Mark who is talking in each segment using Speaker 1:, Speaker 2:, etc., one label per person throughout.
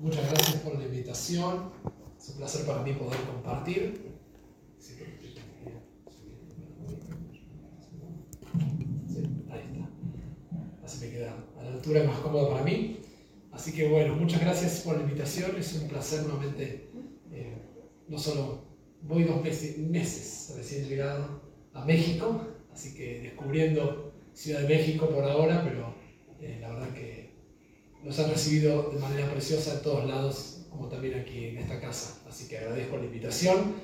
Speaker 1: Muchas gracias por la invitación. Es un placer para mí poder compartir. ahí está. Así me queda a la altura más cómoda para mí. Así que bueno, muchas gracias por la invitación. Es un placer nuevamente. Eh, no solo voy dos meses, meses recién llegado a México, así que descubriendo Ciudad de México por ahora, pero eh, la verdad que nos han recibido de manera preciosa en todos lados, como también aquí en esta casa. Así que agradezco la invitación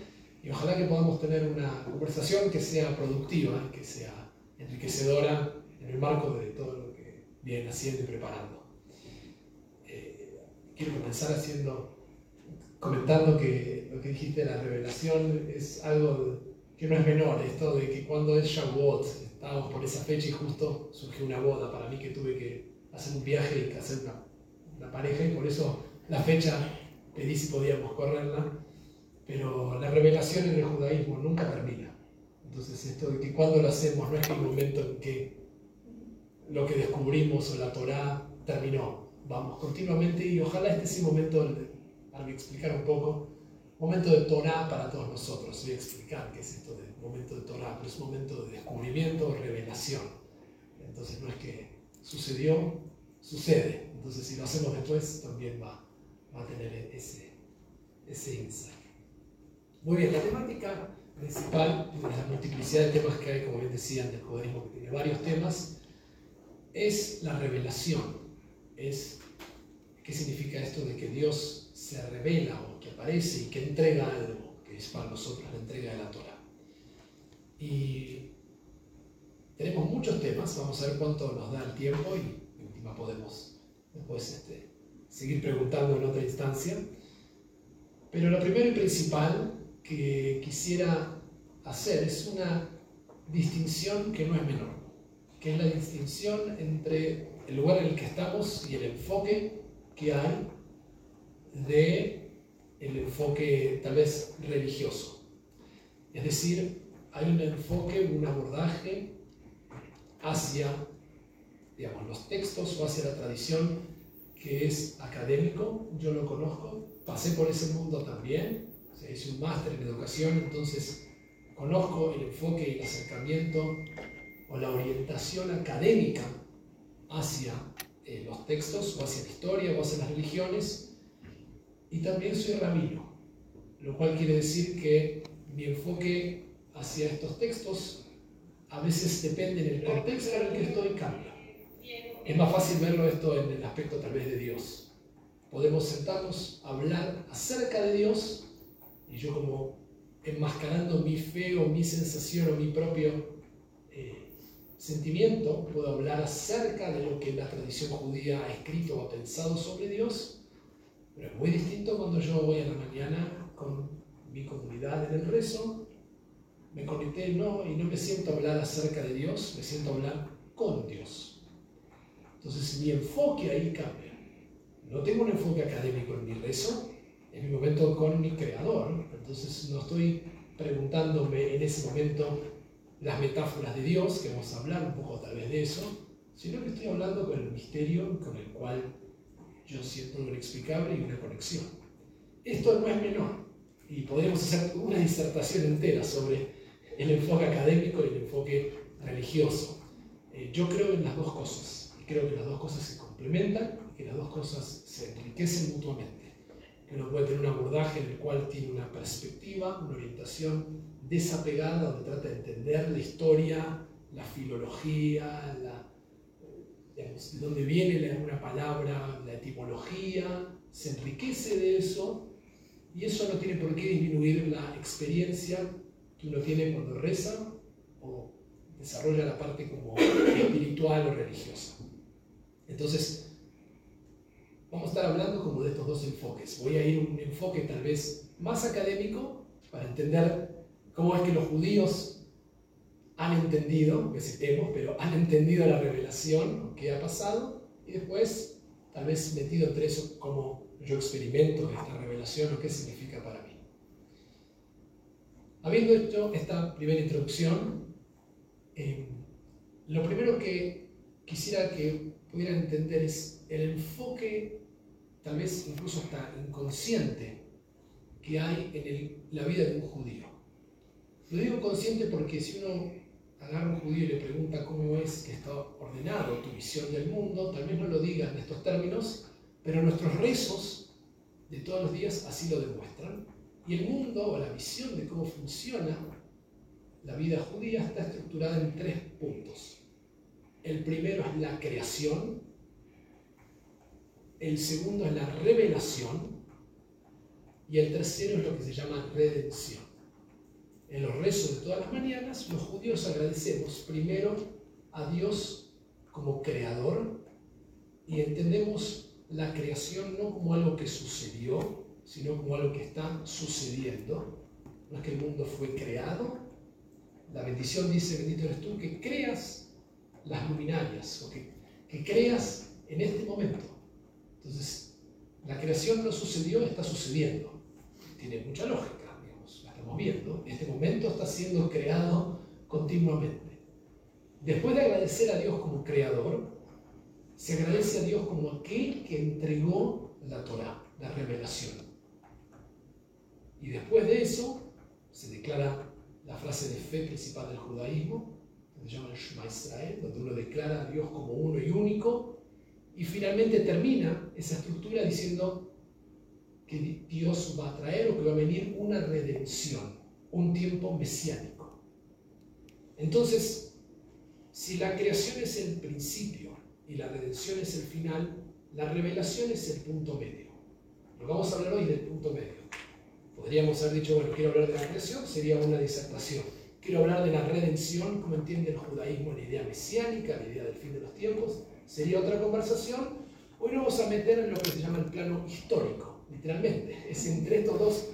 Speaker 1: y ojalá que podamos tener una conversación que sea productiva, que sea enriquecedora en el marco de todo lo que viene haciendo y preparando. Eh, quiero comenzar haciendo, comentando que lo que dijiste de la revelación es algo que no es menor, esto de que cuando es Shavuot, estábamos por esa fecha y justo surgió una boda para mí que tuve que hacer un viaje y hacer una, una pareja y por eso la fecha pedí si podíamos correrla, pero la revelación en el judaísmo nunca termina. Entonces esto de que cuando lo hacemos no es que un momento en que lo que descubrimos o la Torah terminó, vamos continuamente y ojalá este sea un momento, para explicar un poco, momento de Torah para todos nosotros. Voy a explicar qué es esto de momento de Torah, pero es un momento de descubrimiento o revelación. Entonces no es que sucedió, sucede. Entonces si lo hacemos después también va, va a tener ese, ese insight. Muy bien, la temática principal, la multiplicidad de temas que hay, como bien decían, del judaísmo, que tiene varios temas, es la revelación. Es, ¿Qué significa esto de que Dios se revela o que aparece y que entrega algo, que es para nosotros la entrega de la Torah? Y tenemos muchos temas, vamos a ver cuánto nos da el tiempo y podemos después este, seguir preguntando en otra instancia. Pero lo primero y principal que quisiera hacer es una distinción que no es menor, que es la distinción entre el lugar en el que estamos y el enfoque que hay de el enfoque tal vez religioso. Es decir, hay un enfoque, un abordaje hacia digamos, los textos o hacia la tradición que es académico, yo lo conozco, pasé por ese mundo también, o hice un máster en educación, entonces conozco el enfoque y el acercamiento o la orientación académica hacia eh, los textos o hacia la historia o hacia las religiones y también soy rabino, lo cual quiere decir que mi enfoque hacia estos textos a veces depende del contexto en el que estoy cambia. Es más fácil verlo esto en el aspecto tal vez de Dios. Podemos sentarnos a hablar acerca de Dios y yo como enmascarando mi fe o mi sensación o mi propio eh, sentimiento, puedo hablar acerca de lo que la tradición judía ha escrito o ha pensado sobre Dios, pero es muy distinto cuando yo voy a la mañana con mi comunidad en el rezo, me conecté no, y no me siento hablar acerca de Dios, me siento a hablar con Dios. Entonces mi enfoque ahí cambia. No tengo un enfoque académico en mi rezo, en mi momento con mi creador. Entonces no estoy preguntándome en ese momento las metáforas de Dios, que vamos a hablar un poco tal vez de eso, sino que estoy hablando con el misterio con el cual yo siento lo inexplicable y una conexión. Esto no es menor y podríamos hacer una disertación entera sobre el enfoque académico y el enfoque religioso. Eh, yo creo en las dos cosas creo que las dos cosas se complementan y las dos cosas se enriquecen mutuamente uno puede tener un abordaje en el cual tiene una perspectiva, una orientación desapegada, donde trata de entender la historia, la filología, la, de dónde viene una palabra, la etimología, se enriquece de eso y eso no tiene por qué disminuir la experiencia que uno tiene cuando reza o desarrolla la parte como espiritual o religiosa. Entonces, vamos a estar hablando como de estos dos enfoques. Voy a ir a un enfoque tal vez más académico para entender cómo es que los judíos han entendido, que citemos, pero han entendido la revelación, qué ha pasado, y después tal vez metido entre eso cómo yo experimento esta revelación o qué significa para mí. Habiendo hecho esta primera introducción, eh, lo primero que quisiera que entender es el enfoque tal vez incluso hasta inconsciente, que hay en la vida de un judío. Lo digo consciente porque si uno agarra a un judío y le pregunta cómo es que está ordenado tu visión del mundo, tal vez no lo diga en estos términos, pero nuestros rezos de todos los días así lo demuestran. Y el mundo o la visión de cómo funciona la vida judía está estructurada en tres puntos. El primero es la creación, el segundo es la revelación y el tercero es lo que se llama redención. En los rezos de todas las mañanas, los judíos agradecemos primero a Dios como creador y entendemos la creación no como algo que sucedió, sino como algo que está sucediendo. No es que el mundo fue creado. La bendición dice, bendito eres tú, que creas las luminarias, o que, creas en este momento. Entonces, la creación no sucedió, está sucediendo. Tiene mucha lógica, digamos, la estamos viendo. Este momento está siendo creado continuamente. Después de agradecer a Dios como creador, se agradece a Dios como aquel que entregó la Torah, la revelación. Y después de eso se declara la frase de fe principal del judaísmo, se llama donde uno declara a Dios como uno y único, y finalmente termina esa estructura diciendo que Dios va a traer o que va a venir una redención, un tiempo mesiánico. Entonces, si la creación es el principio y la redención es el final, la revelación es el punto medio. Lo vamos a hablar hoy del punto medio. Podríamos haber dicho, bueno, quiero hablar de la creación, sería una disertación. Quiero hablar de la redención, como entiende el judaísmo, la idea mesiánica, la idea del fin de los tiempos, sería otra conversación. Hoy nos vamos a meter en lo que se llama el plano histórico, literalmente. Es entre estos dos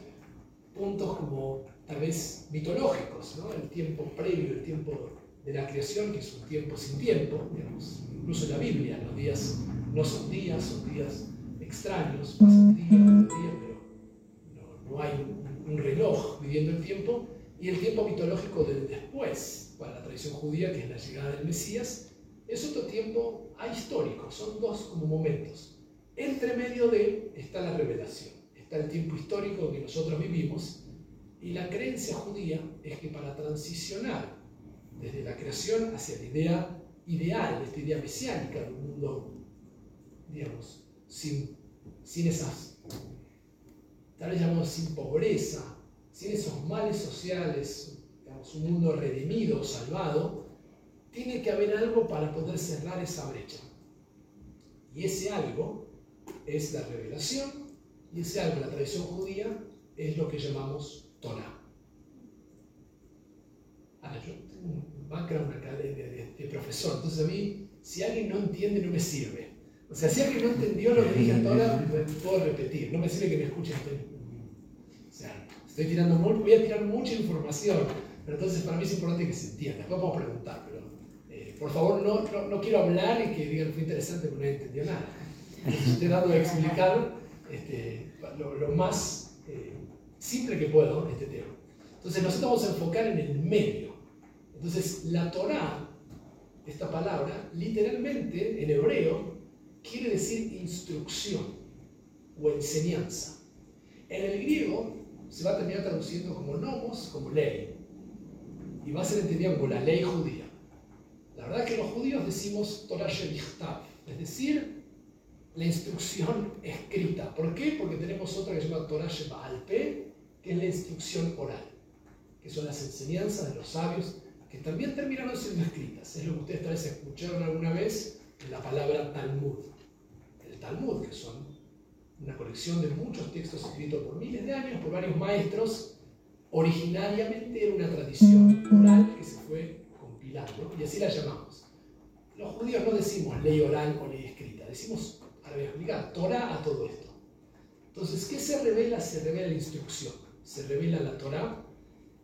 Speaker 1: puntos como tal vez mitológicos, ¿no? el tiempo previo, el tiempo de la creación, que es un tiempo sin tiempo, digamos, incluso en la Biblia, los días no son días, son días extraños, pasan días, días, pero no hay un, reloj viviendo el tiempo, y el tiempo mitológico del después, para la tradición judía, que es la llegada del Mesías, es otro tiempo ahistórico, son dos como momentos. Entre medio de está la revelación, está el tiempo histórico que nosotros vivimos, y la creencia judía es que para transicionar desde la creación hacia la idea ideal, esta idea mesiánica de un mundo, digamos, sin, sin esas tal vez llamamos sin pobreza, sin esos males sociales, digamos, un mundo redimido, salvado, tiene que haber algo para poder cerrar esa brecha. Y ese algo es la revelación, y ese algo, la tradición judía, es lo que llamamos Torah. Ahora, yo tengo un background de, de, profesor, entonces a mí, si alguien no entiende, no me sirve. O sea, si alguien no entendió lo que dije hasta ahora, puedo repetir, no me sirve que me escuchen estoy tirando voy a tirar mucha información, pero entonces para mí es importante que se entienda. Vamos a preguntar, pero eh, por favor no, no, no, quiero hablar y que digan fue interesante porque no entendió nada. Estoy dando de explicar este, lo, lo, más eh, simple que puedo este tema. Entonces nosotros vamos a enfocar en el medio. Entonces la Torah, esta palabra, literalmente en hebreo quiere decir instrucción o enseñanza. En el griego se va a terminar traduciendo como nomos, como ley. Y va a ser entendida como la ley judía. La verdad es que los judíos decimos Torah Shelichtav, es decir, la instrucción escrita. ¿Por qué? Porque tenemos otra que se llama Torah Shebaalpe, que es la instrucción oral, que son las enseñanzas de los sabios, que también terminaron siendo escritas. Es lo que ustedes tal vez escucharon alguna vez en la palabra Talmud. El Talmud, que son una colección de muchos textos escritos por miles de años por varios maestros, originariamente era una tradición oral que se fue compilando, y así la llamamos. Los judíos no decimos ley oral o ley escrita, decimos, ahora voy a explicar, Torah a todo esto. Entonces, ¿qué se revela? Se revela la instrucción, se revela la Torah,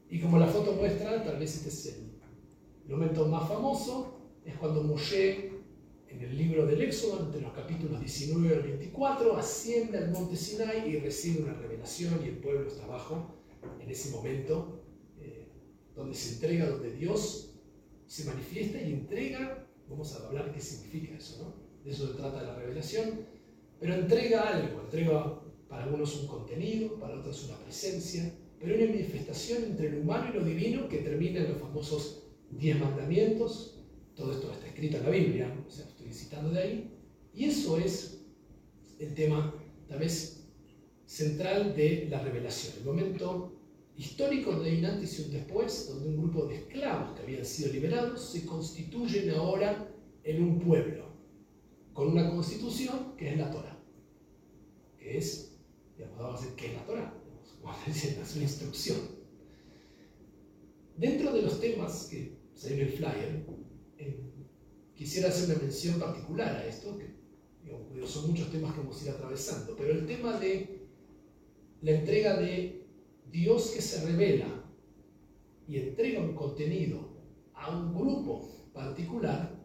Speaker 1: y como la foto muestra, tal vez este es el momento más famoso, es cuando Moshe en el libro del Éxodo, entre los capítulos 19 al 24, asciende al monte Sinai y recibe una revelación y el pueblo está abajo en ese momento eh, donde se entrega, donde Dios se manifiesta y entrega, vamos a hablar qué significa eso, ¿no? De eso se trata la revelación. pero entrega algo, entrega para algunos un contenido, para otros una presencia, pero una manifestación entre lo humano y lo divino que termina en los famosos diez mandamientos. Todo esto está escrito en la Biblia, o sea, estoy citando de ahí. Y eso es el tema, tal vez, central de la revelación, el momento histórico donde hay un antes y un después, donde un grupo de esclavos que habían sido liberados se constituyen ahora en un pueblo, con una constitución que es la Torah, que es, digamos, vamos a decir, ¿qué es la Torah? Es una instrucción. Dentro de los temas que salió en el flyer, quisiera hacer una mención particular a esto, que son muchos temas que vamos a ir atravesando, pero el tema de la entrega de Dios que se revela y entrega un contenido a un grupo particular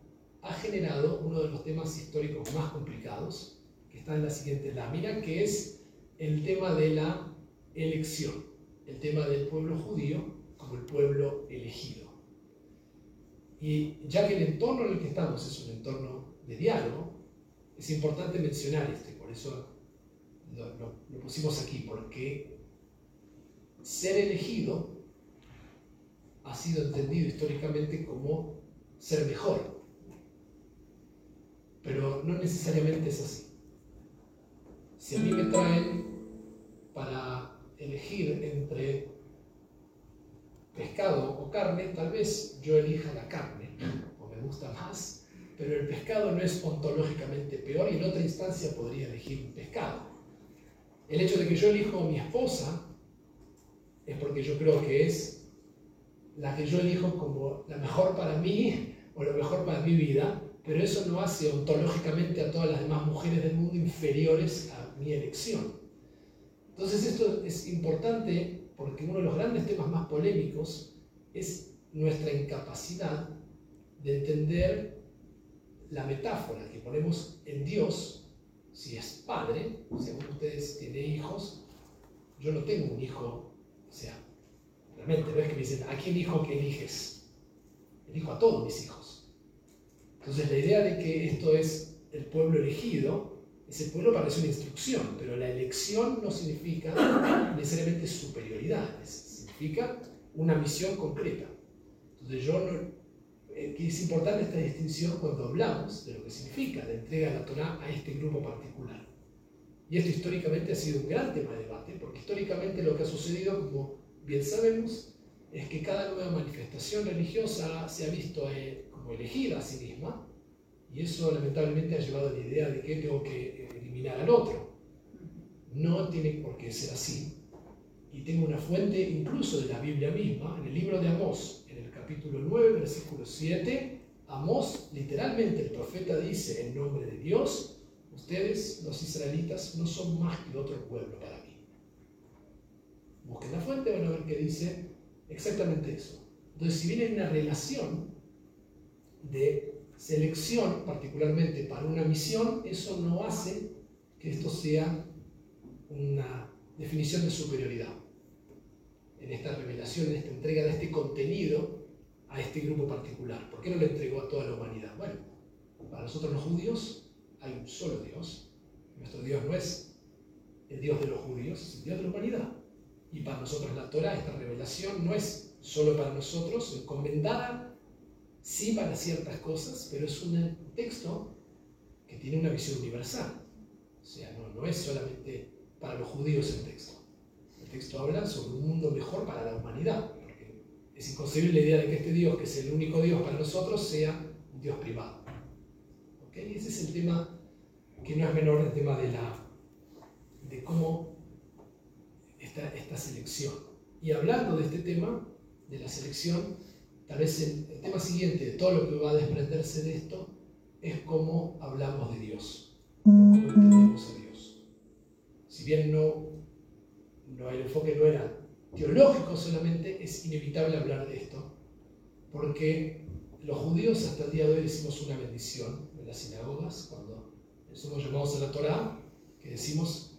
Speaker 1: ha generado uno de los temas históricos más complicados, que está en la siguiente lámina, que es el tema de la elección, el tema del pueblo judío como el pueblo elegido. Y ya que el entorno en el que estamos es un entorno de diálogo, es importante mencionar esto, y por eso lo, pusimos aquí, porque ser elegido ha sido entendido históricamente como ser mejor, pero no necesariamente es así. Si a mí me traen para elegir entre pescado o carne, tal vez yo elija la carne, o me gusta más, pero el pescado no es ontológicamente peor y en otra instancia podría elegir un pescado. El hecho de que yo elijo a mi esposa es porque yo creo que es la que yo elijo como la mejor para mí o lo mejor para mi vida, pero eso no hace ontológicamente a todas las demás mujeres del mundo inferiores a mi elección. Entonces esto es importante porque uno de los grandes temas más polémicos es nuestra incapacidad de entender la metáfora que ponemos en Dios, si es padre, si alguno de ustedes tiene hijos, yo no tengo un hijo, o sea, realmente no es que me dicen, ¿a quién hijo que eliges? Elijo a todos mis hijos. Entonces la idea de que esto es el pueblo elegido, ese pueblo parece una instrucción, pero la elección no significa necesariamente superioridad, significa una misión concreta. Entonces yo no, eh, es importante esta distinción cuando hablamos de lo que significa la entrega de la Torah a este grupo particular. Y esto históricamente ha sido un gran tema de debate, porque históricamente lo que ha sucedido, como bien sabemos, es que cada nueva manifestación religiosa se ha visto eh, como elegida a sí misma, y eso lamentablemente ha llevado a la idea de que tengo que eliminar al otro. No tiene por qué ser así. Y tengo una fuente incluso de la Biblia misma, en el libro de Amós, capítulo 9, versículo 7, Amós, literalmente el profeta dice en nombre de Dios, ustedes, los israelitas, no son más que otro pueblo para mí. Busquen la fuente, van a ver que dice exactamente eso. Entonces, si viene una relación de selección, particularmente para una misión, eso no hace que esto sea una definición de superioridad. En esta revelación, en esta entrega de este contenido, a este grupo particular? ¿Por qué no le entregó a toda la humanidad? Bueno, para nosotros los judíos hay un solo Dios. Nuestro Dios no es el Dios de los judíos, es el Dios de la humanidad. Y para nosotros la Torah, esta revelación, no es solo para nosotros, encomendada sí para ciertas cosas, pero es un texto que tiene una visión universal. O sea, no, no es solamente para los judíos el texto. El texto habla sobre un mundo mejor para la humanidad. Es inconcebible la idea de que este Dios, que es el único Dios para nosotros, sea un Dios privado. ¿Okay? Ese es el tema que no es menor, el tema de, la, de cómo esta, esta selección. Y hablando de este tema, de la selección, tal vez el, el, tema siguiente de todo lo que va a desprenderse de esto es cómo hablamos de Dios, cómo entendemos a Dios. Si bien no, no el enfoque no era teológico solamente, es inevitable hablar de esto, porque los judíos hasta el día de hoy decimos una bendición en las sinagogas, cuando somos llamados a la Torah, que decimos,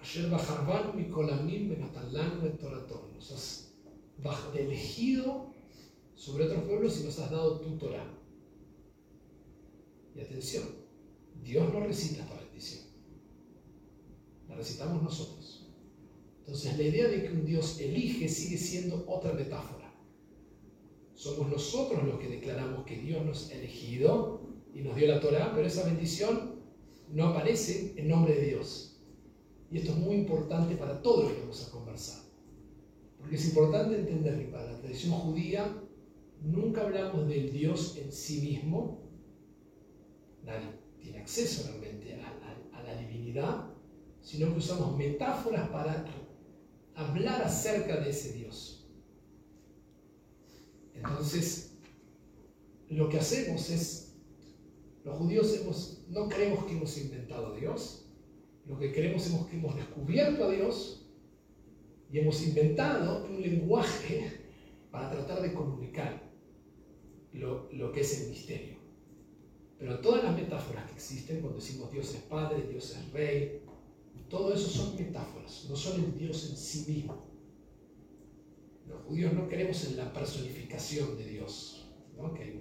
Speaker 1: Ayer mi kolamim nos has elegido sobre otros pueblos y nos has dado tu Torah. Y atención, Dios no recita esta bendición. La recitamos nosotros. Entonces la idea de que un Dios elige sigue siendo otra metáfora. Somos nosotros los que declaramos que Dios nos ha elegido y nos dio la Torah, pero esa bendición no aparece en nombre de Dios. Y esto es muy importante para todo lo que vamos a conversar. Porque es importante entender para la tradición judía nunca hablamos del Dios en sí mismo. Nadie tiene acceso realmente a, la divinidad, sino que usamos metáforas para hablar acerca de ese Dios. Entonces, lo que hacemos es, los judíos hemos, no creemos que hemos inventado a Dios, lo que creemos es que hemos descubierto a Dios y hemos inventado un lenguaje para tratar de comunicar lo, que es el misterio. Pero todas las metáforas que existen, cuando decimos Dios es Padre, Dios es Rey, todo eso son metáforas, no son el Dios en sí mismo. Los judíos no creemos en la personificación de Dios, ¿no? que, hay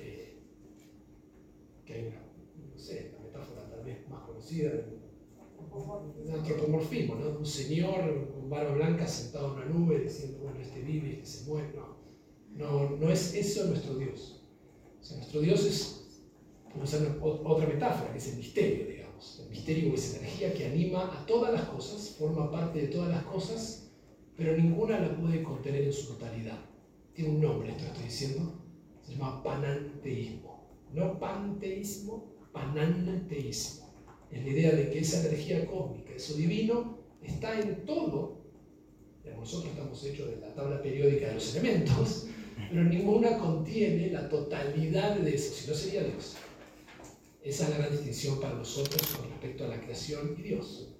Speaker 1: eh, que una, no sé, la metáfora tal vez más conocida un antropomorfismo, ¿no? un señor con barba blanca sentado en una nube diciendo, bueno, este vive, este se muere. No, no, no es eso nuestro Dios. O sea, nuestro Dios es, otra metáfora, es el misterio, digamos. El misterio es energía que anima a todas las cosas, forma parte de todas las cosas, pero ninguna la puede contener en su totalidad. Tiene un nombre esto que estoy diciendo, se llama pananteísmo. No panteísmo, pananteísmo es la idea de que esa energía cósmica, eso divino, está en todo. Nosotros estamos hechos de la tabla periódica de los elementos, pero ninguna contiene la totalidad de eso, si no sería Dios. Esa es la gran distinción para nosotros con respecto a la creación y Dios.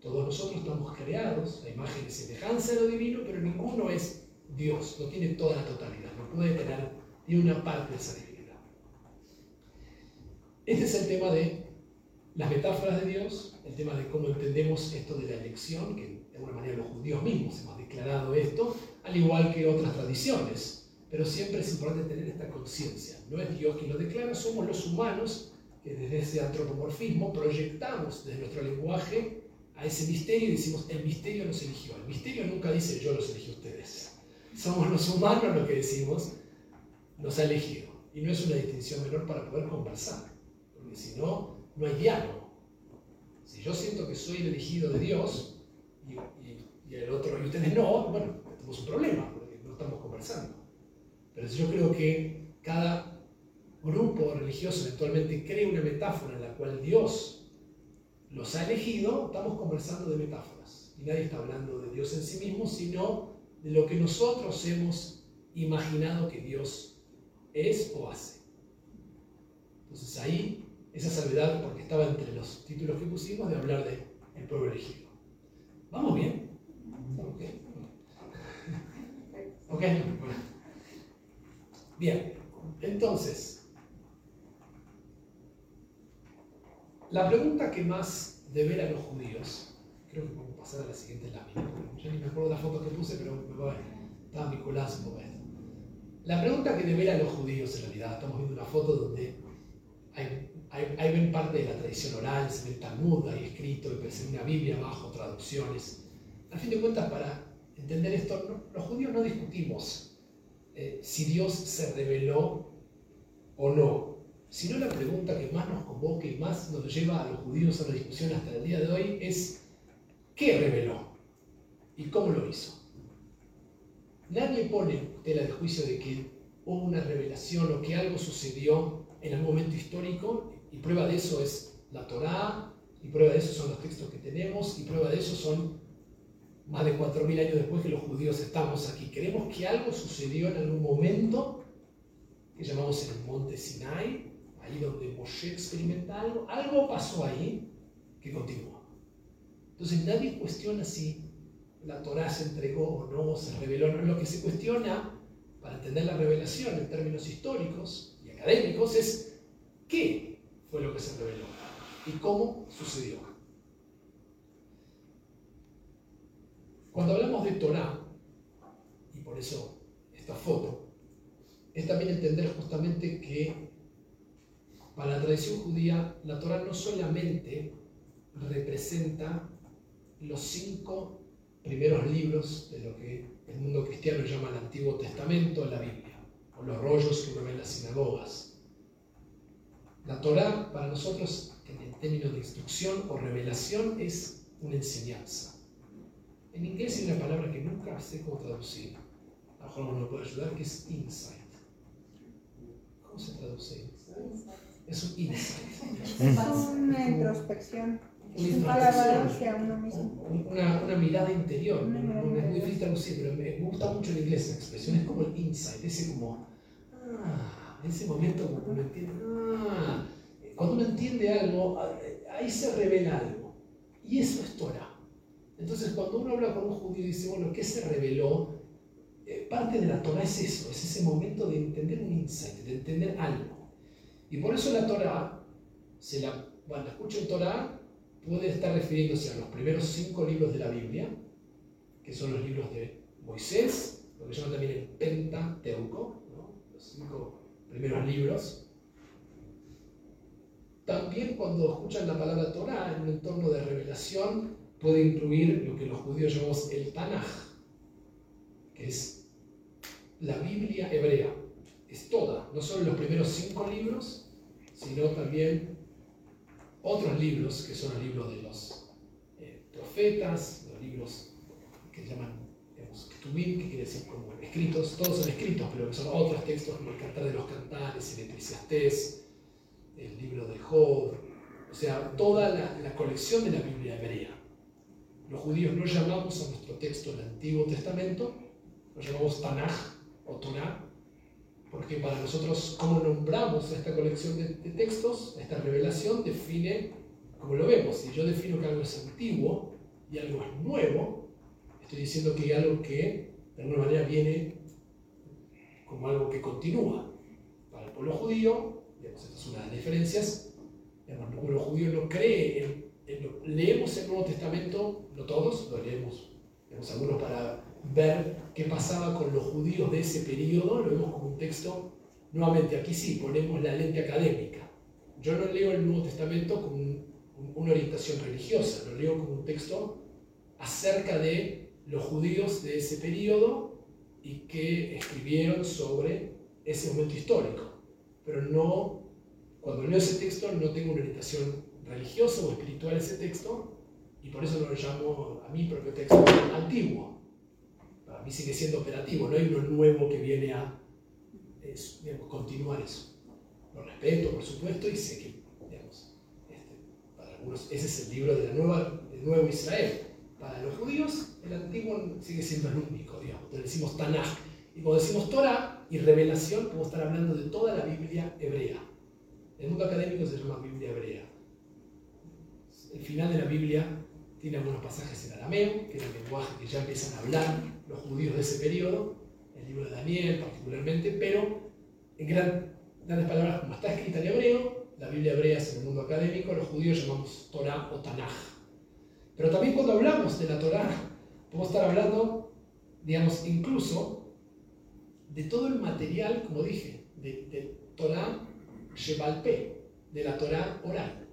Speaker 1: Todos nosotros estamos creados a imagen y semejanza de lo divino, pero ninguno es Dios, no tiene toda la totalidad, no puede tener ni una parte de esa divinidad. Este es el tema de las metáforas de Dios, el tema de cómo entendemos esto de la elección, que de alguna manera los judíos mismos hemos declarado esto, al igual que otras tradiciones. Pero siempre es importante tener esta conciencia. No es Dios quien lo declara, somos los humanos que desde ese antropomorfismo proyectamos desde nuestro lenguaje a ese misterio y decimos, el misterio nos eligió. El misterio nunca dice, yo los elegí a ustedes. Somos los humanos los que decimos, nos ha elegido. Y no es una distinción menor para poder conversar. Porque si no, no hay diálogo. Si yo siento que soy el elegido de Dios y, el otro y ustedes no, bueno, tenemos un problema porque no estamos conversando. Pero si yo creo que cada grupo religioso eventualmente crea una metáfora en la cual Dios los ha elegido, estamos conversando de metáforas. Y nadie está hablando de Dios en sí mismo, sino de lo que nosotros hemos imaginado que Dios es o hace. Entonces ahí esa salvedad, porque estaba entre los títulos que pusimos, de hablar de el pueblo elegido. ¿Vamos bien? ¿Ok? ¿Ok? Bien, entonces, la pregunta que más debe a los judíos, creo que podemos pasar a la siguiente lámina, ya ni me acuerdo de la foto que puse, pero me voy, estaba vinculada un poco La pregunta que debe a los judíos en realidad, estamos viendo una foto donde hay hay, ven parte de la tradición oral, se ve el Talmud ahí escrito, y una Biblia abajo, traducciones. A fin de cuentas, para entender esto, los judíos no discutimos eh, si Dios se reveló o no, sino la pregunta que más nos convoca y más nos lleva a los judíos a la discusión hasta el día de hoy es, ¿qué reveló? ¿Y cómo lo hizo? Nadie pone tela de juicio de que hubo una revelación o que algo sucedió en algún momento histórico y prueba de eso es la Torá, y prueba de eso son los textos que tenemos, y prueba de eso son más de 4.000 años después que los judíos estamos aquí. Creemos que algo sucedió en algún momento, que llamamos el monte Sinai, ahí donde Moshe experimenta algo, algo pasó ahí que continúa. Entonces nadie cuestiona si la Torá se entregó o no, se reveló no. Lo que se cuestiona, para entender la revelación en términos históricos y académicos, es qué fue lo que se reveló y cómo sucedió. Cuando hablamos de Torah, y por eso esta foto, es también entender justamente que Para la tradición judía, la Torah no solamente representa los cinco primeros libros de lo que el mundo cristiano llama el Antiguo Testamento, la Biblia, o los rollos que uno ve en las sinagogas. La Torah para nosotros, en términos de instrucción o revelación, es una enseñanza. En inglés hay una palabra que nunca sé cómo traducir. A lo mejor uno puede ayudar, que es insight. ¿Cómo se traduce? Es un insight.
Speaker 2: Es una introspección.
Speaker 1: Una, una, mirada interior. No, es muy difícil traducir, pero me gusta mucho en inglés esa expresión. Es como el insight, ese como, ah, ese momento cuando uno entiende, ah, cuando uno entiende algo, ahí se revela algo. Y eso es Torah. Entonces, cuando uno habla con un judío y dice, bueno, ¿qué se reveló? Eh, parte de la Torah es eso, es ese momento de entender un insight, de entender algo. Y por eso la Torah, se la, cuando escuchen Torah, puede estar refiriéndose a los primeros cinco libros de la Biblia, que son los libros de Moisés, lo que llaman también el Pentateuco, los cinco primeros libros. También cuando escuchan la palabra Torah en un entorno de revelación, puede incluir lo que los judíos llamamos el Tanaj, que es la Biblia hebrea. Es toda, no solo los primeros cinco libros, sino también otros libros, que son los libros de los eh, profetas, los libros que llaman Ketubim, que quiere decir como escritos, todos son escritos, pero son otros textos como el Cantar de los Cantares, el Eclesiastés, el libro de Job, o sea, toda la colección de la Biblia hebrea. Los judíos no llamamos a nuestro texto el Antiguo Testamento, lo llamamos Tanaj o Torah, porque para nosotros cómo nombramos esta colección de, textos, esta revelación define cómo lo vemos. Si yo defino que algo es antiguo y algo es nuevo, estoy diciendo que hay algo que de alguna manera viene como algo que continúa. Para el pueblo judío, digamos, esta es una de las diferencias, el pueblo judío no cree en, leemos el Nuevo Testamento, no todos, lo leemos, tenemos algunos para ver qué pasaba con los judíos de ese periodo, lo vemos como un texto, nuevamente aquí sí, ponemos la lente académica. Yo no leo el Nuevo Testamento con una orientación religiosa, lo leo como un texto acerca de los judíos de ese periodo y que escribieron sobre ese momento histórico. Pero no, cuando leo ese texto no tengo una orientación religiosa o espiritual ese texto y por eso lo llamo a mi propio texto antiguo para mí sigue siendo operativo, no hay uno nuevo que viene a continuar eso. Lo respeto, por supuesto, y sé que, digamos, este, para algunos ese es el libro del nuevo Israel. Para los judíos, el antiguo sigue siendo el único, digamos. Entonces decimos Tanaj. Y cuando decimos Torah y revelación, podemos estar hablando de toda la Biblia hebrea. El mundo académico se llama Biblia hebrea. El final de la Biblia tiene algunos pasajes en arameo, que es el lenguaje que ya empiezan a hablar los judíos de ese periodo, el libro de Daniel particularmente, pero en grandes palabras, como está escrita en hebreo, la Biblia hebrea es el mundo académico, los judíos llamamos Torah o Tanaj. Pero también cuando hablamos de la Torah, podemos estar hablando, digamos, incluso de todo el material, como dije, de, de Torah Shebalpe, de la Torah oral.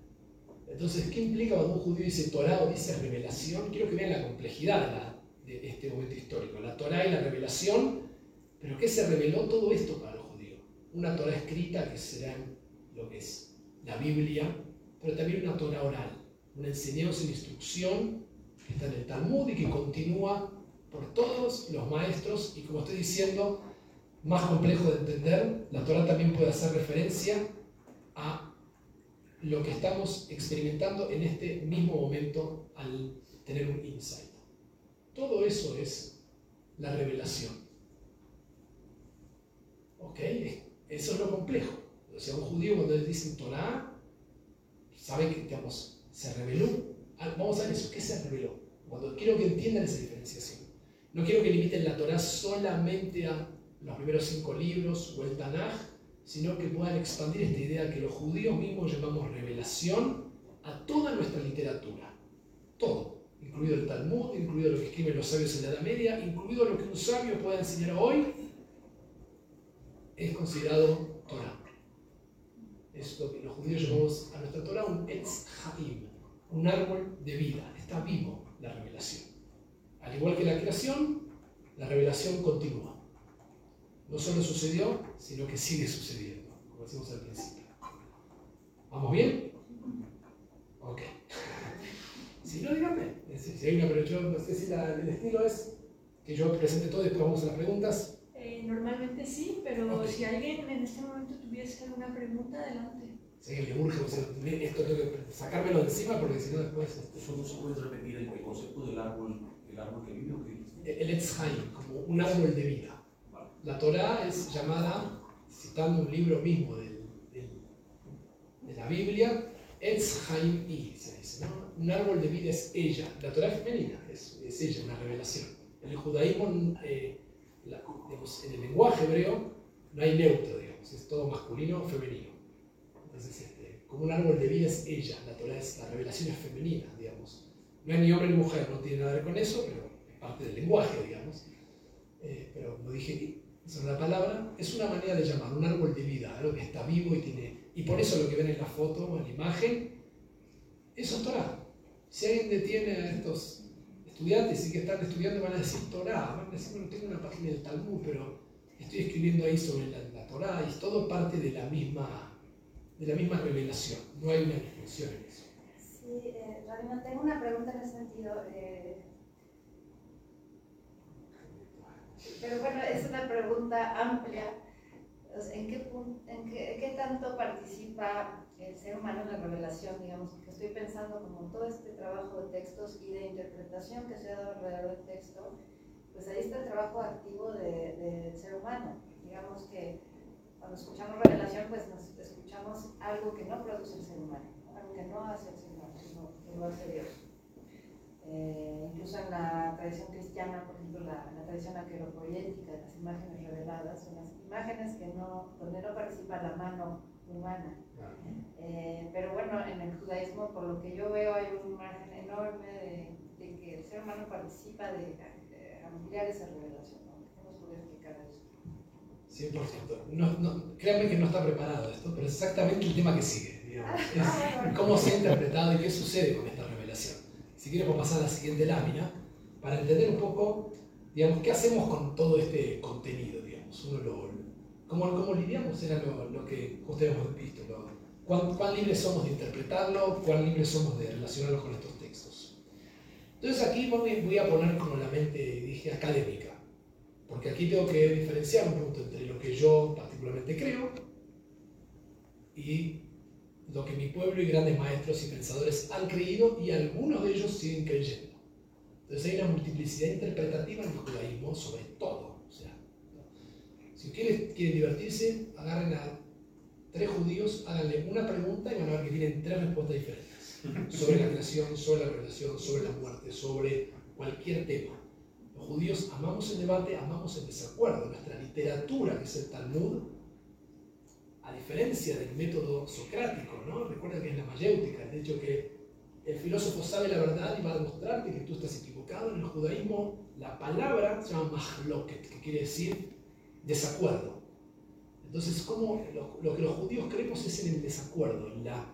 Speaker 1: Entonces, ¿qué implica cuando un judío dice Torah o dice revelación? Quiero que vean la complejidad de, este momento histórico. La Torah y la revelación, pero ¿qué se reveló todo esto para los judíos? Una Torah escrita que será lo que es la Biblia, pero también una Torah oral, una enseñanza y instrucción que está en el Talmud y que continúa por todos los maestros y como estoy diciendo, más complejo de entender, la Torah también puede hacer referencia a lo que estamos experimentando en este mismo momento al tener un insight. Todo eso es la revelación. ¿Ok? Eso es lo complejo. O sea, un judío cuando le dicen Torah, sabe que, digamos, se reveló. Ah, vamos a ver eso. ¿Qué se reveló? Cuando quiero que entiendan esa diferenciación. No quiero que limiten la Torah solamente a los primeros cinco libros o el Tanaj, sino que puedan expandir esta idea que los judíos mismos llamamos revelación a toda nuestra literatura. Todo, incluido el Talmud, incluido lo que escriben los sabios en la Edad Media, incluido lo que un sabio pueda enseñar hoy, es considerado Torah. Es lo que los judíos llamamos a nuestra Torah un Etz Haim, un árbol de vida. Está vivo la revelación. Al igual que la creación, la revelación continúa. No solo sucedió, sino que sigue sucediendo, como decimos al principio. ¿Vamos bien? Ok. Si no, díganme. Si hay una, pero yo no sé si el estilo es que yo presente todo y después vamos a las preguntas.
Speaker 3: Eh, normalmente sí, pero si alguien en este momento tuviese alguna pregunta, adelante.
Speaker 1: Alguien le urge, o sea, esto tengo que sacármelo de encima porque si no después... Este...
Speaker 4: ¿Solo se puede repetir el, concepto del árbol, el árbol que vive o
Speaker 1: que El Etzhaim, como un árbol de vida. La Torah es llamada, citando un libro mismo de la Biblia, Etzhaim I, se dice. Un árbol de vida es ella. La es femenina, es, es ella, una revelación. En el judaísmo, eh, digamos, en el lenguaje hebreo, no hay neutro, digamos, es todo masculino o femenino. Entonces, este, como un árbol de vida es ella, la Torah es, la revelación es femenina, digamos. No hay ni hombre ni mujer, no tiene nada que ver con eso, pero es parte del lenguaje, digamos. Eh, pero como dije sobre la palabra, es una manera de llamar, un árbol de vida, algo que está vivo y tiene... Y por eso lo que ven en la foto, en la imagen, eso es Torah. Si alguien detiene a estos estudiantes y que están estudiando, van a decir Torah, van a decir, bueno, tengo una página del Talmud, pero estoy escribiendo ahí sobre la, la Torah y es todo parte de la misma, de la misma revelación. No hay una distinción en eso.
Speaker 5: Sí, eh, tengo una pregunta en ese sentido. Eh, pero bueno, es una pregunta amplia. ¿En qué, en qué, qué tanto participa el ser humano en la revelación, digamos, que estoy pensando como todo este trabajo de textos y de interpretación que se ha dado alrededor del texto, pues ahí está el trabajo activo del de, ser humano. Digamos que cuando escuchamos revelación, pues nos escuchamos algo que no produce el ser humano, algo que no hace el ser humano, sino que lo hace Dios. Eh, incluso en la tradición cristiana, por ejemplo, la, la tradición aqueropoética, las imágenes reveladas, son las imágenes que no, donde no participa la mano humana. Eh, pero bueno, en el judaísmo, por lo que yo veo, hay un margen enorme de, de que el ser humano participa de, de ampliar esa revelación. ¿no? ¿Cómo explicar eso?
Speaker 1: 100%. No, no, créanme que no está preparado esto, pero es exactamente el tema que sigue. Digamos. Es cómo se ha interpretado y qué sucede con esta. Si quieres, pasar a la siguiente lámina para entender un poco, digamos, qué hacemos con todo este contenido, digamos. Uno lo, ¿Cómo, cómo lidiamos? Era lo, lo, que ustedes hemos visto. Lo, ¿cuán, ¿Cuán libres somos de interpretarlo? ¿Cuán libres somos de relacionarnos con estos textos? Entonces aquí voy a poner como la mente, dije, académica. Porque aquí tengo que diferenciar un punto entre lo que yo particularmente creo y lo que mi pueblo y grandes maestros y pensadores han creído y algunos de ellos siguen creyendo. Entonces hay una multiplicidad interpretativa en el judaísmo sobre todo. O sea, si ustedes quieren divertirse, agarren a tres judíos, háganle una pregunta y van a ver que tienen tres respuestas diferentes sobre la creación, sobre la revelación, sobre la muerte, sobre cualquier tema. Los judíos amamos el debate, amamos el desacuerdo. Nuestra literatura, que es el Talmud, a diferencia del método socrático, ¿no? recuerda que es la mayéutica, el hecho que el filósofo sabe la verdad y va a demostrarte que tú estás equivocado. En el judaísmo la palabra se llama mahloket, que quiere decir desacuerdo. Entonces, ¿cómo lo, lo, que los judíos creemos es en el desacuerdo, en, la,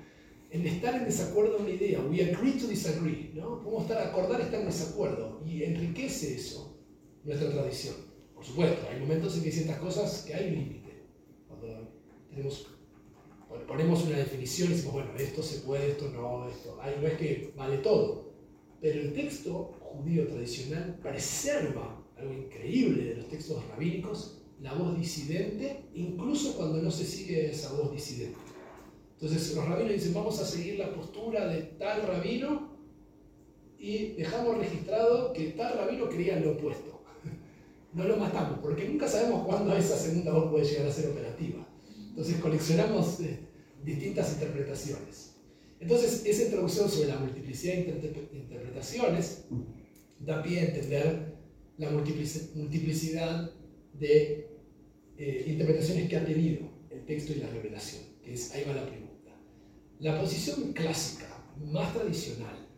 Speaker 1: en estar en desacuerdo en una idea. We agree to disagree, ¿no? Podemos estar, acordar estar en desacuerdo y enriquece eso nuestra tradición. Por supuesto, hay momentos en que hay ciertas cosas que hay límite ponemos una definición y decimos, bueno, esto se puede, esto no, esto. No es que vale todo. Pero el texto judío tradicional preserva algo increíble de los textos rabínicos, la voz disidente, incluso cuando no se sigue esa voz disidente. Entonces los rabinos dicen, vamos a seguir la postura de tal rabino y dejamos registrado que tal rabino creía lo opuesto. No lo matamos, porque nunca sabemos cuándo esa segunda voz puede llegar a ser operativa. Entonces coleccionamos eh, distintas interpretaciones. Entonces, esa introducción sobre la multiplicidad de interpretaciones da pie a entender la multiplicidad de eh, interpretaciones que ha tenido el texto y la revelación, que es, ahí va la pregunta. La posición clásica, más tradicional,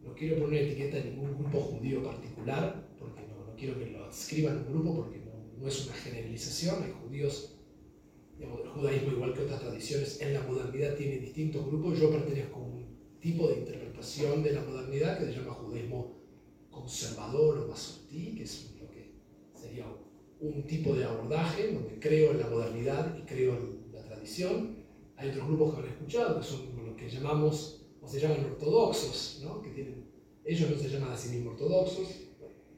Speaker 1: no quiero poner etiqueta en ningún grupo judío particular, porque no, no quiero que lo escriban un grupo, porque no, no es una generalización, hay judíos el judaísmo, igual que otras tradiciones, en la modernidad tiene distintos grupos. Yo pertenezco a un tipo de interpretación de la modernidad que se llama judaísmo conservador o masortí, que es lo que sería un tipo de abordaje donde creo en la modernidad y creo en la tradición. Hay otros grupos que han escuchado, que son lo que llamamos, o se llaman ortodoxos, ¿no? que tienen, ellos no se llaman a sí mismos ortodoxos,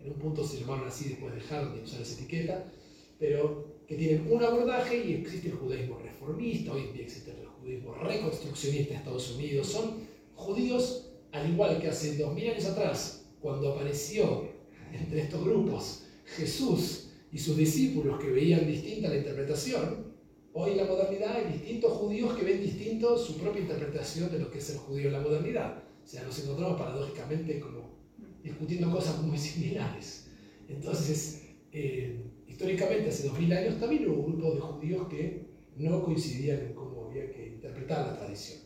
Speaker 1: en un punto se llamaron así, después dejaron de usar esa etiqueta, pero que tienen un abordaje y existe el judaísmo reformista, hoy en día existe el judaísmo reconstruccionista en Estados Unidos, son judíos al igual que hace dos mil años atrás, cuando apareció entre estos grupos Jesús y sus discípulos que veían distinta la interpretación, hoy en la modernidad hay distintos judíos que ven distinto su propia interpretación de lo que es el judío en la modernidad. O sea, nos encontramos paradójicamente como discutiendo cosas muy similares. Entonces, eh, históricamente, hace dos mil años, también hubo grupos de judíos que no coincidían en cómo había que interpretar la tradición.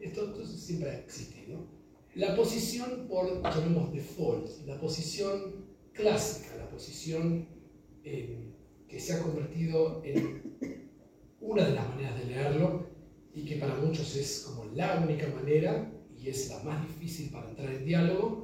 Speaker 1: Esto siempre ha existido. La posición por, llamemos default, la posición clásica, la posición eh, que se ha convertido en una de las maneras de leerlo y que para muchos es como la única manera y es la más difícil para entrar en diálogo.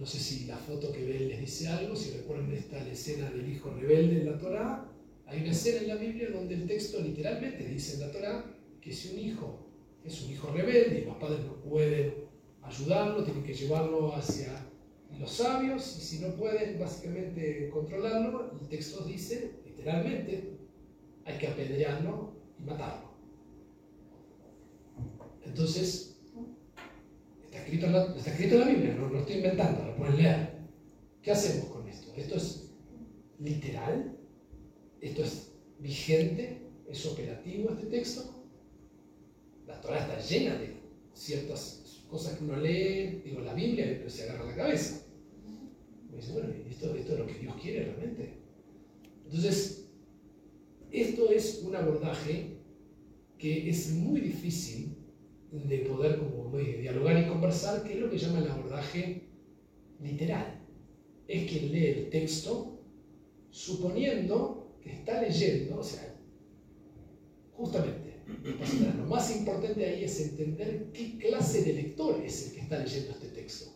Speaker 1: No sé si la foto que ven les dice algo, si recuerdan esta escena del hijo rebelde en la Torá. Hay una escena en la Biblia donde el texto literalmente dice en la Torá que si un hijo es un hijo rebelde y los padres no pueden ayudarlo, tienen que llevarlo hacia los sabios y si no pueden básicamente controlarlo, el texto dice literalmente hay que apedrearlo y matarlo. Entonces, está escrito en la Biblia, no lo estoy inventando, lo pueden leer. ¿Qué hacemos con esto? ¿Esto es literal? ¿Esto es vigente? ¿Es operativo este texto? La Torah está llena de ciertas cosas que uno lee, digo, la Biblia, pero se agarra la cabeza. Y dice, bueno, ¿esto, ¿esto es lo que Dios quiere realmente? Entonces, esto es un abordaje que es muy difícil de poder como, dialogar y conversar, que es lo que llama el abordaje literal. Es quien lee el texto suponiendo que está leyendo, o sea, justamente, lo más importante ahí es entender qué clase de lector es el que está leyendo este texto.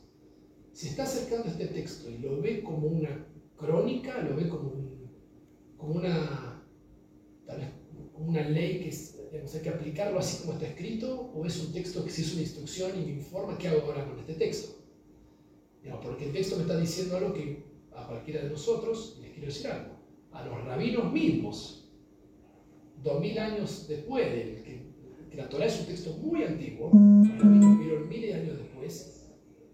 Speaker 1: Si está acercando este texto y lo ve como una crónica, lo ve como, como una, una ley que hay que aplicarlo así como está escrito, o es un texto que si es una instrucción y me informa qué hago ahora con este texto. porque el texto me está diciendo algo que a cualquiera de nosotros, les quiero decir algo, a los rabinos mismos, dos mil años después del que, que, la Torah es un texto muy antiguo, los rabinos vivieron miles de años después,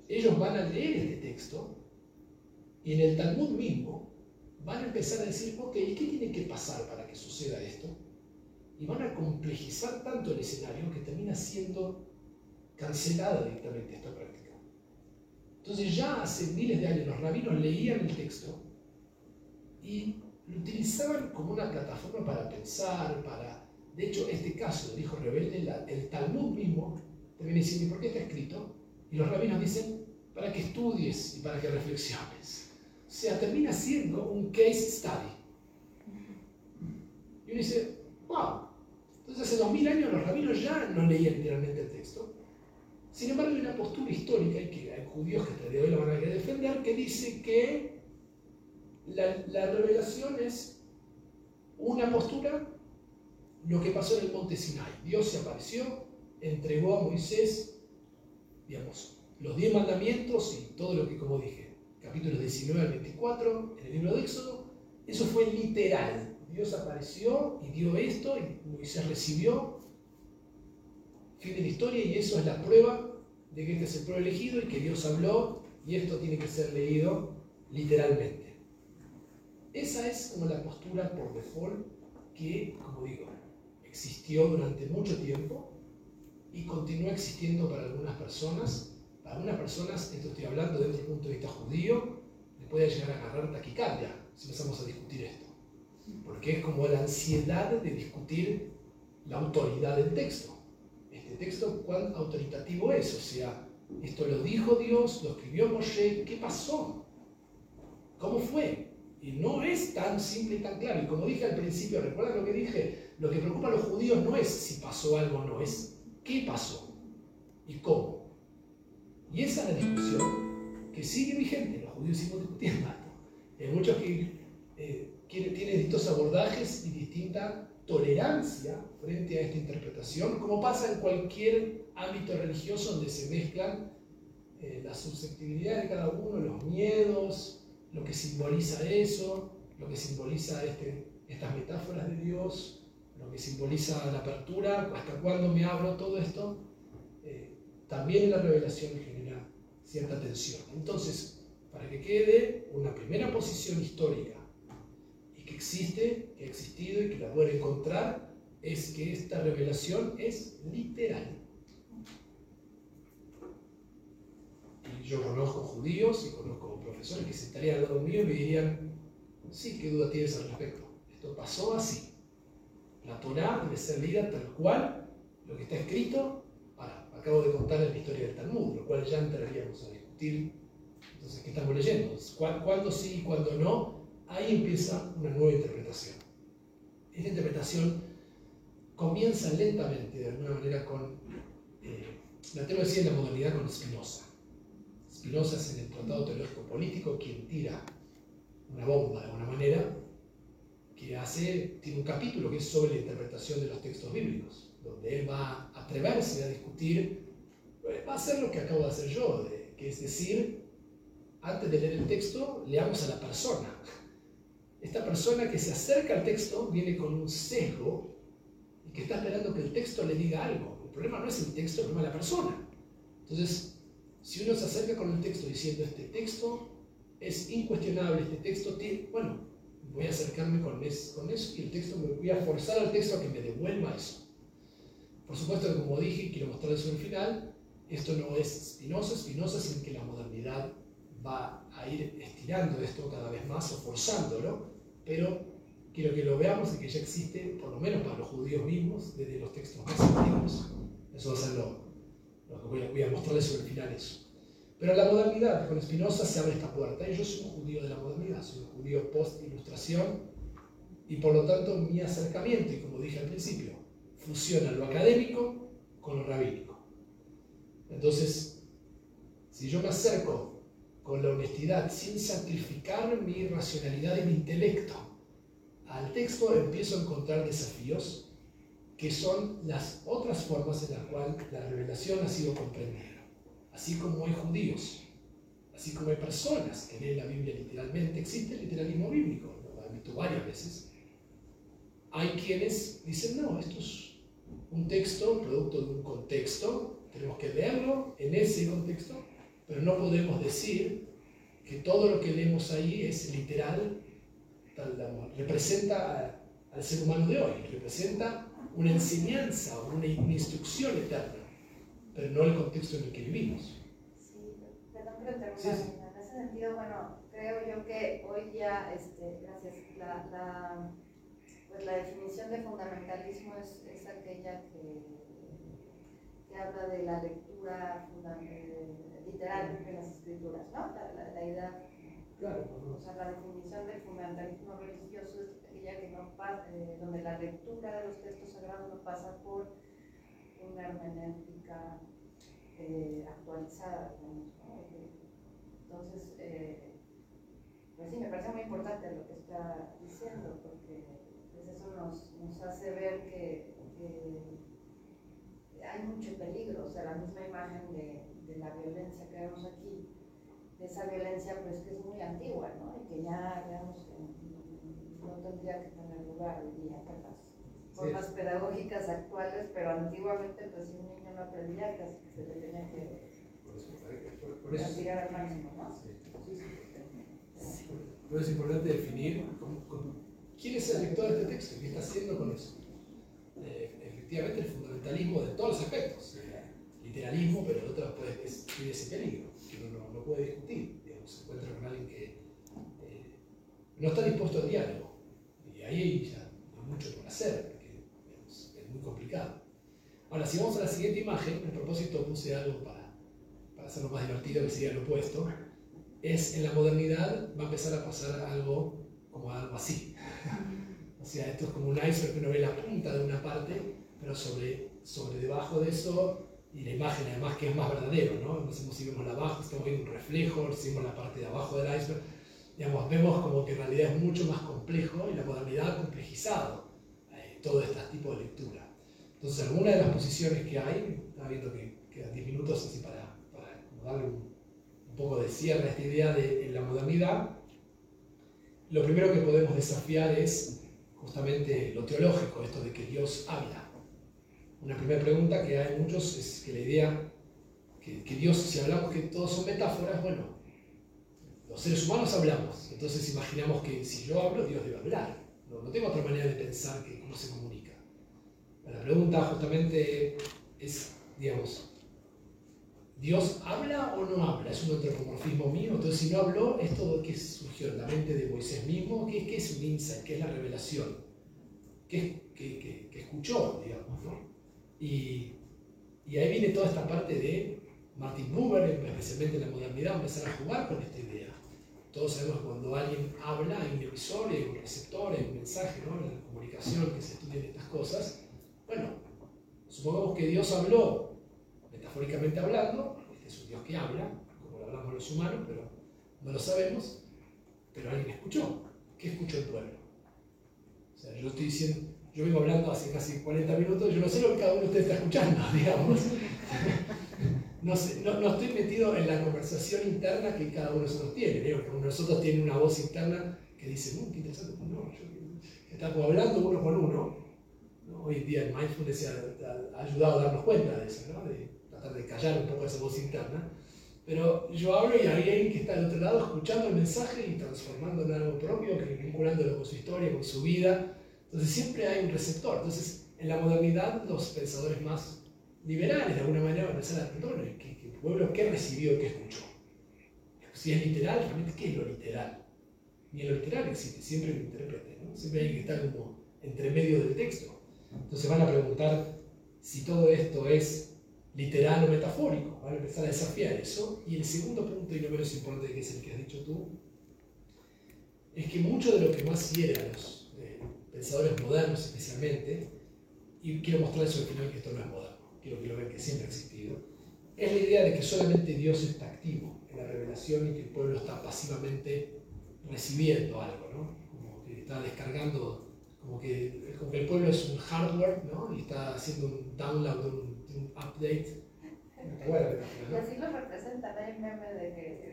Speaker 1: ellos van a leer este texto y en el Talmud mismo van a empezar a decir, ok, ¿qué tiene que pasar para que suceda esto? Y van a complejizar tanto el escenario que termina siendo cancelada directamente esta práctica. Entonces ya hace miles de años los rabinos leían el texto y lo utilizaban como una plataforma para pensar, para... De hecho, este caso del hijo rebelde, el Talmud mismo, también dice, ¿y por qué está escrito? Y los rabinos dicen, para que estudies y para que reflexiones. O sea, termina siendo un case study. Y uno dice, wow, entonces, hace dos mil años los rabinos ya no leían literalmente el texto. Sin embargo, hay una postura histórica, y que hay judíos que hasta de hoy la van a defender, que dice que la, la revelación es una postura, lo que pasó en el monte Sinai. Dios se apareció, entregó a Moisés, digamos, los diez mandamientos y todo lo que, como dije, capítulos 19 al 24, en el libro de Éxodo, eso fue literal. Dios apareció y dio esto y Moisés recibió. Fin de la historia y eso es la prueba de que este es el pueblo elegido y que Dios habló y esto tiene que ser leído literalmente. Esa es como la postura por default que, como digo, existió durante mucho tiempo y continúa existiendo para algunas personas. Para algunas personas, esto estoy hablando desde el punto de vista judío, le puede llegar a agarrar taquicardia si empezamos a discutir esto porque es como la ansiedad de discutir la autoridad del texto. Este texto, ¿cuán autoritativo es? O sea, esto lo dijo Dios, lo escribió Moshe, ¿qué pasó? ¿Cómo fue? Y no es tan simple y tan claro. Y como dije al principio, recuerdan lo que dije, lo que preocupa a los judíos no es si pasó algo o no, es qué pasó y cómo. Y esa es la discusión que sigue vigente, los judíos siguen discutiendo. Hay muchos que eh, tienen distintos abordajes y distinta tolerancia frente a esta interpretación, como pasa en cualquier ámbito religioso donde se mezclan eh, la susceptibilidad de cada uno, los miedos, lo que simboliza eso, lo que simboliza este, estas metáforas de Dios, lo que simboliza la apertura, hasta cuándo me abro todo esto, eh, también la revelación genera cierta tensión. Entonces, para que quede una primera posición histórica existe, que ha existido y que la puede encontrar, es que esta revelación es literal. yo conozco judíos y conozco profesores que se estarían al lado mío y me dirían, sí, ¿qué duda tienes al respecto? Esto pasó así. La Torah debe ser leída tal cual, lo que está escrito, acabo de contar la historia del Talmud, lo cual ya entraríamos a discutir. Entonces, ¿qué estamos leyendo? ¿Cuándo sí y cuándo no? Ahí empieza una nueva interpretación. Esta interpretación comienza lentamente, de alguna manera, con, eh, la tengo decir la modalidad con Spinoza. Spinoza es en el Tratado Teológico Político quien tira una bomba de alguna manera, que hace, tiene un capítulo que es sobre la interpretación de los textos bíblicos, donde él va a atreverse a discutir, pues, va a hacer lo que acabo de hacer yo, que es decir, antes de leer el texto, leamos a la persona. Esta persona que se acerca al texto viene con un sesgo y que está esperando que el texto le diga algo. El problema no es el texto, el problema es la persona. Entonces, si uno se acerca con el texto diciendo este texto es incuestionable, este texto tiene, bueno, voy a acercarme con, con eso y el texto me voy a forzar al texto a que me devuelva eso. Por supuesto como dije, quiero mostrar eso el final, esto no es espinoso, espinoso sin que la modernidad va a ir estirando esto cada vez más o forzándolo, pero quiero que lo veamos y que ya existe, por lo menos para los judíos mismos, desde los textos más antiguos. Eso va a ser lo, voy a, mostrarles sobre el final eso. Pero la modernidad, con Spinoza se abre esta puerta. Y yo soy un judío de la modernidad, soy un judío post-ilustración, y por lo tanto mi acercamiento, y como dije al principio, fusiona lo académico con lo rabínico. Entonces, si yo me acerco con la honestidad, sin sacrificar mi racionalidad y mi intelecto al texto, empiezo a encontrar desafíos que son las otras formas en las cuales la revelación ha sido comprendida. Así como hay judíos, así como hay personas que leen la Biblia literalmente, existe literalismo bíblico, lo he visto varias veces. Hay quienes dicen, no, esto es un texto, producto de un contexto, tenemos que leerlo en ese contexto, pero no podemos decir que todo lo que leemos ahí es literal, tal, representa al ser humano de hoy, representa una enseñanza, una, una instrucción eterna, pero no el contexto en el que vivimos.
Speaker 5: Sí, perdón que lo sí, En ese sentido, bueno, creo yo que hoy ya, este, gracias, la, la, pues la definición de fundamentalismo es, es aquella que, que, habla de la lectura eh, literal de las escrituras, ¿no? La, idea, o sea, la definición del fundamentalismo religioso es que no eh, donde la lectura de los textos sagrados no pasa por una hermenéutica eh, actualizada, Entonces, eh, pues sí, me parece muy importante lo que está diciendo, porque pues eso nos hace ver que, hay mucho peligro, o sea, la misma imagen de, de la violencia que vemos aquí, de esa violencia pues que es muy antigua, ¿no? Y que ya, digamos, no tendría que tener lugar hoy día con las formas pedagógicas actuales, pero antiguamente pues si un niño no aprendía casi se le tenía que castigar al máximo, ¿no? Sí.
Speaker 1: Por eso es importante definir quién es el lector de este texto y qué está haciendo con eso. Eh, efectivamente, el fundamentalismo de todos los aspectos, literalismo, pero el otro pues, tiene ese peligro, que uno no, no puede discutir. Se encuentra con alguien que eh, no está dispuesto al diálogo ahí ya hay mucho por hacer, porque es, muy complicado. Ahora, si vamos a la siguiente imagen, a propósito puse algo para, para hacerlo más divertido, que sería lo opuesto, es en la modernidad va a empezar a pasar algo como algo así. o sea, esto es como un iceberg que uno ve la punta de una parte, pero sobre, sobre debajo de eso, y la imagen además que es más verdadero, ¿no? No sabemos si vemos la abajo, estamos viendo un reflejo, si vemos la parte de abajo del iceberg, digamos, vemos como que en realidad es mucho más complejo y la modernidad ha complejizado eh, todo este tipo de lectura. Entonces, algunas de las posiciones que hay, estaba viendo que quedan 10 minutos así para, para darle un, un, poco de cierre a esta idea de la modernidad, lo primero que podemos desafiar es justamente lo teológico, esto de que Dios habla. Una primera pregunta que hay muchos es que la idea que, que Dios, si hablamos que todos son metáforas, bueno, los seres humanos hablamos, entonces imaginamos que si yo hablo, Dios debe hablar. No, tengo otra manera de pensar que cómo se comunica. La pregunta justamente es, digamos, ¿Dios habla o no habla? ¿Es un antropomorfismo mío? Entonces, si no habló, ¿esto qué surgió en la mente de Moisés mismo? ¿Qué, qué es un insight? ¿Qué es la revelación? ¿Qué, qué, qué escuchó, digamos? ¿no? Y, ahí viene toda esta parte de Martin Buber, especialmente en la modernidad, empezar a jugar con esta idea. Todos sabemos que cuando alguien habla, hay un emisor, hay un receptor, hay un mensaje, ¿no? En la comunicación que se estudian estas cosas. Bueno, supongamos que Dios habló metafóricamente hablando, este es un Dios que habla, como lo hablamos los humanos, pero no lo sabemos, pero alguien escuchó. ¿Qué escuchó el pueblo? O sea, yo estoy diciendo, yo vengo hablando hace casi 40 minutos, yo no sé lo que cada uno de ustedes está escuchando, digamos. No, sé, no, no, estoy metido en la conversación interna que cada uno de nosotros tiene. Digo, de nosotros tiene una voz interna que dice, mmm, qué interesante, no, yo, estamos hablando uno con uno. ¿no? Hoy en día el mindfulness ha, ayudado a darnos cuenta de eso, de, tratar de callar un poco esa voz interna. Pero yo hablo y hay alguien que está al otro lado escuchando el mensaje y transformándolo en algo propio, vinculándolo con su historia, con su vida. Entonces siempre hay un receptor. Entonces en la modernidad los pensadores más liberales de alguna manera van a a preguntar, ¿qué, qué pueblo qué recibió, qué escuchó? Si es literal, realmente ¿qué es lo literal? Ni en lo literal existe, siempre lo intérprete, ¿no? Siempre hay que estar como entre medio del texto. Entonces van a preguntar si todo esto es literal o metafórico. Van a empezar a desafiar eso. Y el segundo punto, y no menos importante que es el que has dicho tú, es que mucho de lo que más hiere pensadores modernos especialmente, y quiero mostrarles al final que esto no es moderno, quiero que lo vean que siempre ha existido, es la idea de que solamente Dios está activo en la revelación y que el pueblo está pasivamente recibiendo algo, ¿no? Como que está descargando, como que, como que el pueblo es un hardware, ¿no? Y está haciendo un download, un, un update.
Speaker 5: Bueno, y así lo representan, hay meme de que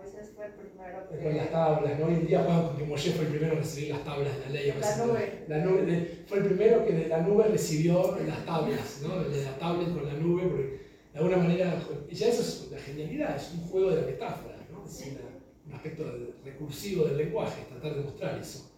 Speaker 5: Moisés fue el primero que...
Speaker 1: Con las tablas, ¿no? Hoy en día juegan con que Moisés fue el primero en recibir las tablas de la ley.
Speaker 5: La nube.
Speaker 1: La nube de, fue el primero que de la nube recibió las tablas, ¿no? De la tablet con la nube, porque de alguna manera, ya eso es la genialidad, es un juego de la metáfora, ¿no? Es una, un aspecto recursivo del lenguaje, tratar de mostrar eso.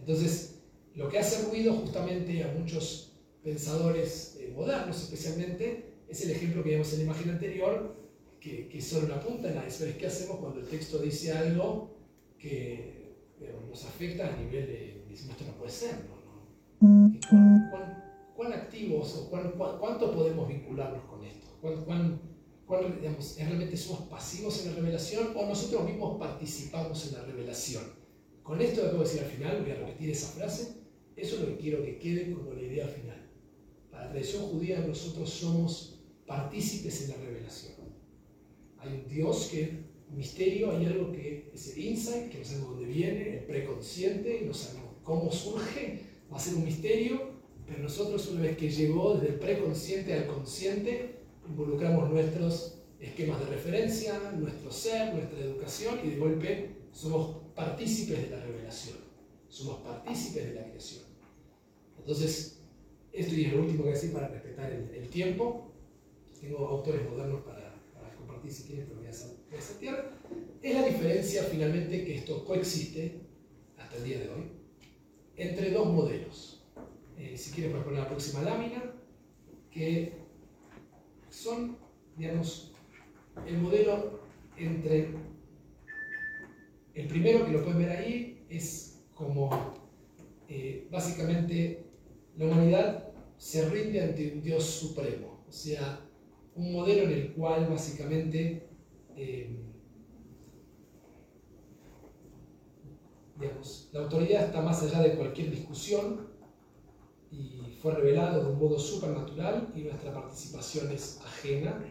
Speaker 1: Entonces, lo que hace ruido justamente a muchos pensadores eh, modernos especialmente es el ejemplo que vimos en la imagen anterior, que, que solo una punta la iceberg. ¿Qué hacemos cuando el texto dice algo que digamos, nos afecta a nivel de, decimos, esto no puede ser, ¿no? ¿Cuán, cuán, cuán activos o cuán, cuánto podemos vincularnos con esto? ¿Cuán, cuán, cuán digamos, realmente somos pasivos en la revelación o nosotros mismos participamos en la revelación? Con esto que acabo de decir al final, voy a repetir esa frase, eso es lo que quiero que quede como la idea final. Para la tradición judía nosotros somos partícipes en la revelación. Hay un Dios que, misterio, hay algo que es el insight, que no sabemos dónde viene, el preconsciente, no sabemos cómo surge, va a ser un misterio, pero nosotros una vez que llegó desde el preconsciente al consciente, involucramos nuestros esquemas de referencia, nuestro ser, nuestra educación y de golpe somos partícipes de la revelación, somos partícipes de la creación. Entonces, esto y es lo último que decir para respetar el, el tiempo. Tengo autores modernos para, si quieren, pero voy a. Es la diferencia finalmente que esto coexiste hasta el día de hoy entre dos modelos. Eh, si quieren, puedes poner la próxima lámina, que son, digamos, el modelo entre el primero que lo pueden ver ahí es como eh, básicamente la humanidad se rinde ante un Dios supremo, o sea, un modelo en el cual básicamente eh, digamos, la autoridad está más allá de cualquier discusión y fue revelado de un modo supernatural y nuestra participación es ajena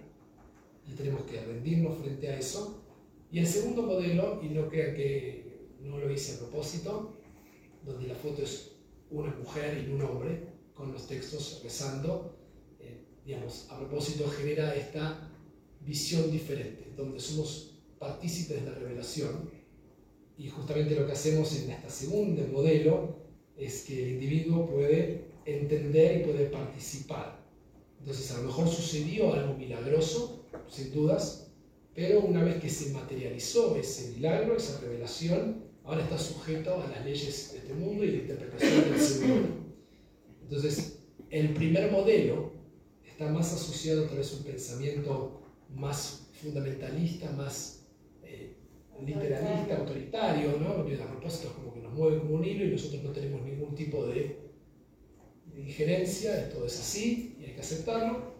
Speaker 1: y tenemos que rendirnos frente a eso. Y el segundo modelo, y no crean que no lo hice a propósito, donde la foto es una mujer y un hombre con los textos rezando, digamos, a propósito genera esta visión diferente, donde somos partícipes de la revelación y justamente lo que hacemos en este segundo modelo es que el individuo puede entender y puede participar. Entonces a lo mejor sucedió algo milagroso, sin dudas, pero una vez que se materializó ese milagro, esa revelación, ahora está sujeto a las leyes de este mundo y la interpretación del Señor. Entonces, el primer modelo está más asociado tal vez a un pensamiento más fundamentalista, más eh, literalista, autoritario, ¿no? Porque a propósito es como que nos mueve como un hilo y nosotros no tenemos ningún tipo de, injerencia, esto es así y hay que aceptarlo.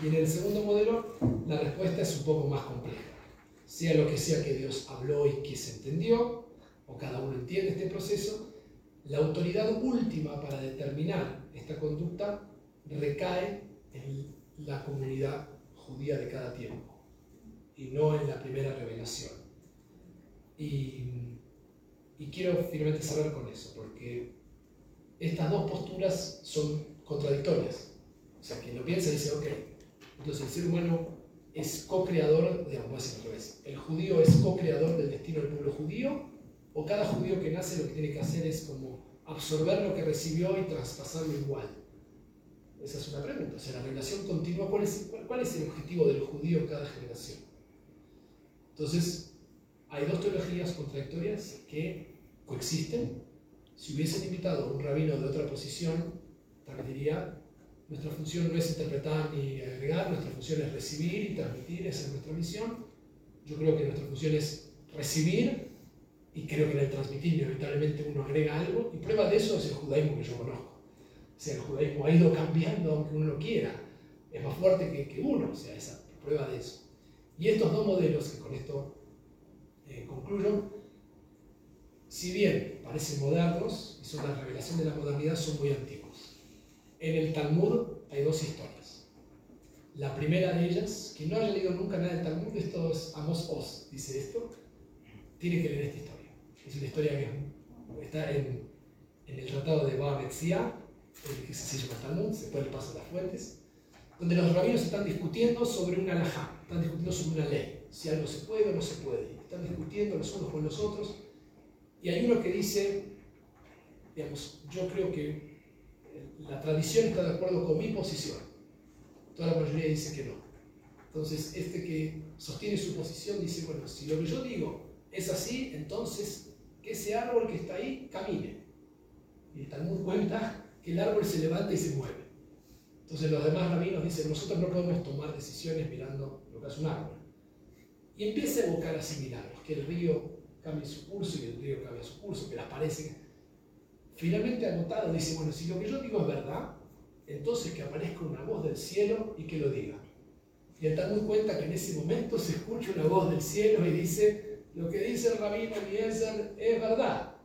Speaker 1: Y en el segundo modelo la respuesta es un poco más compleja. Sea lo que sea que Dios habló y que se entendió, o cada uno entiende este proceso, la autoridad última para determinar esta conducta recae en la comunidad judía de cada tiempo y no en la primera revelación. Y, y quiero finalmente cerrar con eso, porque estas dos posturas son contradictorias. O sea, quien lo piensa dice, ok, entonces el ser humano es co-creador, digamos, más al revés. El judío es co-creador del destino del pueblo judío, o cada judío que nace lo que tiene que hacer es como absorber lo que recibió y traspasarlo igual. Esa es una pregunta. O sea, la relación continua, ¿cuál es, el objetivo del judío cada generación? Entonces, hay dos teologías contradictorias que coexisten. Si hubiesen invitado a un rabino de otra posición, también diría, nuestra función no es interpretar ni agregar, nuestra función es recibir y transmitir, esa es nuestra misión. Yo creo que nuestra función es recibir y creo que en el transmitir inevitablemente uno agrega algo y prueba de eso es el judaísmo que yo conozco. O sea, el judaísmo ha ido cambiando aunque uno no quiera. Es más fuerte que, que uno, o sea, esa prueba de eso. Y estos dos modelos, que con esto eh, concluyo, si bien parecen modernos y son la revelación de la modernidad, son muy antiguos. En el Talmud hay dos historias. La primera de ellas, quien no haya leído nunca nada del Talmud, esto es Amos Oz, dice esto, tiene que leer esta historia. Es una historia que está en, en el tratado de Baba Que se llama Talmud, se puede pasar las fuentes, donde los rabinos están discutiendo sobre una alajá, están discutiendo sobre una ley, si algo se puede o no se puede. Están discutiendo los unos con los otros. Y hay uno que dice, digamos, yo creo que la tradición está de acuerdo con mi posición. Toda la mayoría dice que no. Entonces, este que sostiene su posición dice, bueno, si lo que yo digo es así, entonces que ese árbol que está ahí camine. Y el Talmud cuenta el árbol se levanta y se mueve. Entonces los demás rabinos dicen, nosotros no podemos tomar decisiones mirando lo que hace un árbol. Y empieza a evocar así milagros, que el río cambie su curso y el río cambie su curso, que las parecen. Finalmente anotado dice, bueno, si lo que yo digo es verdad, entonces que aparezca una voz del cielo y que lo diga. Y el Talmud cuenta que en ese momento se escucha una voz del cielo y dice, lo que dice el rabino Eliezer es verdad.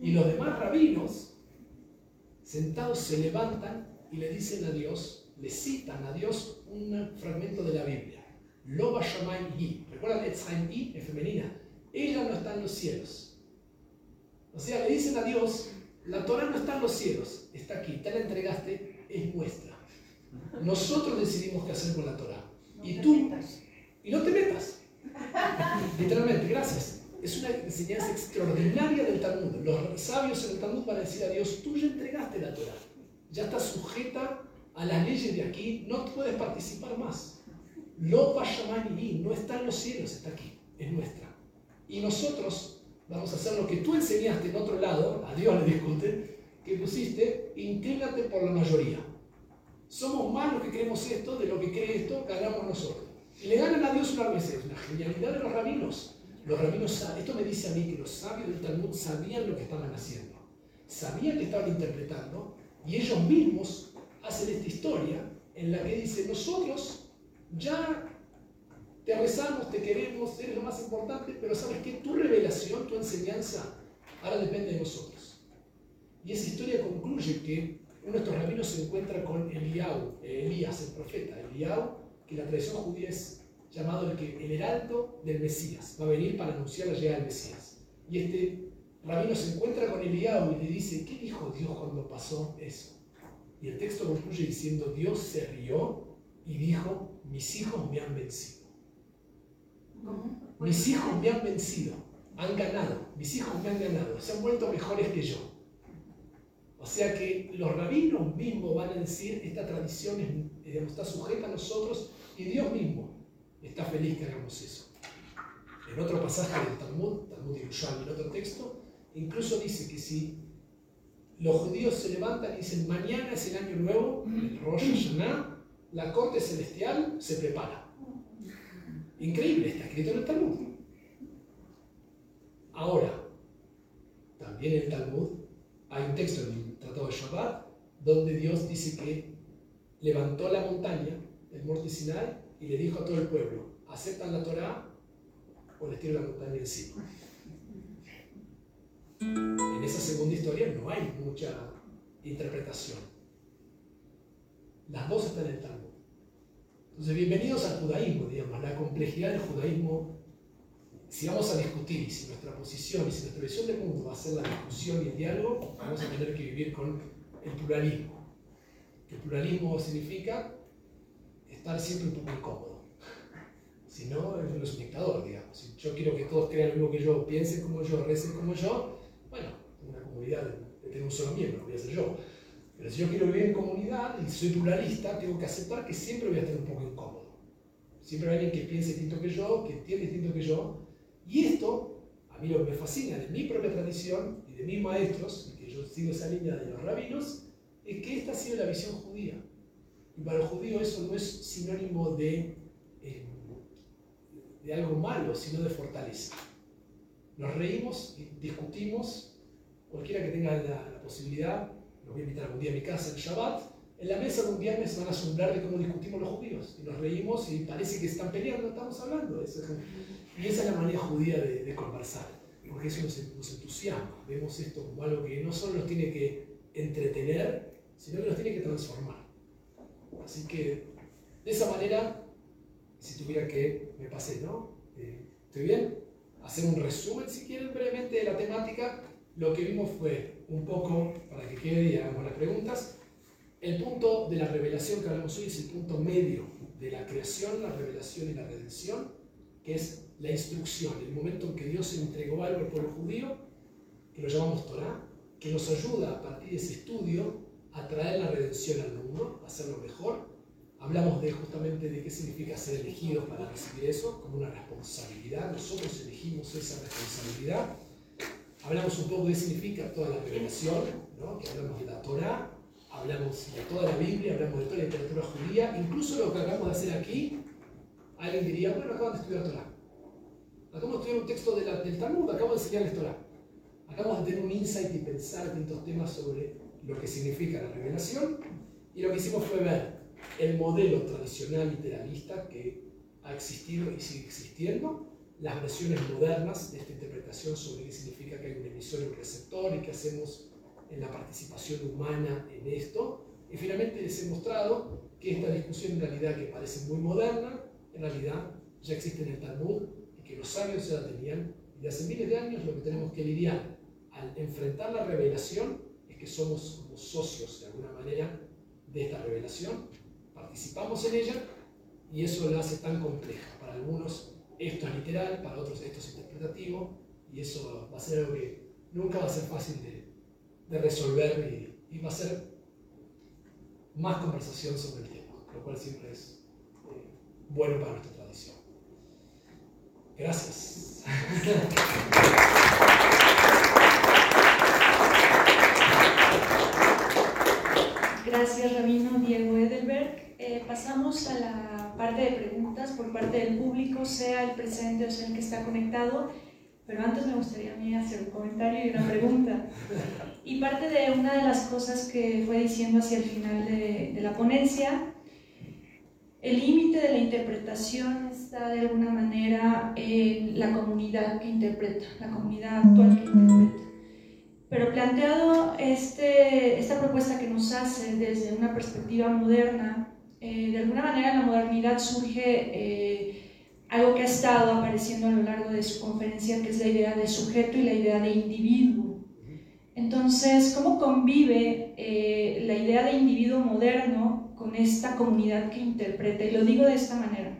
Speaker 1: Y los demás rabinos, sentados, se levantan y le dicen a Dios, le citan a Dios un fragmento de la Biblia. Loba Shamay Yi. ¿Recuerdan Etzhaim I? Es femenina. Ella no está en los cielos. O sea, le dicen a Dios, la Torah no está en los cielos, está aquí, te la entregaste, es nuestra. Nosotros decidimos qué hacer con la Torah. y tú, y no te metas. Literalmente, gracias. Es una enseñanza extraordinaria del Talmud. Los sabios en el Talmud van a decir a Dios, tú ya entregaste la Torah ya está sujeta a las leyes de aquí, no puedes participar más. Lo Pashamani no está en los cielos, está aquí, es nuestra. Y nosotros vamos a hacer lo que tú enseñaste en otro lado, a Dios le discute, que pusiste, inclínate por la mayoría. Somos más los que creemos esto de lo que cree esto que hagamos nosotros. Y le ganan a Dios una vez, es la genialidad de los rabinos. Los rabinos, esto me dice a mí que los sabios del Talmud sabían lo que estaban haciendo, sabían que estaban interpretando y ellos mismos hacen esta historia en la que dice, nosotros ya te rezamos, te queremos, eres lo más importante, pero sabes que tu revelación, tu enseñanza, ahora depende de nosotros. Y esa historia concluye que uno de estos rabinos se encuentra con eh, Elías, el profeta, Eliau, que la tradición judía es llamado el, que, el heraldo del Mesías, va a venir para anunciar la llegada del Mesías. Y este rabino se encuentra con Eliau y le dice, ¿qué dijo Dios cuando pasó eso? Y el texto concluye diciendo, Dios se rió y dijo, mis hijos me han vencido. Mis hijos me han vencido, han ganado, mis hijos me han ganado, se han vuelto mejores que yo. O sea que los rabinos mismos van a decir, esta tradición está sujeta a nosotros y Dios mismo está feliz que hagamos eso. En otro pasaje del Talmud, Talmud Yerushalmi, en otro texto, incluso dice que si los judíos se levantan y dicen, mañana es el año nuevo, el Rosh Hashanah, la corte celestial se prepara. Increíble, está escrito en el Talmud. Ahora, también en el Talmud hay un texto en el Tratado de Shabbat donde Dios dice que levantó la montaña, el monte Sinai, y le dijo a todo el pueblo, ¿aceptan la Torah o les tiro la montaña encima? En esa segunda historia no hay mucha interpretación. Las dos están en el Talmud. Entonces, bienvenidos al judaísmo, digamos, la complejidad del judaísmo. Si vamos a discutir, si nuestra posición y si nuestra visión del mundo va a ser la discusión y el diálogo, vamos a tener que vivir con el pluralismo. El pluralismo significa estar siempre un poco incómodo. Si no, es un espectador, digamos. Si yo quiero que todos crean lo que yo, piensen como yo, recen como yo, bueno, una comunidad tener un solo miembro, voy a ser yo. Pero si yo quiero vivir en comunidad y soy pluralista, tengo que aceptar que siempre voy a estar un poco incómodo. Siempre hay alguien que piense distinto que yo, que entiende distinto que yo. Y esto, a mí lo que me fascina de mi propia tradición y de mis maestros, y que yo sigo esa línea de los rabinos, es que esta ha sido la visión judía. Y para el judío eso no es sinónimo de, eh, de algo malo, sino de fortaleza. Nos reímos, discutimos, cualquiera que tenga la, posibilidad, los voy a invitar algún día a mi casa en Shabbat, en la mesa de un viernes van a asombrar de cómo discutimos los judíos. Y nos reímos y parece que están peleando, estamos hablando. Y esa es la manera judía de, conversar, porque eso nos, nos, entusiasma. Vemos esto como algo que no solo nos tiene que entretener, sino que nos tiene que transformar. Así que de esa manera, si tuviera que, me pasé, ¿no? Eh, ¿Estoy bien? hacer un resumen, si quieren, brevemente de la temática. Lo que vimos fue un poco, para que quede y hagamos las preguntas, el punto de la revelación que hablamos hoy es el punto medio de la creación, la revelación y la redención, que es la instrucción, el momento en que Dios entregó algo al pueblo judío, que lo llamamos Torah, que nos ayuda a partir de ese estudio a traer la redención al mundo, hacerlo mejor, Hablamos de justamente de qué significa ser elegidos para recibir eso, como una responsabilidad. Nosotros elegimos esa responsabilidad. Hablamos un poco de qué significa toda la revelación, ¿no? que hablamos de la Torah, hablamos de toda la Biblia, hablamos de toda la literatura judía, incluso lo que acabamos de hacer aquí, alguien diría, bueno, acabamos de estudiar Torah. Acabamos de estudiar un texto de la, del Talmud, acabamos de enseñarles Torah. Acabamos de tener un insight y pensar distintos temas sobre lo que significa la revelación, y lo que hicimos fue ver el modelo tradicional literalista que ha existido y sigue existiendo, las versiones modernas de esta interpretación sobre qué significa que hay un emisor y un receptor y qué hacemos en la participación humana en esto. Y finalmente les he mostrado que esta discusión en realidad que parece muy moderna, en realidad ya existe en el Talmud y que los sabios ya la tenían. Y de hace miles de años lo que tenemos que lidiar al enfrentar la revelación que somos como socios de alguna manera de esta revelación participamos en ella y eso la hace tan compleja. Para algunos esto es literal, para otros esto es interpretativo y eso va a ser algo que nunca va a ser fácil de, resolver y, va a ser más conversación sobre el tema, lo cual siempre es eh, bueno para nuestra tradición. Gracias.
Speaker 3: Gracias, Rabino Diego Edelberg. Eh, pasamos a la parte de preguntas por parte del público, sea el presente o sea el que está conectado. Pero antes me gustaría hacer un comentario y una pregunta. Y parte de una de las cosas que fue diciendo hacia el final de, la ponencia, el límite de la interpretación es está de alguna manera en la comunidad que interpreta, la comunidad actual que interpreta. Pero planteado este, esta propuesta que nos hace desde una perspectiva moderna, eh, de alguna manera la modernidad surge eh, algo que ha estado apareciendo a lo largo de su conferencia, que es la idea de sujeto y la idea de individuo. Entonces, ¿cómo convive eh, la idea de individuo moderno con esta comunidad que interpreta? Y lo digo de esta manera.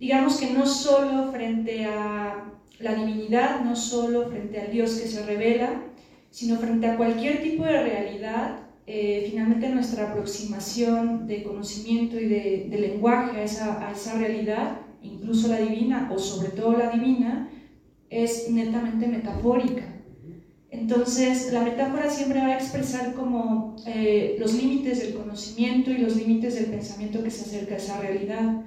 Speaker 3: Digamos que no solo frente a la divinidad, no solo frente al Dios que se revela, sino frente a cualquier tipo de realidad, eh, finalmente nuestra aproximación de conocimiento y de, lenguaje a esa, a esa, realidad, incluso la divina o sobre todo la divina, es netamente metafórica. Entonces, la metáfora siempre va a expresar como eh, los límites del conocimiento y los límites del pensamiento que se acerca a esa realidad.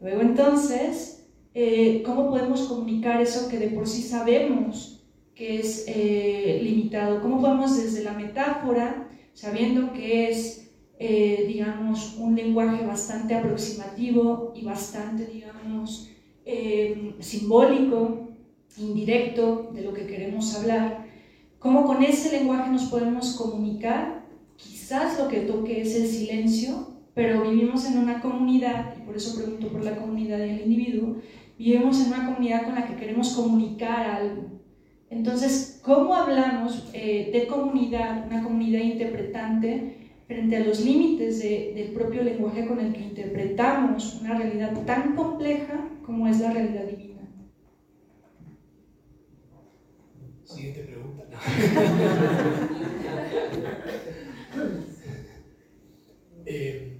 Speaker 3: Luego, entonces, eh, ¿cómo podemos comunicar eso que de por sí sabemos que es eh, limitado. ¿Cómo podemos desde la metáfora, sabiendo que es, eh, digamos, un lenguaje bastante aproximativo y bastante, digamos, eh, simbólico, indirecto de lo que queremos hablar, cómo con ese lenguaje nos podemos comunicar? Quizás lo que toque es el silencio, pero vivimos en una comunidad, y por eso pregunto por la comunidad y el individuo, vivimos en una comunidad con la que queremos comunicar algo entonces, ¿cómo hablamos eh, de comunidad, una comunidad interpretante, frente a los límites del propio lenguaje con el que interpretamos una realidad tan compleja como es la realidad divina?
Speaker 1: Siguiente pregunta. Eh,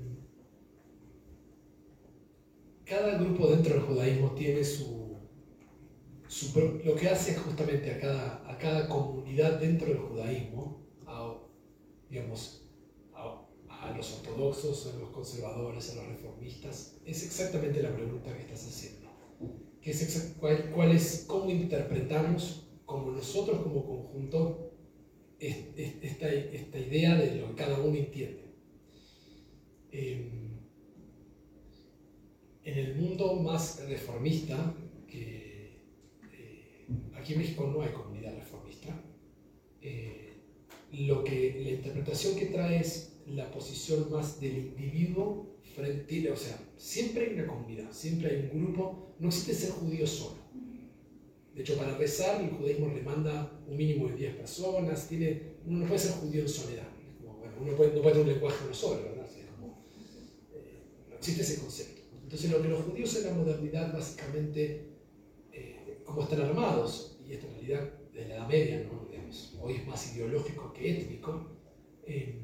Speaker 1: cada grupo dentro del judaísmo tiene su lo que hace justamente a cada, a cada comunidad dentro del judaísmo, a, digamos, a, los ortodoxos, a los conservadores, a los reformistas, es exactamente la pregunta que estás haciendo. Que es cuál, es, ¿Cómo interpretamos como nosotros como conjunto esta, esta idea de lo que cada uno entiende? Em, en el mundo más reformista, aquí en México no hay comunidad reformista. Eh, lo que, la interpretación que trae es la posición más del individuo frente, o sea, siempre hay una comunidad, siempre hay un grupo, no existe ser judío solo. De hecho, para rezar, el judaísmo le manda un mínimo de 10 personas, tiene, uno no puede ser judío en soledad, bueno, uno puede, no puede tener un lenguaje uno solo, ¿verdad? Eh, no existe ese concepto. Entonces, lo que los judíos en la modernidad básicamente cómo están armados, y esta en realidad desde la Edad Media, ¿no? hoy es más ideológico que étnico, eh,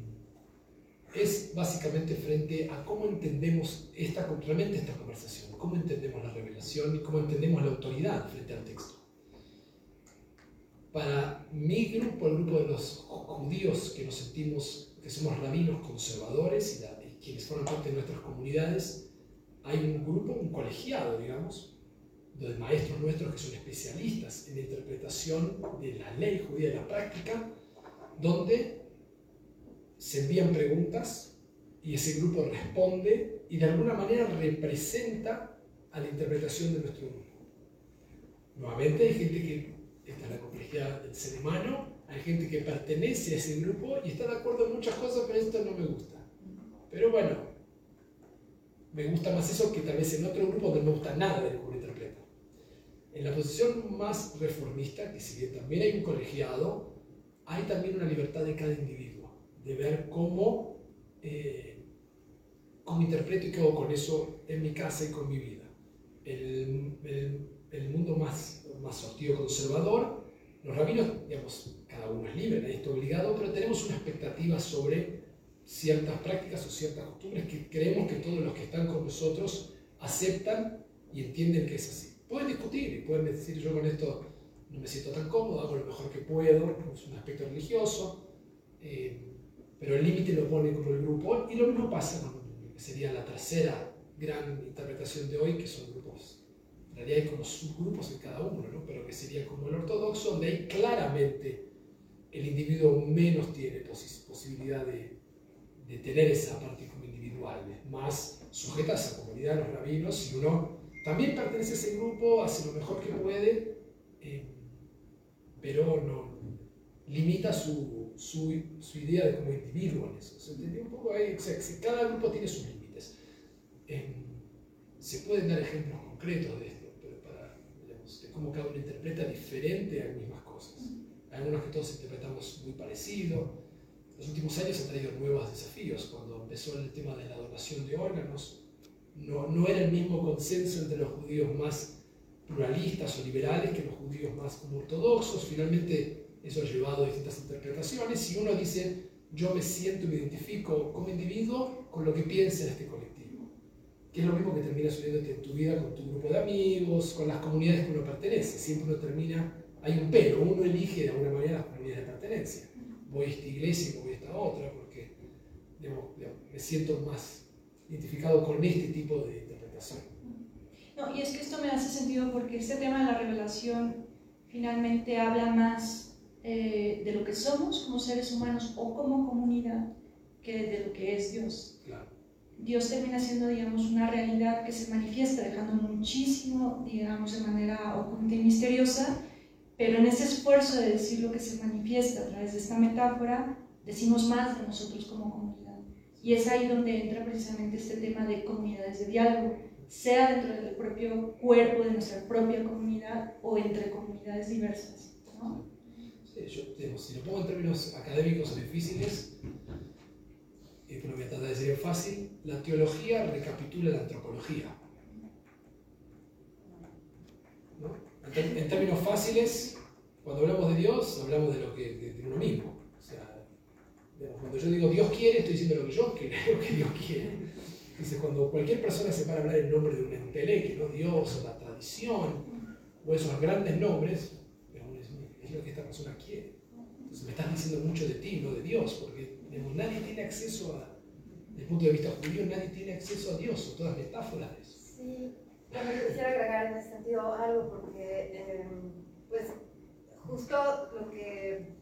Speaker 1: es básicamente frente a cómo entendemos esta, realmente esta conversación, cómo entendemos la revelación y cómo entendemos la autoridad frente al texto. Para mi grupo, el grupo de los judíos que nos sentimos, que somos rabinos conservadores y, y quienes forman parte de nuestras comunidades, hay un grupo, un colegiado, digamos, de maestros nuestros que son especialistas en la interpretación de la ley judía de la práctica, donde se envían preguntas y ese grupo responde y de alguna manera representa a la interpretación de nuestro grupo. Nuevamente hay gente que, está en la complejidad del ser humano, hay gente que pertenece a ese grupo y está de acuerdo en muchas cosas, pero esto no me gusta. Pero bueno, me gusta más eso que tal vez en otro grupo no me gusta nada del cómo interpreta. En la posición más reformista, que si bien también hay un colegiado, hay también una libertad de cada individuo, de ver cómo, eh, cómo interpreto y qué hago con eso en mi casa y con mi vida. El, el, mundo más, más sortido conservador, los rabinos, digamos, cada uno es libre, nadie está obligado, pero tenemos una expectativa sobre ciertas prácticas o ciertas costumbres que creemos que todos los que están con nosotros aceptan y entienden que es así pueden discutir y pueden decir yo con esto no me siento tan cómodo, hago lo mejor que puedo, es un aspecto religioso, eh, pero el límite lo pone como el grupo y lo mismo pasa con lo que sería la tercera gran interpretación de hoy, que son grupos, en realidad hay como subgrupos en cada uno, ¿no? pero que sería como el ortodoxo, donde hay claramente el individuo menos tiene posibilidad de, de tener esa parte como individual, es más sujeta a esa comunidad los rabinos y uno también pertenece a ese grupo, hace lo mejor que puede, eh, pero no limita su, su, su, idea de como individuo en eso. ¿Se un poco ahí? O sea, cada grupo tiene sus límites. Eh, se pueden dar ejemplos concretos de esto, pero para, digamos, de cómo cada uno interpreta diferente las mismas cosas. Algunos que todos interpretamos muy parecido. Los últimos años han traído nuevos desafíos. Cuando empezó el tema de la donación de órganos, no, era el mismo consenso entre los judíos más pluralistas o liberales que los judíos más ortodoxos. Finalmente eso ha llevado a distintas interpretaciones y uno dice, yo me siento y me identifico como individuo con lo que piensa en este colectivo. Que es lo mismo que termina sucediendo en tu vida con tu grupo de amigos, con las comunidades que uno pertenece. Siempre uno termina, hay un pero, uno elige de alguna manera las comunidades de pertenencia. Voy a esta iglesia y voy a esta otra porque me siento más identificado con este tipo de interpretación.
Speaker 3: No, y es que esto me hace sentido porque este tema de la revelación finalmente habla más eh, de lo que somos como seres humanos o como comunidad que de lo que es Dios.
Speaker 1: Claro.
Speaker 3: Dios termina siendo, digamos, una realidad que se manifiesta, dejando muchísimo, digamos, de manera oculta y misteriosa, pero en ese esfuerzo de decir lo que se manifiesta a través de esta metáfora, decimos más de nosotros como comunidad. Y es ahí donde entra precisamente este tema de comunidades de diálogo, sea dentro del propio cuerpo de nuestra propia comunidad o entre comunidades diversas.
Speaker 1: Sí, yo, si lo pongo en términos académicos o difíciles, eh, pero voy a tratar de decir fácil, la teología recapitula la antropología. ¿no? En, términos fáciles, cuando hablamos de Dios, hablamos de lo que de uno mismo cuando yo digo Dios quiere, estoy diciendo lo que yo creo que Dios quiere. Dice, cuando cualquier persona se para hablar en nombre de un enteleque, ¿no? Dios o la tradición, o esos grandes nombres, es lo que esta persona quiere. Entonces me estás diciendo mucho de ti, no de Dios, porque nadie tiene acceso a, desde el punto de vista judío, nadie tiene acceso a Dios, son todas metáforas de eso.
Speaker 5: Sí, bueno, quisiera agregar en ese sentido algo, porque, eh, pues, justo lo que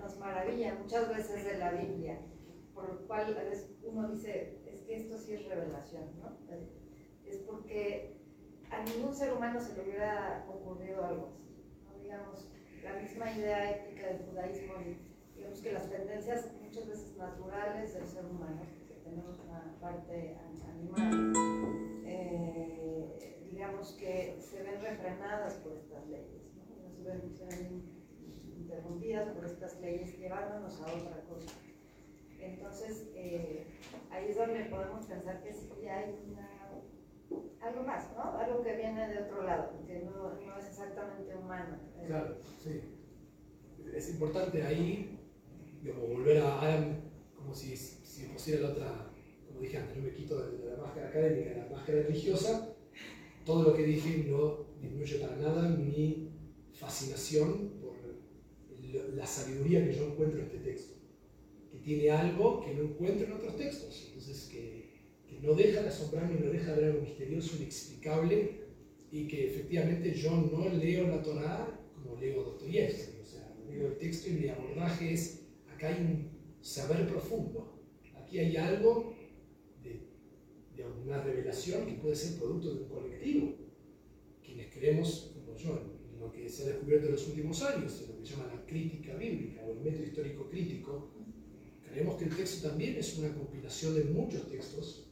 Speaker 5: nos maravilla muchas veces de la Biblia, por lo cual a veces uno dice, es que esto sí es revelación, ¿no? Es porque a ningún ser humano se le hubiera ocurrido algo así, ¿no? Digamos, la misma idea ética del judaísmo, digamos que las tendencias muchas veces naturales del ser humano, que tenemos una parte animal, eh, digamos que se ven refrenadas por estas leyes, ¿no? ven, se ven interrumpidas por estas leyes, llevándonos a otra cosa. Entonces, eh, ahí es donde podemos pensar que sí hay algo más, ¿no? Algo que viene de otro lado, que no, no es exactamente humano.
Speaker 1: Claro, sí. Es importante ahí, como volver a Adam, como si, si pusiera la otra, como dije antes, no me quito de la máscara académica, de la máscara religiosa, todo lo que dije no disminuye para nada mi fascinación la sabiduría que yo encuentro en este texto, que tiene algo que no encuentro en otros textos, entonces que, no deja de asombrarme, no deja de ver algo misterioso, inexplicable, y que efectivamente yo no leo la Torá como leo Dostoyevsky, o sea, leo el texto y mi abordaje es, acá hay un saber profundo, aquí hay algo de, de una revelación que puede ser producto de un colectivo, quienes creemos, como yo, lo que se ha descubierto en los últimos años, lo que se llama la crítica bíblica o el método histórico crítico, creemos que el texto también es una compilación de muchos textos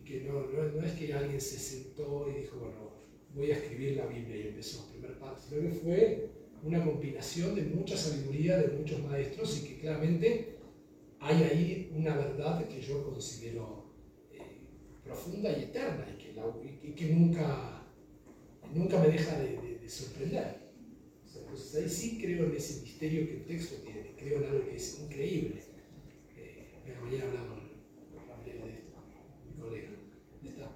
Speaker 1: y que no, no, es que alguien se sentó y dijo, bueno, voy a escribir la Biblia y empezó, primer parte, sino que fue una compilación de mucha sabiduría de muchos maestros y que claramente hay ahí una verdad que yo considero eh, profunda y eterna y que, que nunca, nunca me deja de de sorprender. entonces ahí sí creo en ese misterio que el texto tiene, creo en algo que es increíble. Eh, mañana hablamos de esto, mi colega,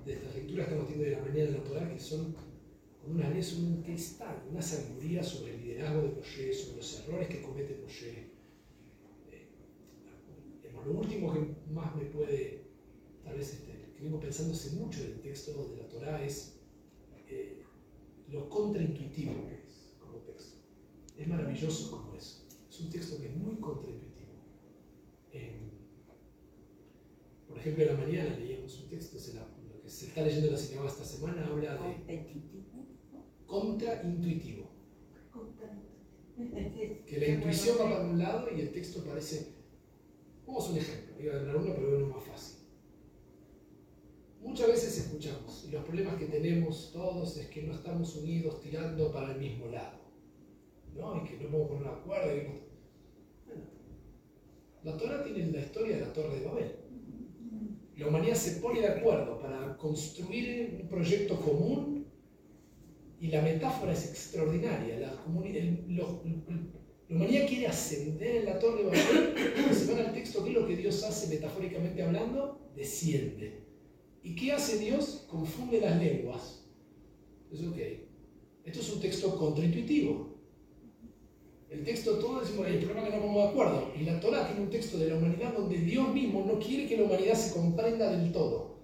Speaker 1: de, estas lecturas que estamos teniendo de la mañana natural que son como una vez un cristal, una sabiduría sobre el liderazgo de Moshe, sobre los errores que comete Moshe. Eh, lo último que más me puede, tal vez este, que vengo pensándose mucho del texto de la Torah es lo contraintuitivo que es como texto. Es maravilloso como es. Es un texto que es muy contraintuitivo. por ejemplo, en la mañana leíamos un texto, es lo que se está leyendo en la sinagoga esta semana, habla de contraintuitivo. Que la intuición va para un lado y el texto parece. Vamos a un ejemplo, iba a dar uno, pero uno más fácil. Muchas veces escuchamos, y los problemas que tenemos todos es que no estamos unidos tirando para el mismo lado. ¿no? Y que no podemos poner un acuerdo. Bueno, la Torah tiene la historia de la Torre de Babel. La humanidad se pone de acuerdo para construir un proyecto común y la metáfora es extraordinaria. La, el- la humanidad quiere ascender en la Torre de Babel. Si van al texto, ¿qué es lo que Dios hace metafóricamente hablando? Desciende. ¿Y qué hace Dios? Confunde las lenguas. Es ok. Esto es un texto contraintuitivo. El texto todo decimos, el problema que no estamos de acuerdo. Y la Torah tiene un texto de la humanidad donde Dios mismo no quiere que la humanidad se comprenda del todo.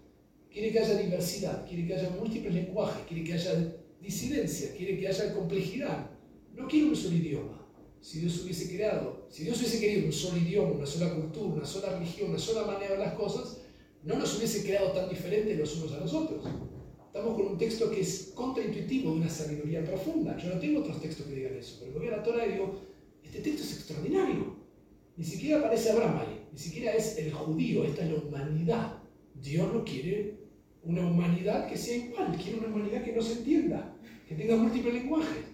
Speaker 1: Quiere que haya diversidad, quiere que haya múltiples lenguajes, quiere que haya disidencia, quiere que haya complejidad. No quiere un solo idioma. Si Dios hubiese creado, si Dios hubiese querido un solo idioma, una sola cultura, una sola religión, una sola manera de ver las cosas, no nos hubiese creado tan diferentes los unos a los otros. Estamos con un texto que es contraintuitivo de una sabiduría profunda. Yo no tengo otros textos que digan eso, pero me voy a la Torah y digo, este texto es extraordinario. Ni siquiera aparece Abraham ahí, ni siquiera es el judío, esta es la humanidad. Dios no quiere una humanidad que sea igual, quiere una humanidad que no se entienda, que tenga múltiples lenguajes.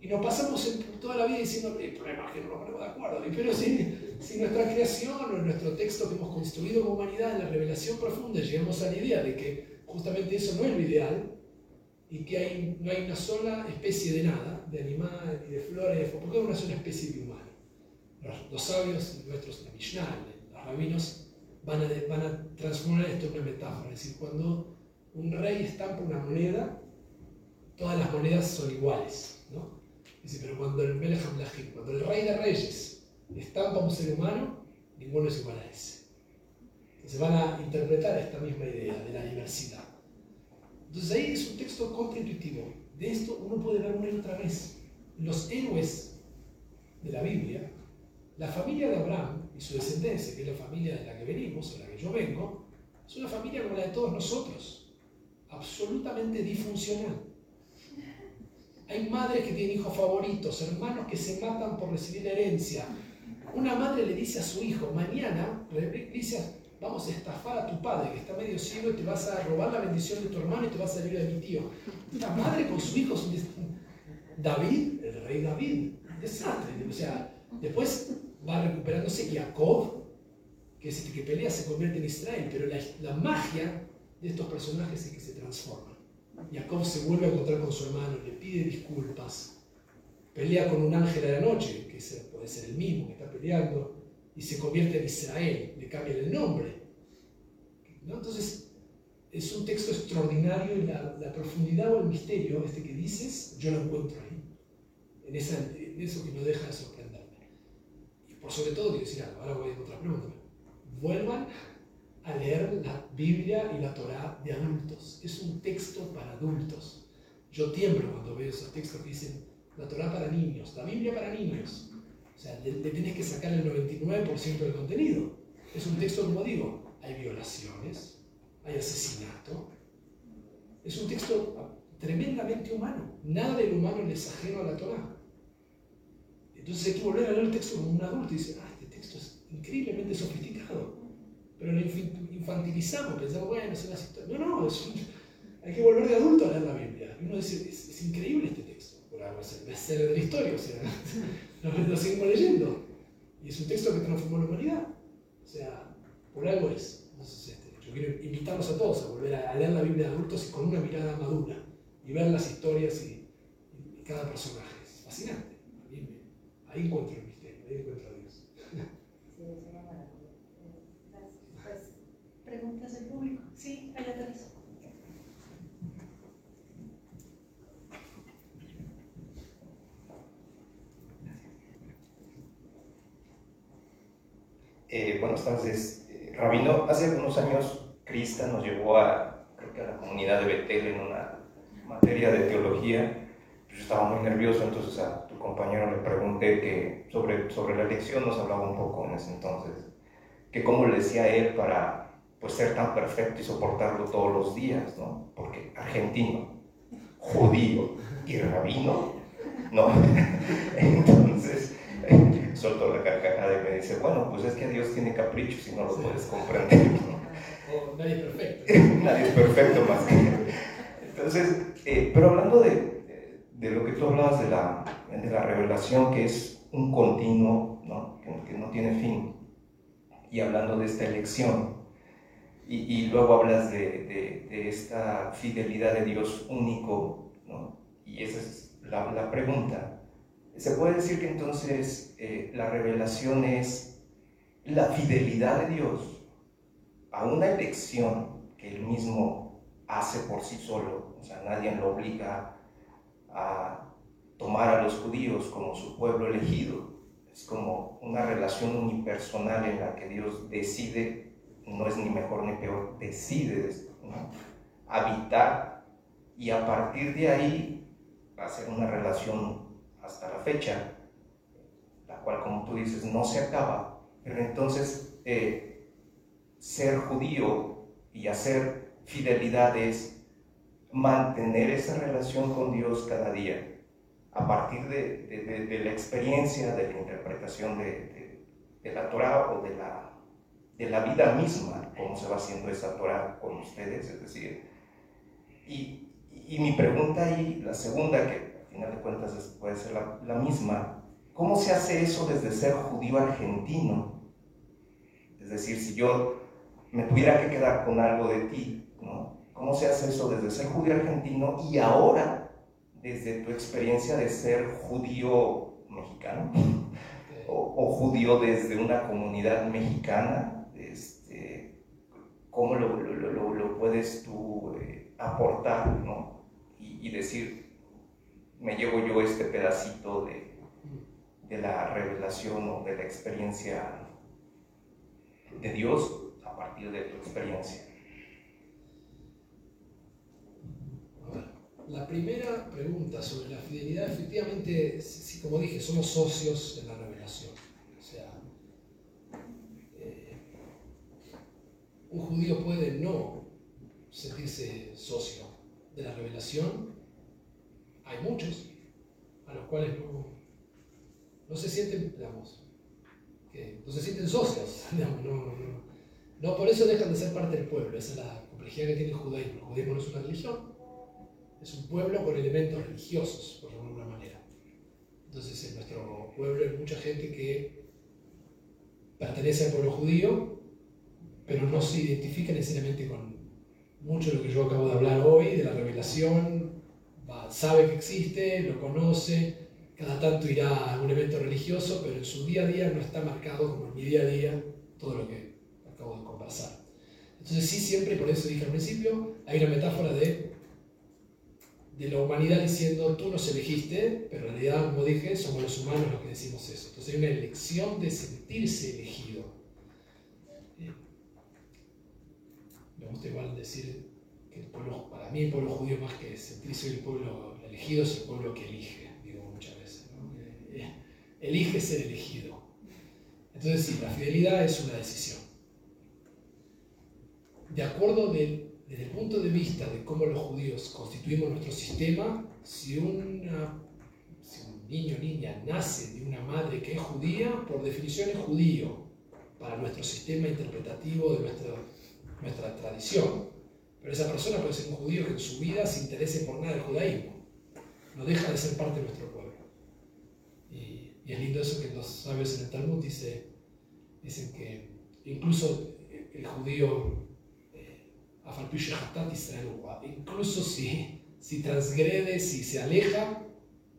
Speaker 1: Y nos pasamos toda la vida diciendo, el problema es que no nos ponemos de acuerdo. Y Pero si, si nuestra creación o nuestro texto que hemos construido como humanidad en la revelación profunda llegamos a la idea de que justamente eso no es lo ideal y que hay, no hay una sola especie de nada, de animal ni de flores, porque hay una sola especie de humano. Los, los sabios nuestros, la Mishnah, los rabinos, van a, van a transformar esto en una metáfora. Es decir, cuando un rey estampa una moneda, todas las monedas son iguales. ¿no? Dice, pero cuando el Melech cuando el rey de reyes estampa un ser humano, ninguno es igual a ese. Entonces van a interpretar esta misma idea de la diversidad. Entonces ahí es un texto contraintuitivo. De esto uno puede ver una y otra vez. Los héroes de la Biblia, la familia de Abraham y su descendencia, que es la familia de la que venimos, de la que yo vengo, es una familia como la de todos nosotros, absolutamente disfuncional. Hay madres que tienen hijos favoritos, hermanos que se matan por recibir la herencia. Una madre le dice a su hijo, mañana, dice, vamos a estafar a tu padre que está medio ciego y te vas a robar la bendición de tu hermano y te vas a salir de mi tío. Una madre con su hijo, David, el rey David, desastre. O sea, después va recuperándose Jacob, que es el que pelea, se convierte en Israel, pero la, la magia de estos personajes es que se transforman. Jacob se vuelve a encontrar con su hermano, le pide disculpas, pelea con un ángel a la noche, que puede ser el mismo que peleando, y se convierte en Israel, le cambian el nombre. ¿no? Entonces, es un texto extraordinario y la, la, profundidad o el misterio, este que dices, yo lo encuentro ahí, en, esa, en eso que no deja de sorprenderme. Y por sobre todo, quiero decir algo, ahora voy a otra pregunta. Vuelvan a leer la Biblia y la Torá de adultos. Es un texto para adultos. Yo tiemblo cuando veo esos textos que dicen la Torá para niños, la Biblia para niños. O sea, le, le tienes que sacar el 99% del contenido. Es un texto, como digo, hay violaciones, hay asesinato. Es un texto tremendamente humano. Nada del humano le es ajeno a la Torá. Entonces hay que volver a leer el texto como un adulto y decir, ah, este texto es increíblemente sofisticado. Pero lo infantilizamos, pensamos, bueno, son las historias. No, no, es un... hay que volver de adulto a leer la Biblia. Uno dice, es, es increíble este texto. Por algo es el de la historia, o sea, lo, lo seguimos leyendo. Y es un texto que transformó la humanidad. O sea, por algo es. Este, yo quiero invitarlos a todos a volver a, leer la Biblia de adultos y con una mirada madura y ver las historias y, cada personaje. Es fascinante. Ahí encuentro el misterio, ahí encuentro a Dios.
Speaker 5: Sí, es una maravilla. Gracias. Pues,
Speaker 3: ¿Preguntas del público? Sí, allá atrás.
Speaker 6: Eh, buenas tardes. Eh, Rabino, hace algunos años Crista nos llevó a, creo que a la comunidad de Betel en una materia de teología. Yo estaba muy nervioso, entonces a tu compañero le pregunté que sobre, sobre la elección nos hablaba un poco en ese entonces, que cómo le decía él para, pues ser tan perfecto y soportarlo todos los días, ¿no? Porque argentino, judío y rabino, ¿no? Entonces, soltó la carcajada y me dice, bueno, pues es que Dios tiene caprichos y no lo puedes comprender, ¿no?
Speaker 1: Nadie es perfecto.
Speaker 6: Nadie es perfecto más que Entonces, eh, pero hablando de, de, lo que tú hablabas de la, de la revelación, que es un continuo, ¿no? Que, que no tiene fin, y hablando de esta elección, y, y luego hablas de, de, de, esta fidelidad de Dios único, ¿no? Y esa es la, la pregunta. Se puede decir que entonces eh, la revelación es la fidelidad de Dios a una elección que él mismo hace por sí solo, o sea, nadie lo obliga a tomar a los judíos como su pueblo elegido, es como una relación unipersonal en la que Dios decide, no es ni mejor ni peor, decide habitar y a partir de ahí hacer una relación hasta la fecha, la cual como tú dices no se acaba, pero entonces eh, ser judío y hacer fidelidad es mantener esa relación con Dios cada día, a partir de, de, la experiencia, de la interpretación de, la Torah o de la, de la vida misma, cómo se va haciendo esa Torah con ustedes, es decir, y, y mi pregunta y la segunda, que final de cuentas puede ser la, la misma, ¿cómo se hace eso desde ser judío argentino? Es decir, si yo me tuviera que quedar con algo de ti, ¿no? ¿Cómo se hace eso desde ser judío argentino y ahora desde tu experiencia de ser judío mexicano o, o judío desde una comunidad mexicana? Este, ¿Cómo lo, lo, lo, lo, puedes tú eh, aportar ¿no? y, y, decir, me llevo yo este pedacito de, de la revelación o de la experiencia de Dios a partir de tu experiencia?
Speaker 1: La primera pregunta sobre la fidelidad, efectivamente, como dije, somos socios de la revelación. O sea, eh, un judío puede no sentirse socio de la revelación. Hay muchos a los cuales no, se sienten, digamos, que no se sienten socios, digamos, no, no, no, por eso dejan de ser parte del pueblo. Esa es la complejidad que tiene el judaísmo. El judaísmo no es una religión, es un pueblo con elementos religiosos, por alguna manera. Entonces, en nuestro pueblo hay mucha gente que pertenece al pueblo judío, pero no se identifica necesariamente con mucho de lo que yo acabo de hablar hoy, de la revelación, sabe que existe, lo conoce, cada tanto irá a algún evento religioso, pero en su día a día no está marcado como en mi día a día todo lo que acabo de conversar. Entonces sí, siempre, por eso dije al principio, hay una metáfora de, de la humanidad diciendo, tú nos elegiste, pero en realidad, como dije, somos los humanos los que decimos eso. Entonces hay una elección de sentirse elegido. Eh, me gusta igual decir el pueblo, para mí el pueblo judío más que sentirse el pueblo elegido es el pueblo que elige, digo muchas veces. ¿no? Eh, elige ser elegido. Entonces sí, la fidelidad es una decisión de acuerdo de, desde el punto de vista de cómo los judíos constituimos nuestro sistema, si, una, si un niño o niña nace de una madre que es judía, por definición es judío para nuestro sistema interpretativo de nuestra, nuestra tradición. Pero esa persona puede ser un judío que en su vida se interese por nada del judaísmo. No deja de ser parte de nuestro pueblo. Y, y es lindo eso que los sabios en el Talmud dice, dicen que incluso el judío Incluso si, si transgrede, si se aleja,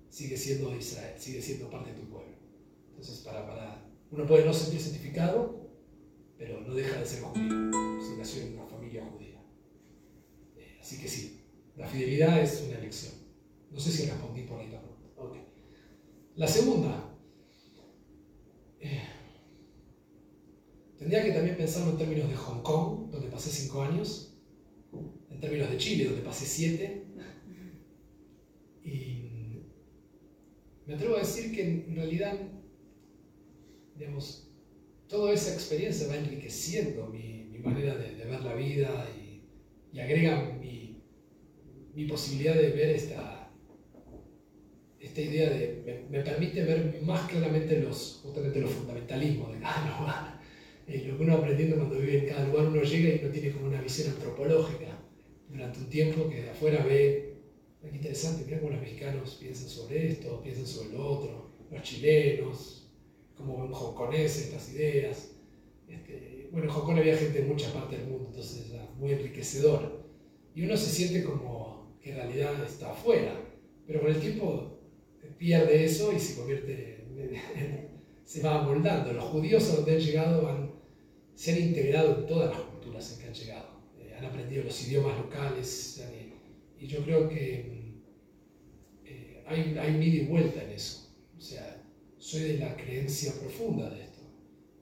Speaker 1: sigue siendo de Israel, sigue siendo parte de tu pueblo. Entonces, para, para, uno puede no sentirse identificado, pero no deja de ser judío, si nació en una familia judía. Eh, así que sí, la fidelidad es una elección. No sé si respondí por ahí la pregunta. Okay. La segunda, eh, tendría que también pensarlo en términos de Hong Kong, donde pasé cinco años en términos de Chile, donde pasé siete. Y me atrevo a decir que en realidad, digamos, toda esa experiencia va enriqueciendo mi, mi manera de, de ver la vida y, y agrega mi, mi posibilidad de ver esta, esta idea de, me, permite ver más claramente los, justamente los fundamentalismos de cada lugar. Eh, lo que uno aprendiendo cuando vive en cada lugar, uno llega y uno tiene como una visión antropológica durante un tiempo que de afuera ve, es interesante, mira cómo los mexicanos piensan sobre esto, piensan sobre lo otro, los chilenos, cómo ven hongkoneses estas ideas. Este, bueno, en Hong había gente de muchas partes del mundo, entonces era muy enriquecedor. Y uno se siente como que en realidad está afuera, pero con el tiempo pierde eso y se convierte, en, se va amoldando. Los judíos a donde han llegado han, se han integrado en todas las culturas en que han llegado, eh, han aprendido los idiomas locales y yo creo que eh, hay, hay un ida y vuelta en eso. O sea, soy de la creencia profunda de esto,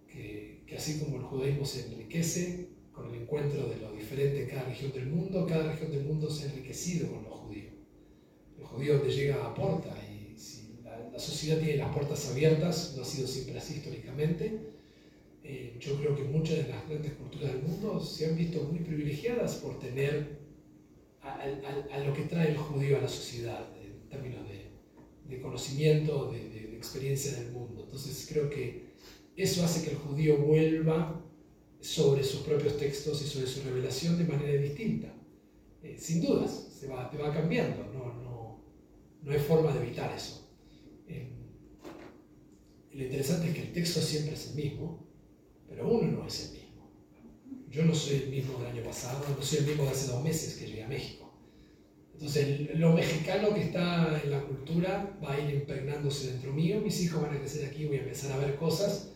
Speaker 1: que, que así como el judaísmo se enriquece con el encuentro de lo diferente en cada región del mundo, cada región del mundo se ha enriquecido con los judíos. El judío donde llega aporta y si la, sociedad tiene las puertas abiertas, no ha sido siempre así históricamente, eh, yo creo que muchas de las grandes culturas del mundo se han visto muy privilegiadas por tener a, lo que trae el judío a la sociedad en términos de, de conocimiento, de, de, de experiencia del mundo. Entonces creo que eso hace que el judío vuelva sobre sus propios textos y sobre su revelación de manera distinta. Eh, sin dudas, se va, te va cambiando, no, no, no hay forma de evitar eso. Eh, lo interesante es que el texto siempre es el mismo, pero uno no es el mismo. Yo no soy el mismo del año pasado, no soy el mismo de hace dos meses que llegué a México. Entonces, lo mexicano que está en la cultura va a ir impregnándose dentro mío, mis hijos van a crecer aquí, voy a empezar a ver cosas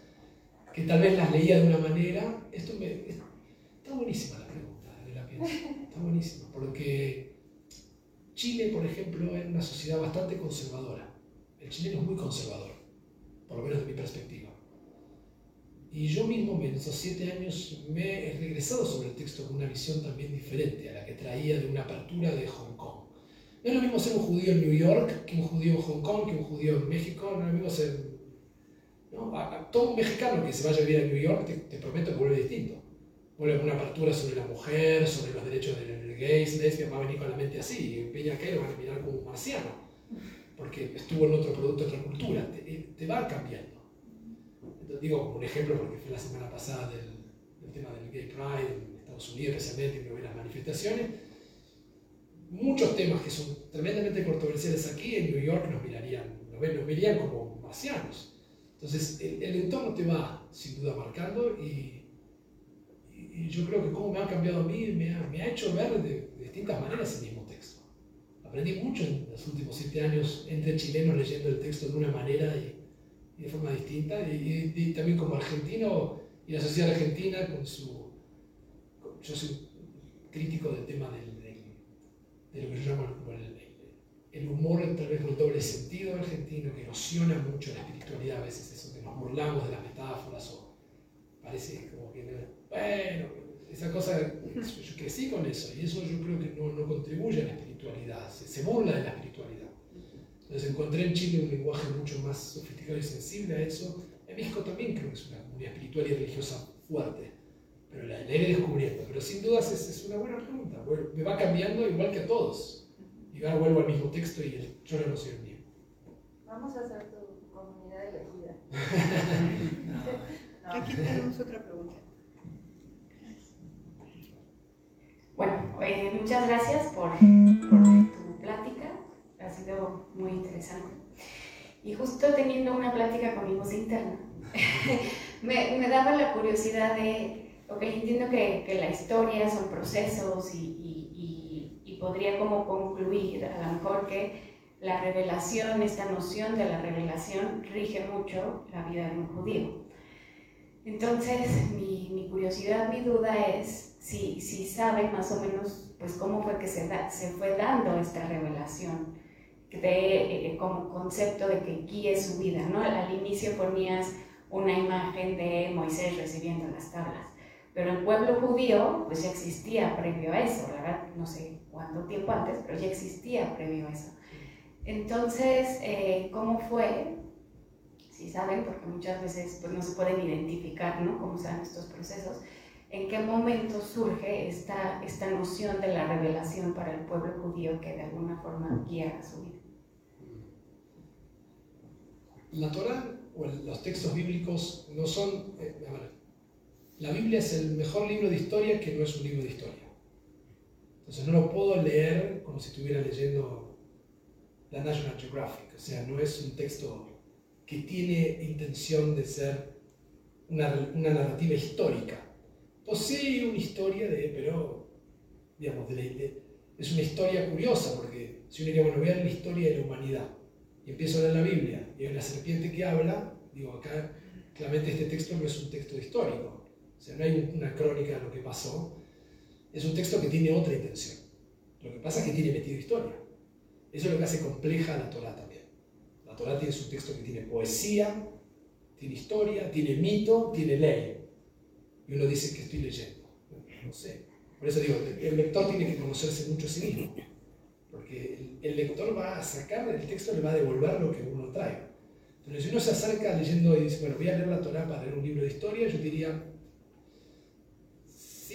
Speaker 1: que tal vez las leía de una manera. Esto me, está buenísima la pregunta, de la pienso. Está buenísima, porque Chile, por ejemplo, es una sociedad bastante conservadora. El chileno es muy conservador, por lo menos de mi perspectiva. Y yo mismo en esos siete años me he regresado sobre el texto con una visión también diferente a la que traía de una apertura de Hong Kong. No es lo mismo ser un judío en New York que un judío en Hong Kong, que un judío en México, no es lo mismo ser... todo un mexicano que se vaya a vivir a New York, te, prometo que vuelve distinto. Vuelve con una apertura sobre la mujer, sobre los derechos de gays, lesbianas, va a venir con la mente así, y Peña que lo van a mirar como un marciano, porque estuvo en otro producto, otra cultura, te, te va cambiando digo como un ejemplo porque fue la semana pasada del, del, tema del Gay Pride en Estados Unidos, especialmente, que las manifestaciones. Muchos temas que son tremendamente controversiales aquí en New York nos mirarían, nos, ven, nos mirarían como marcianos. Entonces, el, el, entorno te va sin duda marcando y, y, yo creo que como me ha cambiado a mí, me ha, me ha hecho ver de, de distintas maneras el mismo texto. Aprendí mucho en los últimos siete años entre chilenos leyendo el texto de una manera y y de forma distinta, y, y, también como argentino y la sociedad argentina con su... Con, yo soy crítico del tema del, del, de lo que yo llamo el, el, humor, tal vez el doble sentido argentino, que erosiona mucho la espiritualidad a veces, eso que nos burlamos de las metáforas o parece como que, bueno, esa cosa, yo crecí con eso, y eso yo creo que no, no contribuye a la espiritualidad, se, se burla de la espiritualidad. Entonces encontré en Chile un lenguaje mucho más sofisticado y sensible a eso. En México también creo que es una comunidad espiritual y religiosa fuerte, pero la, la iré descubriendo. Pero sin dudas es, es, una buena pregunta. Me va cambiando igual que a todos. Y ahora vuelvo al mismo texto y el, yo no el mío.
Speaker 5: Vamos a hacer tu comunidad elegida.
Speaker 2: no. Aquí tenemos otra pregunta.
Speaker 7: Bueno, eh, muchas gracias por, por tu plática ha sido muy interesante. Y justo teniendo una plática con mi voz interna, me, me, daba la curiosidad de, ok, entiendo que, que la historia son procesos y, podría como concluir a lo mejor que la revelación, esta noción de la revelación rige mucho la vida de un judío. Entonces, mi, mi curiosidad, mi duda es si, si saben más o menos pues, cómo fue que se, da, se fue dando esta revelación de, eh, como concepto de que guíe su vida, ¿no? Al inicio ponías una imagen de Moisés recibiendo las tablas, pero el pueblo judío pues ya existía previo a eso, la verdad no sé cuánto tiempo antes, pero ya existía previo a eso. Entonces, eh, ¿cómo fue? Si saben, porque muchas veces pues, no se pueden identificar, ¿no? Cómo se dan estos procesos. en qué momento surge esta, esta noción de la revelación para el pueblo judío que de alguna forma guía su vida.
Speaker 1: La Torah o los textos bíblicos no son... Eh, la Biblia es el mejor libro de historia que no es un libro de historia. Entonces no lo puedo leer como si estuviera leyendo la National Geographic. O sea, no es un texto que tiene intención de ser una, una narrativa histórica. Posee una historia de, pero, digamos, es una historia curiosa, porque si uno diría, bueno, vean la historia de la humanidad, y empiezo a leer la Biblia, y hay una serpiente que habla, digo, acá claramente este texto no es un texto histórico, o sea, no hay una crónica de lo que pasó, es un texto que tiene otra intención. Lo que pasa es que tiene metido historia. Eso es lo que hace compleja la Torah también. La Torah tiene su texto que tiene poesía, tiene historia, tiene mito, tiene ley. Y uno dice que estoy leyendo. No sé. Por eso digo, el lector tiene que conocerse mucho a sí mismo. Porque el, lector va a sacar del texto, le va a devolver lo que uno trae. Entonces, si uno se acerca leyendo y dice, bueno, voy a leer la Torah para leer un libro de historia, yo diría,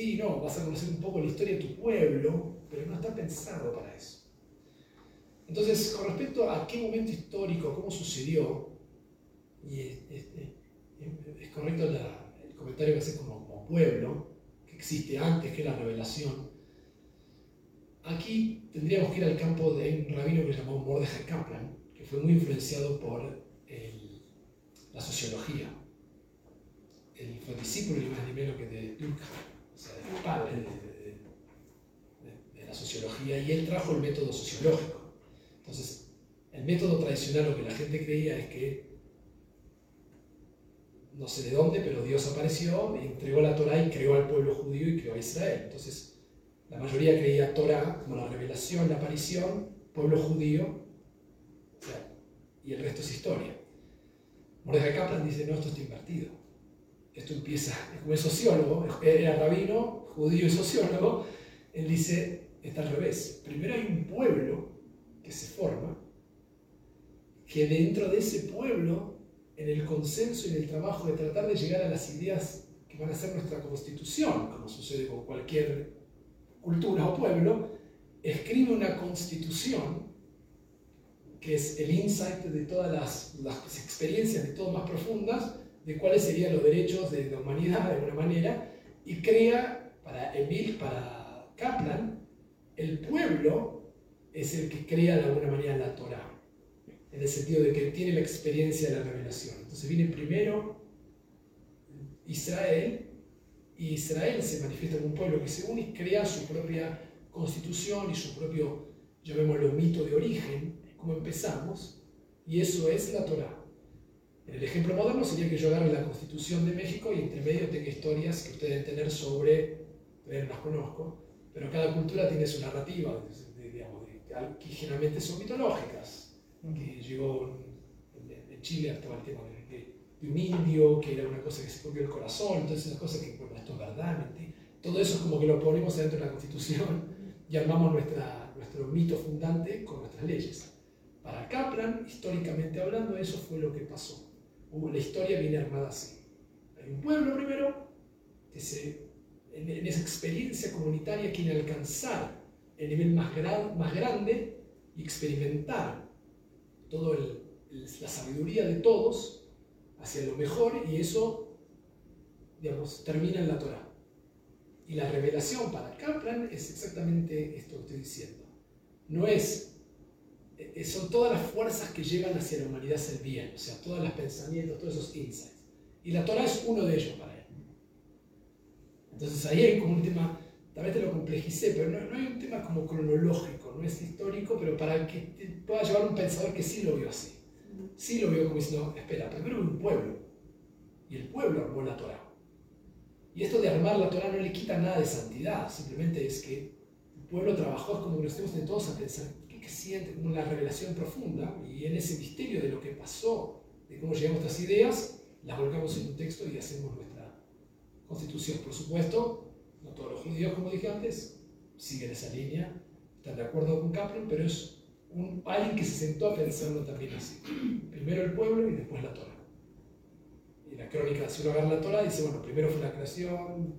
Speaker 1: sí, no, vas a conocer un poco la historia de tu pueblo, pero no está pensado para eso. Entonces, con respecto a qué momento histórico, cómo sucedió, y es, correcto el comentario que hace como, pueblo, que existe antes que la revelación, aquí tendríamos que ir al campo de un rabino que se llamó Mordechai Kaplan, que fue muy influenciado por la sociología. Él fue discípulo ni más ni menos que de Durkheim sea, del padre de, la sociología, y él trajo el método sociológico. Entonces, el método tradicional, lo que la gente creía es que, no sé de dónde, pero Dios apareció, entregó la Torah y creó al pueblo judío y creó a Israel. Entonces, la mayoría creía Torah como la revelación, la aparición, pueblo judío, y el resto es historia. Mordecai Kaplan dice, no, esto está invertido esto empieza, como es sociólogo, era rabino, judío y sociólogo, él dice, está al revés. Primero hay un pueblo que se forma, que dentro de ese pueblo, en el consenso y en el trabajo de tratar de llegar a las ideas que van a ser nuestra constitución, como sucede con cualquier cultura o pueblo, escribe una constitución que es el insight de todas las, experiencias de todas más profundas, de cuáles serían los derechos de la humanidad de alguna manera y crea para Emil, para Kaplan, el pueblo es el que crea de alguna manera la Torah, en el sentido de que tiene la experiencia de la revelación. Entonces viene primero Israel, y Israel se manifiesta como un pueblo que se une y crea su propia constitución y su propio, llamémoslo, mito de origen, como empezamos, y eso es la Torah. El ejemplo moderno sería que yo agarre la Constitución de México y entre medio tenga historias que ustedes deben tener sobre, todavía no las conozco, pero cada cultura tiene su narrativa, digamos, que generalmente son mitológicas, que llegó en, Chile hasta el tema de, un indio, que era una cosa que se copió el corazón, entonces esas cosas que, bueno, esto es verdad, todo eso es como que lo ponemos dentro de la Constitución y armamos nuestra, nuestro mito fundante con nuestras leyes. Para Kaplan, históricamente hablando, eso fue lo que pasó la historia viene armada así. Hay un pueblo primero que se, en, esa experiencia comunitaria quiere alcanzar el nivel más, más grande y experimentar toda la sabiduría de todos hacia lo mejor y eso, digamos, termina en la Torah. Y la revelación para Kaplan es exactamente esto que estoy diciendo. No es son todas las fuerzas que llevan hacia la humanidad a ser bien, o sea, todos los pensamientos, todos esos insights. Y la Torah es uno de ellos para él. Entonces ahí hay como un tema, tal vez te lo complejicé, pero no, hay un tema como cronológico, no es histórico, pero para que pueda llevar un pensador que sí lo vio así. Sí lo vio como diciendo, espera, primero un pueblo, y el pueblo armó la Torah. Y esto de armar la Torah no le quita nada de santidad, simplemente es que el pueblo trabajó, como que nos estemos todos a pensar, que siente como una revelación profunda y en ese misterio de lo que pasó, de cómo llegamos a estas ideas, las volcamos en un texto y hacemos nuestra constitución. Por supuesto, no todos los judíos, como dije antes, siguen esa línea, están de acuerdo con Kaplan, pero es un, alguien que se sentó a pensarlo también así. Primero el pueblo y después la Torah. Y la crónica, si uno agarra la Torah, dice, bueno, primero fue la creación,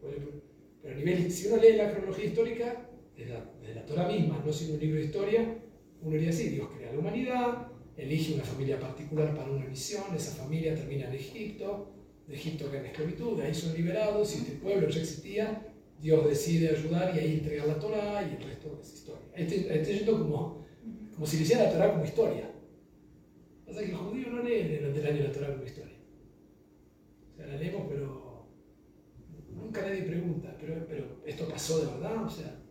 Speaker 1: Pero a nivel, si uno lee la cronología histórica, de la, de la Torah misma, no siendo un libro de historia, uno diría así, Dios crea la humanidad, elige una familia particular para una misión, esa familia termina en Egipto, de Egipto cae en esclavitud, de ahí son liberados, y este pueblo ya existía, Dios decide ayudar y ahí entregar la Torah y el resto es historia. Estoy, estoy yendo como, como si le hiciera la Torah como historia. O sea que el judío no lee durante el año la Torah como historia. O sea, la leemos, pero nunca nadie pregunta, pero, pero esto pasó de verdad, o sea,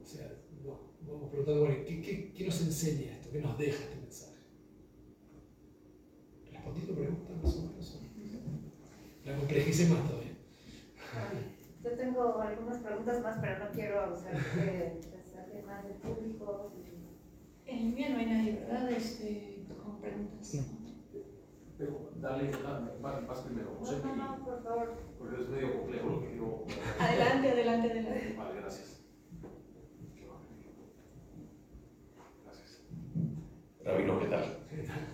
Speaker 1: o sea, bueno, ¿qué, qué, qué nos enseña esto? ¿Qué nos deja este mensaje? ¿Respondí tu pregunta más o menos? La complejicé más todavía.
Speaker 5: Yo tengo algunas preguntas más, pero no quiero abusar de más del público.
Speaker 3: En línea no hay nadie, ¿verdad? Este, con preguntas.
Speaker 4: Pero dale, dale, vas primero.
Speaker 5: No, no, no, por favor.
Speaker 4: Porque es medio complejo lo que quiero.
Speaker 3: Adelante, adelante, adelante.
Speaker 4: Vale. Gracias.
Speaker 8: Rabino, ¿qué tal?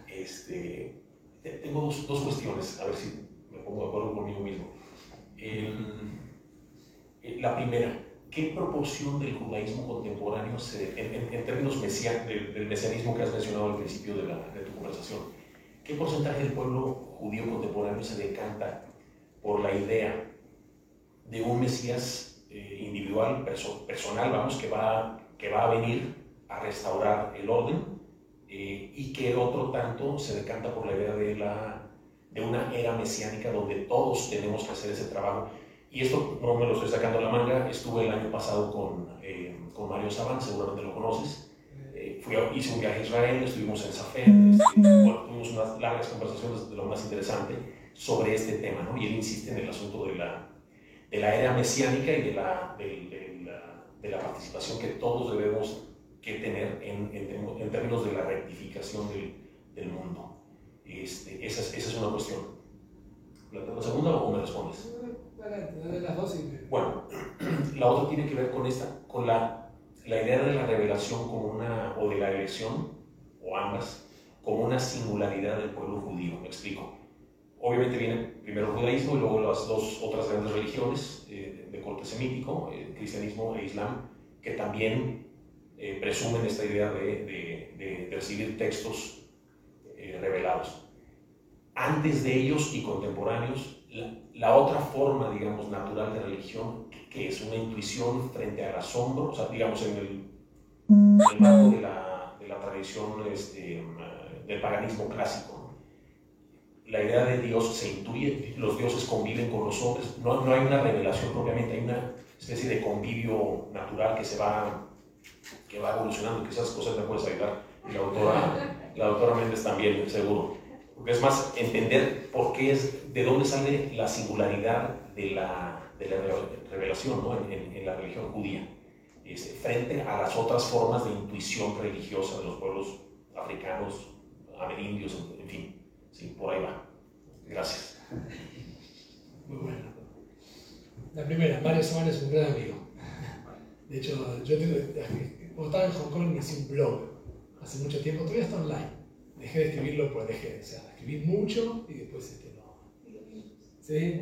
Speaker 8: Este, tengo dos, dos cuestiones, a ver si me pongo de acuerdo conmigo mismo. Eh, la primera, ¿qué proporción del judaísmo contemporáneo, se, en, en, en, términos mesián, del, del, mesianismo que has mencionado al principio de, la, de tu conversación, qué porcentaje del pueblo judío contemporáneo se decanta por la idea de un Mesías eh, individual, perso, personal, vamos, que va, que va a venir a restaurar el orden eh, y que otro tanto se decanta por la idea de, la, de una era mesiánica donde todos tenemos que hacer ese trabajo. Y esto no me lo estoy sacando de la manga, estuve el año pasado con, eh, con Mario Saban, seguramente lo conoces. Eh, fui a, hice un viaje a Israel, estuvimos en Safed, este, bueno, tuvimos unas largas conversaciones de lo más interesante sobre este tema, ¿no? y él insiste en el asunto de la, de la era mesiánica y de la, de, de la, de la participación que todos debemos que tener en, en, en términos de la rectificación del, del mundo. Este, esa, es, esa, es, una cuestión. ¿La, la segunda o me respondes?
Speaker 1: Las dos y...
Speaker 8: Bueno, la otra tiene que ver con esta, con la, la idea de la revelación como una, o de la elección, o ambas, como una singularidad del pueblo judío. Me explico. Obviamente viene primero el judaísmo y luego las dos otras grandes religiones eh, de corte semítico, el cristianismo e islam, que también eh, presumen esta idea de, de, recibir textos eh, revelados. Antes de ellos y contemporáneos, la, otra forma, digamos, natural de religión, que, es una intuición frente al asombro, o sea, digamos, en el, marco de la, de la tradición este, del paganismo clásico, la idea de Dios se intuye, los dioses conviven con los hombres, no, no hay una revelación propiamente, hay una especie de convivio natural que se va que va evolucionando, esas cosas me puedes ayudar. La autora, la autora Méndez también, seguro. Porque es más, entender por qué es, de dónde sale la singularidad de la, de la revelación ¿no? en, la religión judía, este, frente a las otras formas de intuición religiosa de los pueblos africanos, amerindios, en, fin. Por ahí va. Gracias.
Speaker 1: Muy bueno. La primera, Mario Saban es un gran amigo. De hecho, yo tengo, cuando estaba en Hong Kong hice un blog hace mucho tiempo, todavía está online. Dejé de escribirlo, pues dejé, o sea, escribí mucho y después este no. ¿Sí?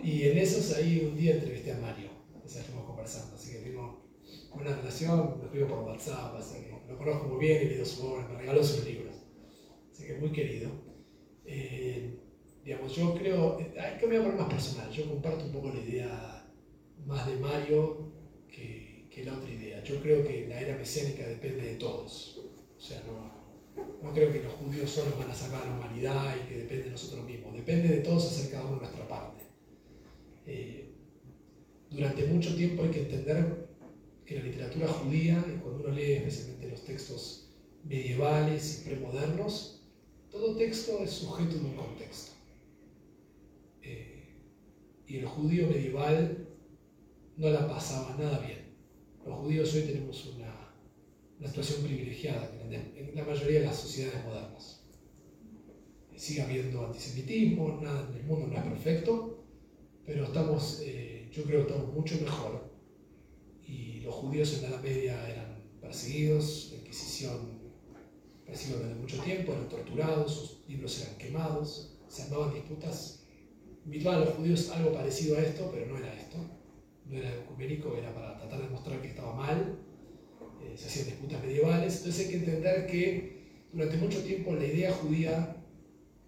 Speaker 1: Y en esos ahí un día entrevisté a Mario, o sea, estuvimos conversando, así que tengo una relación, lo escribo por WhatsApp, así que lo conozco muy bien, he leído su obra, me regaló sus libros. Así que muy querido. Eh, digamos, yo creo, hay que me voy a poner más personal, yo comparto un poco la idea más de Mario la otra idea. Yo creo que la era mesiánica depende de todos. O sea, no, no creo que los judíos solos van a salvar a la humanidad y que depende de nosotros mismos. Depende de todos hacer cada uno nuestra parte. Eh, durante mucho tiempo hay que entender que la literatura judía, y cuando uno lee especialmente los textos medievales y premodernos, todo texto es sujeto de un contexto. Eh, y el judío medieval no la pasaba nada bien. Los judíos hoy tenemos una, una situación privilegiada en la mayoría de las sociedades modernas. Sigue habiendo antisemitismo, nada en el mundo no es perfecto, pero estamos, eh, yo creo que estamos mucho mejor. Y los judíos en la Edad Media eran perseguidos, la Inquisición persiguió durante mucho tiempo, eran torturados, sus libros eran quemados, se armaban disputas invitaban a los judíos algo parecido a esto, pero no era esto. No era ecuménico, era para tratar de mostrar que estaba mal. Eh, se hacían disputas medievales. Entonces hay que entender que durante mucho tiempo la idea judía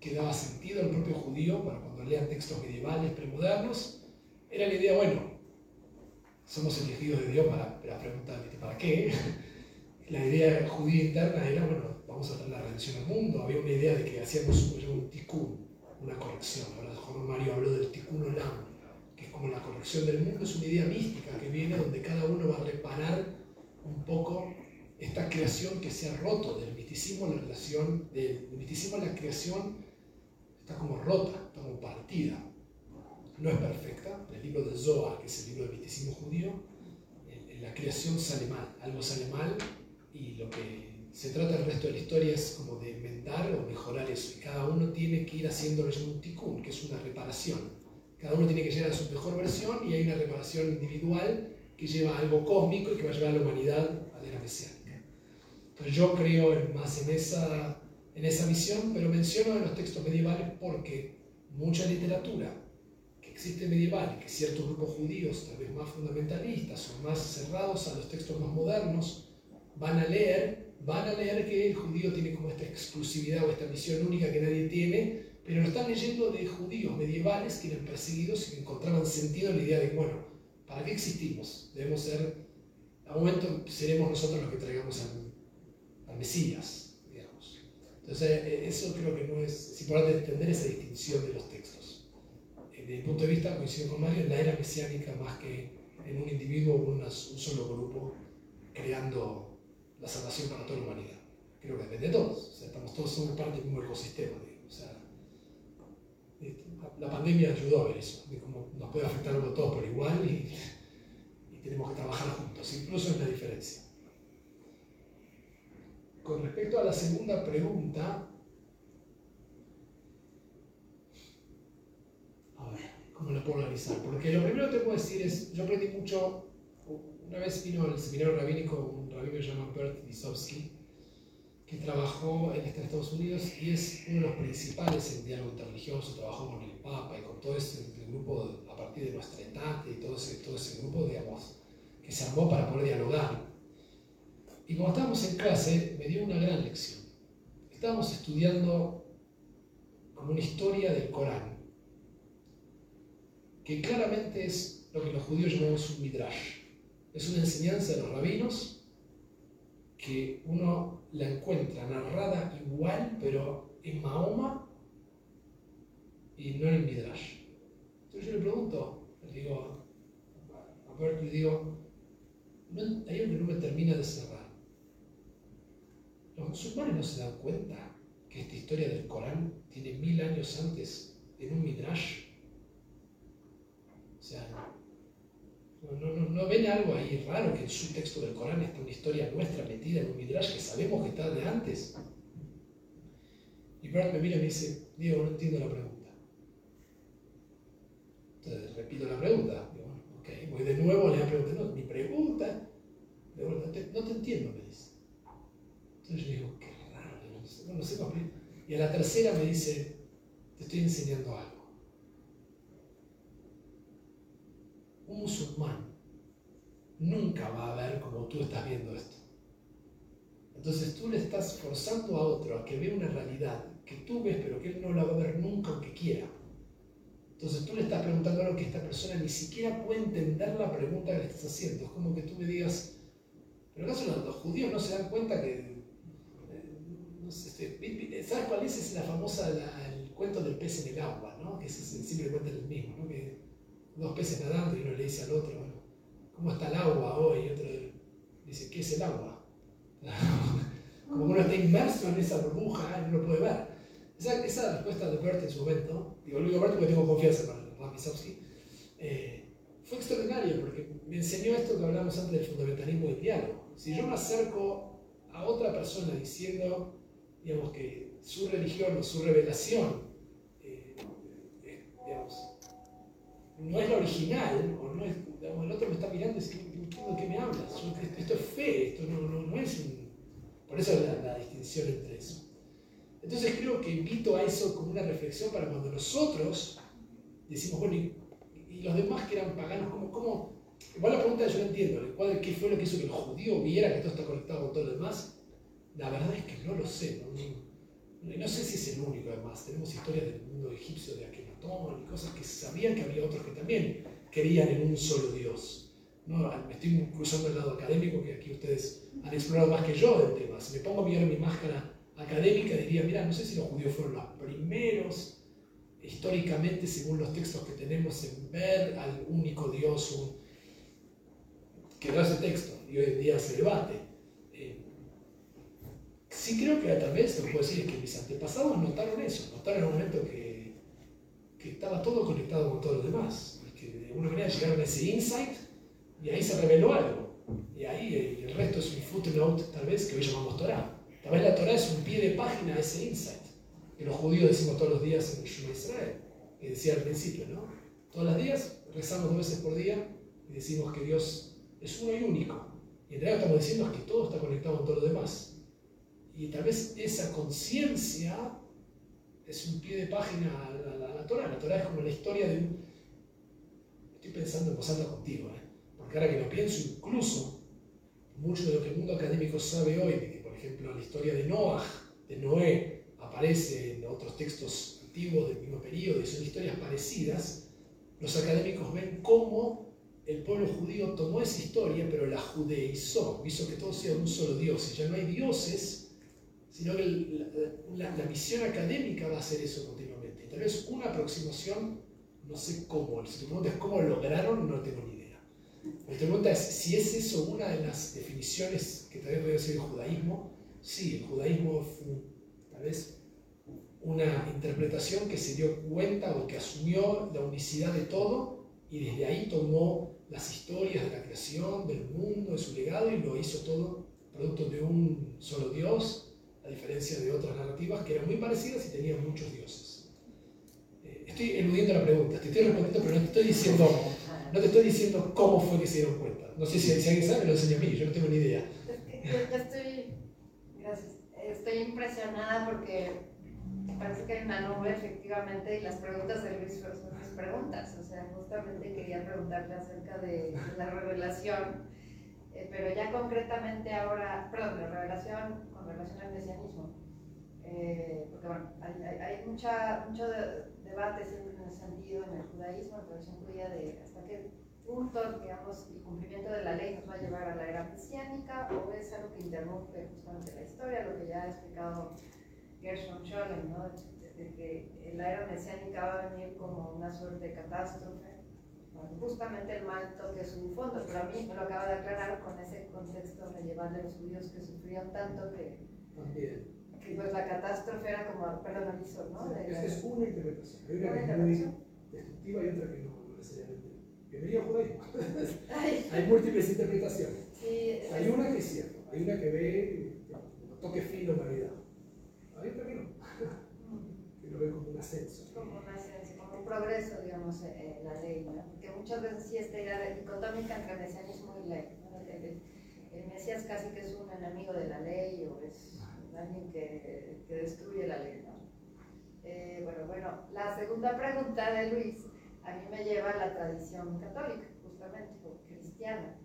Speaker 1: que daba sentido al propio judío, para cuando lean textos medievales, premodernos, era la idea, bueno, somos elegidos de Dios para la pregunta, ¿para qué? La idea judía interna era, bueno, vamos a traer la redención al mundo. Había una idea de que hacíamos un tikkun, una corrección. Ahora Juan Mario habló del tikkun olam, como la corrección del mundo, es una idea mística que viene donde cada uno va a reparar un poco esta creación que se ha roto del misticismo la relación, del misticismo la creación está como rota, está como partida. No es perfecta. El libro de Zohar, que es el libro del misticismo judío, en la creación sale mal, algo sale mal y lo que se trata el resto de la historia es como de inventar o mejorar eso. Y cada uno tiene que ir haciéndolo un tikkun, que es una reparación. Cada uno tiene que llegar a su mejor versión y hay una reparación individual que lleva a algo cósmico y que va a llevar a la humanidad a la era mesiánica. Entonces yo creo más en esa, en esa visión, pero menciono en los textos medievales porque mucha literatura que existe medieval, que ciertos grupos judíos, tal vez más fundamentalistas o más cerrados a los textos más modernos, van a leer, van a leer que el judío tiene como esta exclusividad o esta misión única que nadie tiene, pero lo están leyendo de judíos medievales que eran perseguidos y que encontraban sentido en la idea de, bueno, ¿para qué existimos? Debemos ser, a un momento seremos nosotros los que traigamos al, Mesías, digamos. Entonces, eh, eso creo que no es, es importante entender esa distinción de los textos. Eh, desde mi punto de vista, coincido con Mario, en la era mesiánica más que en un individuo o un solo grupo creando la salvación para toda la humanidad. Creo que depende de todos. O sea, estamos todos somos parte del mismo ecosistema. Este, la pandemia ayudó a ver eso, de cómo nos puede afectar a todos por igual y, tenemos que trabajar juntos, incluso en la diferencia. Con respecto a la segunda pregunta, a ver, ¿cómo la puedo organizar? Porque lo primero que te puedo decir es, yo aprendí mucho una vez vino al seminario rabínico un rabino llamado Bert Lisowski, que trabajó en Estados Unidos y es uno de los principales en diálogo interreligioso, trabajó con el Papa y con todo ese grupo a partir de nuestra edad y todo ese, todo ese grupo, digamos, que se armó para poder dialogar. Y cuando estábamos en clase, me dio una gran lección. Estábamos estudiando como una historia del Corán, que claramente es lo que los judíos llamamos un midrash es una enseñanza de los rabinos que uno la encuentra narrada igual, pero en Mahoma y no en el Midrash. Entonces yo le pregunto, le digo, a ver, le digo, hay algo que no me termina de cerrar. Los musulmanes no se dan cuenta que esta historia del Corán tiene mil años antes en un Midrash. O sea, no, no, ven algo ahí raro que en su texto del Corán está una historia nuestra metida en un midrash que sabemos que está de antes. Y Brad me mira y me dice, Diego, no entiendo la pregunta. Entonces repito la pregunta. Digo, bueno, ok, voy de nuevo, le pregunto, no, mi pregunta, no te, no te entiendo, me dice. Entonces yo digo, qué raro, no sé, sé cómo. Y a la tercera me dice, te estoy enseñando algo. un musulmán nunca va a ver como tú estás viendo esto. Entonces tú le estás forzando a otro a que vea una realidad que tú ves pero que él no la va a ver nunca aunque quiera. Entonces tú le estás preguntando algo que esta persona ni siquiera puede entender la pregunta que le estás haciendo. Es como que tú me digas, pero acaso los, judíos no se dan cuenta que... Eh, no este, ¿Sabes cuál es? Es la famosa, el cuento del pez en el agua, ¿no? Que es, siempre cuenta el mismo, ¿no? Que, dos peces nadando y uno le dice al otro, ¿cómo está el agua hoy? Y otro dice, ¿qué es el agua? Como uno está inmerso en esa burbuja y no lo puede ver. Esa, respuesta de Bert en su momento, digo, lo digo Bert porque tengo confianza con Ramisowski, eh, fue extraordinario porque me enseñó esto que hablábamos antes del fundamentalismo del diálogo. Si yo me acerco a otra persona diciendo, digamos, que su religión o su revelación, eh, eh, digamos, no es la original, o no es, el otro me está mirando y dice, ¿de qué me hablas? esto es fe, esto no es un... Por eso la, la distinción entre eso. Entonces creo que invito a eso como una reflexión para cuando nosotros decimos, bueno, ¿y, los demás que eran paganos, cómo, cómo? Igual la pregunta yo la entiendo, ¿cuál- ¿qué fue lo que hizo que el judío viera que todo está conectado con todo lo demás? La verdad es que no lo sé, no, no, sé si es el único además, tenemos historias del mundo egipcio de Akenatón y cosas que sabían que había otros que también creían en un solo Dios. ¿no? Me estoy cruzando al lado académico, que aquí ustedes han explorado más que yo del tema. Si me pongo a mirar mi máscara académica, diría, mira, no sé si los judíos fueron los primeros, históricamente, según los textos que tenemos, en ver al único Dios, un... quedó ese texto, y hoy en día se debate. Eh, sí creo que tal vez lo que puedo decir es que mis antepasados notaron eso, notaron en un momento que, estaba todo conectado con todo lo demás, que de alguna manera llegaron a ese insight y ahí se reveló algo. Y ahí eh, el resto es un footnote, tal vez, que hoy llamamos Torah. Tal vez la Torah es un pie de página a ese insight, que los judíos decimos todos los días en Shema Israel, que decía al principio, ¿no? Todos los días rezamos dos veces por día y decimos que Dios es uno y único. Y en realidad estamos diciendo es que todo está conectado con todo lo demás. Y tal vez esa conciencia es un pie de página a la, a la Torah. La Torah es como la historia de un... Estoy pensando en voz alta contigo, ¿eh? porque ahora que lo pienso, incluso mucho de lo que el mundo académico sabe hoy, ejemplo la historia de Noah, de Noé, aparece en otros textos antiguos del mismo periodo y son historias parecidas, los académicos ven cómo el pueblo judío tomó esa historia, pero la judeizó, hizo que todo sea un solo Dios. Y ya no hay dioses, sino que la, la, la visión académica va a hacer eso continuamente. Y tal vez una aproximación, no sé cómo, si tu pregunta es cómo lograron, no tengo ni idea. Tu pregunta es si es eso una de las definiciones que tal vez debe ser el judaísmo. Sí, el judaísmo fue tal vez una interpretación que se dio cuenta o que asumió la unicidad de todo y desde ahí tomó las historias de la creación, del mundo, de su legado y lo hizo todo producto de un solo Dios, a diferencia de otras narrativas que eran muy parecidas y tenían muchos dioses. Eh, estoy eludiendo la pregunta, te estoy respondiendo, pero no te estoy diciendo, no te estoy diciendo cómo fue que se dieron cuenta. No sé si, si alguien sabe, lo enseña a mí, yo no tengo ni idea.
Speaker 5: Estoy, estoy impresionada porque parece que hay una nube efectivamente y las preguntas de Luis son mis preguntas. O sea, justamente quería preguntarle acerca de la revelación, eh, pero ya concretamente ahora, perdón, la revelación con relación al mesianismo. Eh, porque bueno, hay, hay, mucha, mucho de, debate siempre en ese sentido en el judaísmo, en la tradición judía, de hasta qué punto, digamos, el cumplimiento de la ley nos va a llevar a la era mesiánica o es algo que interrumpe justamente la historia, lo que ya ha explicado Gershon Scholem, ¿no? de, de que la era mesiánica va a venir como una suerte de catástrofe, bueno, justamente el mal toque su fondo, pero a mí me lo acaba de aclarar con ese contexto medieval de los judíos que sufrían tanto que,
Speaker 1: También.
Speaker 5: que pues la catástrofe era como, perdón, aviso, ¿no? De la-
Speaker 1: Es una interpretación. Hay una
Speaker 5: Una
Speaker 1: que es muy destructiva y otra que no, no necesariamente. Hay múltiples interpretaciones.
Speaker 5: sí,
Speaker 1: Hay una que es cierta, hay una que ve como toque fino en la vida. Hay otra que no, que lo ve como un ascenso.
Speaker 5: como una esencia, como un progreso, digamos, en la ley, ¿no? Porque muchas veces sí esta idea de dicotómica entre mesianismo y ley, ¿no? El, el- el Mesías casi que es un enemigo de la ley o es alguien que, que destruye la ley, ¿no? Eh, bueno, bueno, la segunda pregunta de Luis a mí me lleva a la tradición católica, justamente, o cristiana.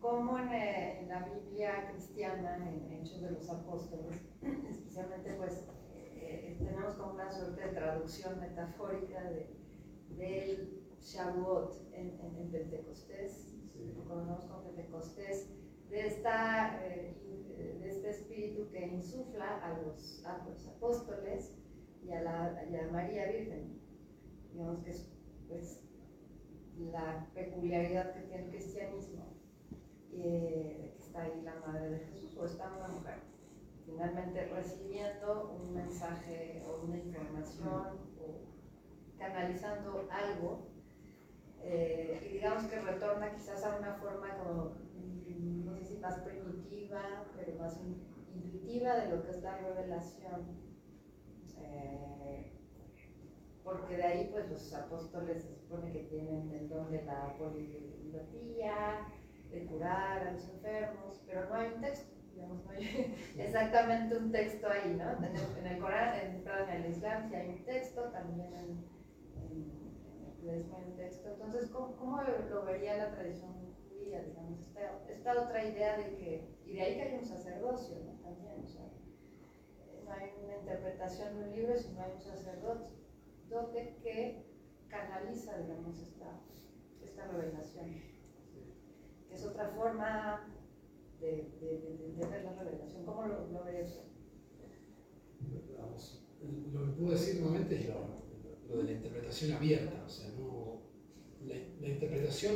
Speaker 5: ¿Cómo en, eh, en la Biblia cristiana, en Hechos de los Apóstoles, especialmente pues eh, tenemos como una suerte de traducción metafórica de, del Shavuot en, en, en Pentecostés, lo conocemos como Pentecostés, de, esta, eh, de este espíritu que insufla a los, a los apóstoles y a, la, y a María Virgen. Digamos que es pues, la peculiaridad que tiene el cristianismo, eh, que está ahí la madre de Jesús o está una mujer finalmente recibiendo un mensaje o una información o canalizando algo eh, y digamos que retorna quizás a una forma como, mm, no sé si más primitiva, pero más in- intuitiva de lo que es la revelación. Eh, porque de ahí pues los apóstoles se supone que tienen el don de la poliglotía, de curar a los enfermos, pero no hay un texto digamos, no hay exactamente un texto ahí, ¿no? En el, el Corán, en, perdón, en el Islam sí hay un texto, también en, en- lees el texto. Entonces, ¿cómo, ¿cómo, lo vería la tradición judía, digamos? Esta, esta, otra idea de que, y de ahí que hay un sacerdocio, ¿no? También, o sea, no hay una interpretación de un libro, sino hay un sacerdote que canaliza, digamos, esta, revelación. Que es otra forma de, de, entender la revelación. ¿Cómo lo, lo ve eso?
Speaker 1: lo que puedo decir nuevamente es lo, de la interpretación abierta. O sea, no, la, interpretación,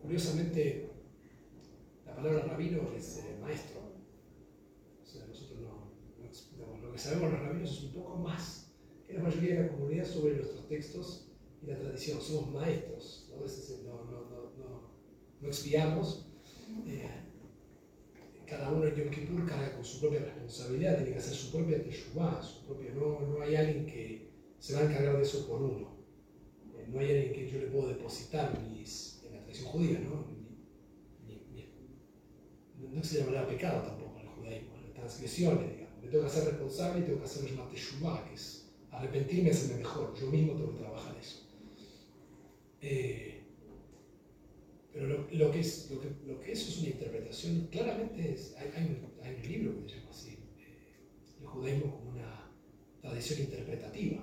Speaker 1: curiosamente, la palabra rabino es eh, maestro. O sea, nosotros no, lo que sabemos los rabinos es un poco más la mayoría de la comunidad sobre nuestros textos y la tradición. Somos maestros, no, no, no, no expiamos. Eh, cada uno en Yom Kippur carga con su propia responsabilidad, tiene que hacer su propia teshuvah, su propio, no, hay alguien que se va a encargar de eso por uno. Eh, no hay alguien que yo le puedo depositar en la tradición judía, ¿no? no se llamará pecado tampoco en el judaísmo, las transgresiones, digamos. Me tengo que hacer responsable y tengo que hacer una teshuvah, que arrepentirme y hacerme mejor. Yo mismo tengo que trabajar eso. Eh, pero lo, que es, lo, que, eso es una interpretación, claramente es, hay, un, libro que se llama así, eh, el judaísmo como una tradición interpretativa.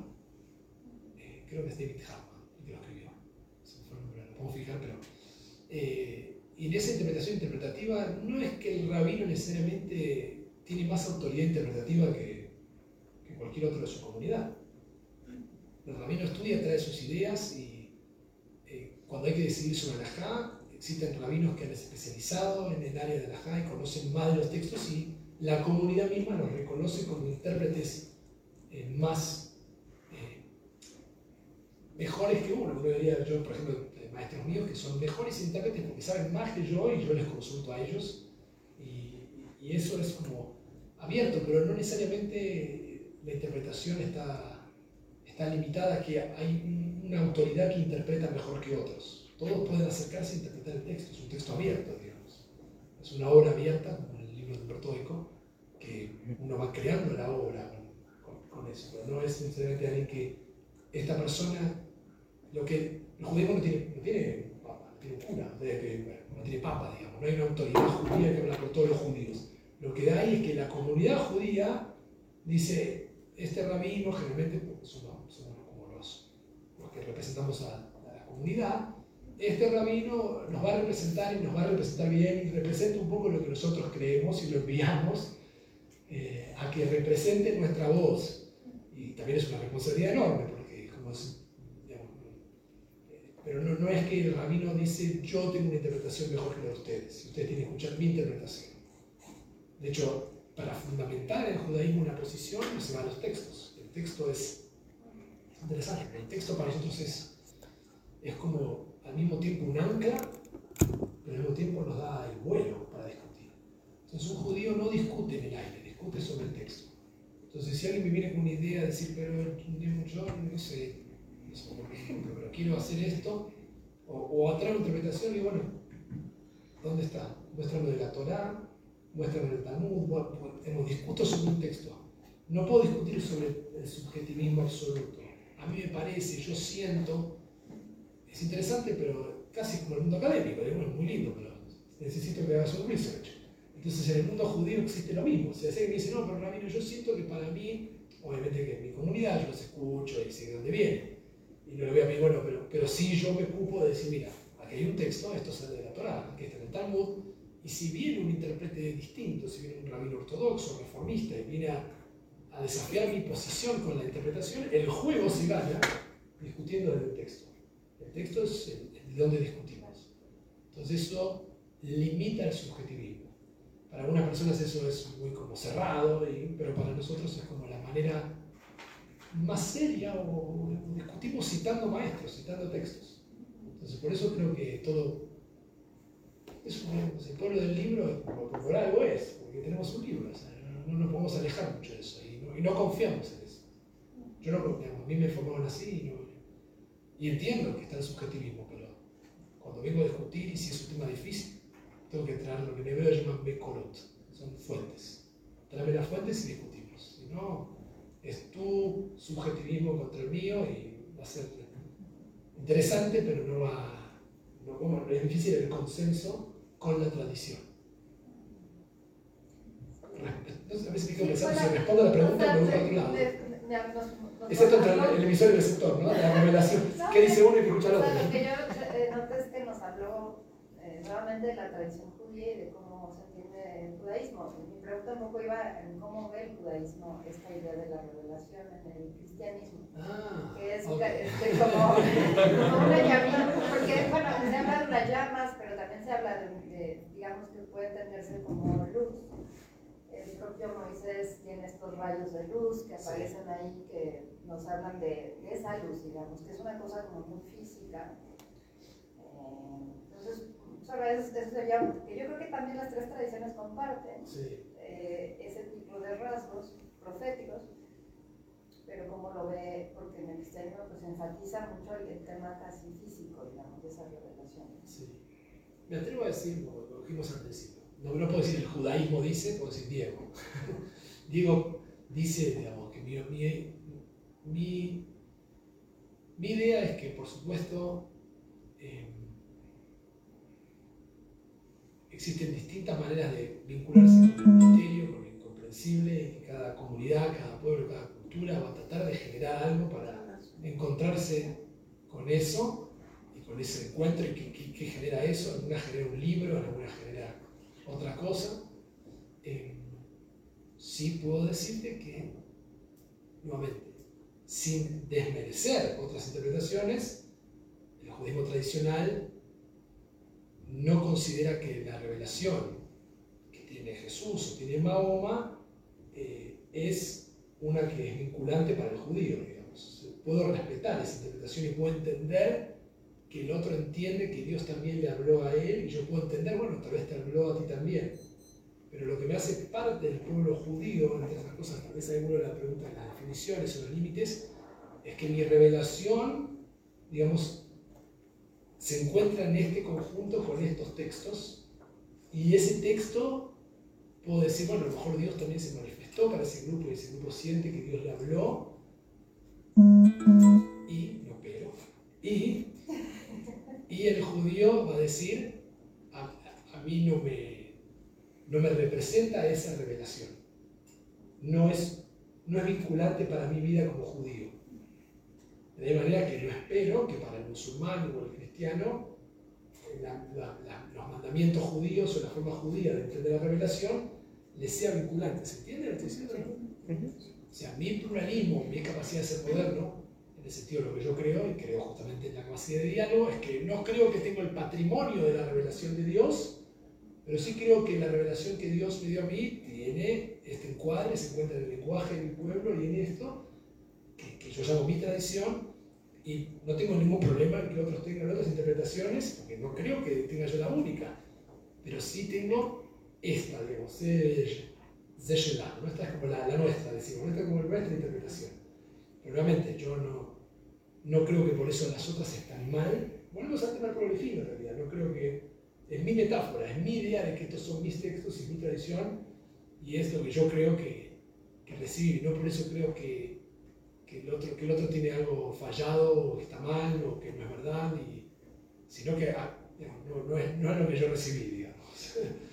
Speaker 1: Eh, creo que es David Hartman el que lo escribió. Podemos fijar, pero... Y en esa interpretación interpretativa no es que el rabino necesariamente tiene más autoridad interpretativa que cualquier otro de su comunidad. El rabino estudia, trae sus ideas y cuando hay que decidir sobre la Já, existen rabinos que han especializado en el área de la JA y conocen más de los textos y la comunidad misma los reconoce como intérpretes eh, más eh, mejores que uno. Uno diría, yo, por ejemplo, maestros míos que son mejores intérpretes porque saben más que yo y yo les consulto a ellos. Y eso es como abierto, pero no necesariamente la interpretación está, está limitada que hay una autoridad que interpreta mejor que otros todos pueden acercarse a interpretar el texto, es un texto abierto, digamos. Es una obra abierta, como el libro de Humberto Eco, que uno va creando la obra con, eso, pero no es necesariamente alguien que esta persona, lo que el judaísmo no tiene, no tiene papa, no tiene cura, no tiene papa, digamos, no hay una autoridad judía que habla por todos los judíos. Lo que hay es que la comunidad judía dice, este rabino, generalmente somos, somos como los, los que representamos a, a la comunidad, este rabino nos va a representar y nos va a representar bien y representa un poco lo que nosotros creemos y lo enviamos eh, a que represente nuestra voz. Y también es una responsabilidad enorme, porque como eh, pero no, no, es que el rabino dice yo tengo una interpretación mejor que la de ustedes, ustedes tienen que escuchar mi interpretación. De hecho, para fundamentar en el judaísmo una posición no se van los textos. El texto es interesante, el texto para nosotros es, es como al mismo tiempo un ancla, pero al mismo tiempo nos da el vuelo para discutir. Entonces un judío no discute en el aire, discute sobre el texto. Entonces si alguien me viene con una idea de decir, pero yo no sé, no sé por ejemplo, pero quiero hacer esto, o, o una interpretación, y bueno, ¿dónde está? Muéstrame de la Torah, muéstrame el Talmud, hemos discuto sobre un texto. No puedo discutir sobre el subjetivismo absoluto. A mí me parece, yo siento, es interesante, pero casi como el mundo académico, es muy lindo, pero necesito que hagas un research. Entonces en el mundo judío existe lo mismo. Si alguien dice, no, pero Rabino, yo siento que para mí, obviamente que en mi comunidad yo los escucho y sé de dónde viene. Y no le voy a mí, bueno, pero, pero sí yo me ocupo de decir, mira, aquí hay un texto, esto sale de la Torah, aquí está en el Talmud, y si viene un intérprete distinto, si viene un rabino ortodoxo, reformista, y viene a, a desafiar mi posición con la interpretación, el juego se gana discutiendo desde el texto. El texto es el, de donde discutimos. Entonces eso limita el subjetivismo. Para algunas personas eso es muy como cerrado, pero para nosotros es como la manera más seria o, discutimos citando maestros, citando textos. Entonces por eso creo que todo es el pueblo del libro por, algo es, porque tenemos un libro, no, nos podemos alejar mucho de eso y no, confiamos en eso. Yo no, a mí me formaron así y no, y entiendo que está el subjetivismo, pero cuando vengo a discutir y si es un tema difícil, tengo que traer lo que en hebreo llaman bekorot, son fuentes. Tráeme las fuentes y discutimos. Si no, es tu subjetivismo contra el mío y va a ser interesante, pero no va, no, como, es difícil el consenso con la tradición. Entonces, a veces me quedo pensando, si respondo a la pregunta, me otro lado. Excepto entre el, emisor y el receptor, ¿no? La revelación. ¿Qué dice uno y que escucha el otro?
Speaker 5: lo que yo eh, noté es que nos habló eh, nuevamente de la tradición judía y de cómo se entiende el judaísmo. Mi pregunta un poco iba en cómo ve el judaísmo esta idea de la revelación en el cristianismo.
Speaker 1: Ah,
Speaker 5: Que es este, como, como una llamita, porque bueno, se habla de unas llamas, pero también se habla de, de, digamos que puede entenderse como luz. El propio Moisés tiene estos rayos de luz que aparecen ahí que nos hablan de, de esa luz, digamos, que es una cosa como muy física. Eh, entonces, solo es- eso sería, que yo creo que también las tres tradiciones comparten
Speaker 1: Sí.
Speaker 5: eh, ese tipo de rasgos proféticos, pero como lo ve, porque en el cristianismo pues enfatiza mucho el, el tema casi físico, digamos, de esa revelación.
Speaker 1: Sí. Me atrevo a decir, como lo dijimos principio, no, no puedo decir el judaísmo dice, puedo decir Diego. Diego dice, digamos, que mi, mi, mi, idea es que, por supuesto, eh, existen distintas maneras de vincularse con el misterio, con lo incomprensible, y que cada comunidad, cada pueblo, cada cultura va a tratar de generar algo para encontrarse con eso y con ese encuentro y qué genera eso. Alguna genera un libro, alguna genera otra cosa. Eh, sí puedo decirte que, nuevamente, sin desmerecer otras interpretaciones, el judaísmo tradicional no considera que la revelación que tiene Jesús o tiene Mahoma eh, es una que es vinculante para el judío, digamos. Puedo respetar esa interpretación y puedo entender que el otro entiende que Dios también le habló a él y yo puedo entender, bueno, tal vez te habló a ti también. Pero lo que me hace parte del pueblo judío, entre otras cosas, tal vez alguno de las preguntas, las definiciones o los límites, es que mi revelación, digamos, se encuentra en este conjunto con estos textos y ese texto puedo decir, bueno, a lo mejor Dios también se manifestó para ese grupo y ese grupo siente que Dios le habló y, no pero, y, y el judío va a decir, a, mí no me, no me representa esa revelación, no es, no es vinculante para mi vida como judío. De manera que no espero que para el musulmán o el cristiano la- la- la- los mandamientos judíos o la forma judía de entender la revelación les sea vinculante. ¿Se entiende lo que estoy diciendo? O sea, mi pluralismo, mi capacidad de ser moderno, en el sentido de lo que yo creo, y creo justamente en la capacidad de diálogo, es que no creo que tengo el patrimonio de la revelación de Dios, pero sí creo que la revelación que Dios me dio a mí tiene este encuadre, se encuentra en el lenguaje de mi pueblo y en esto, que, yo llamo mi tradición, y no tengo ningún problema en que otros tengan otras interpretaciones, porque no creo que tenga yo la única, pero sí tengo esta, digamos, Zeshelá, ¿no? esta es como la, nuestra, decimos, esta es como nuestra interpretación. Pero realmente yo no, no creo que por eso las otras están mal. Volvemos al tema del pueblo fino en realidad, no creo que es mi metáfora, es mi idea de que estos son mis textos y mi tradición, y es lo que yo creo que, que recibir, no por eso creo que, que, el otro, que el otro tiene algo fallado, o que está mal, o que no es verdad, y, sino que ah, no, no es, no es lo que yo recibí, digamos.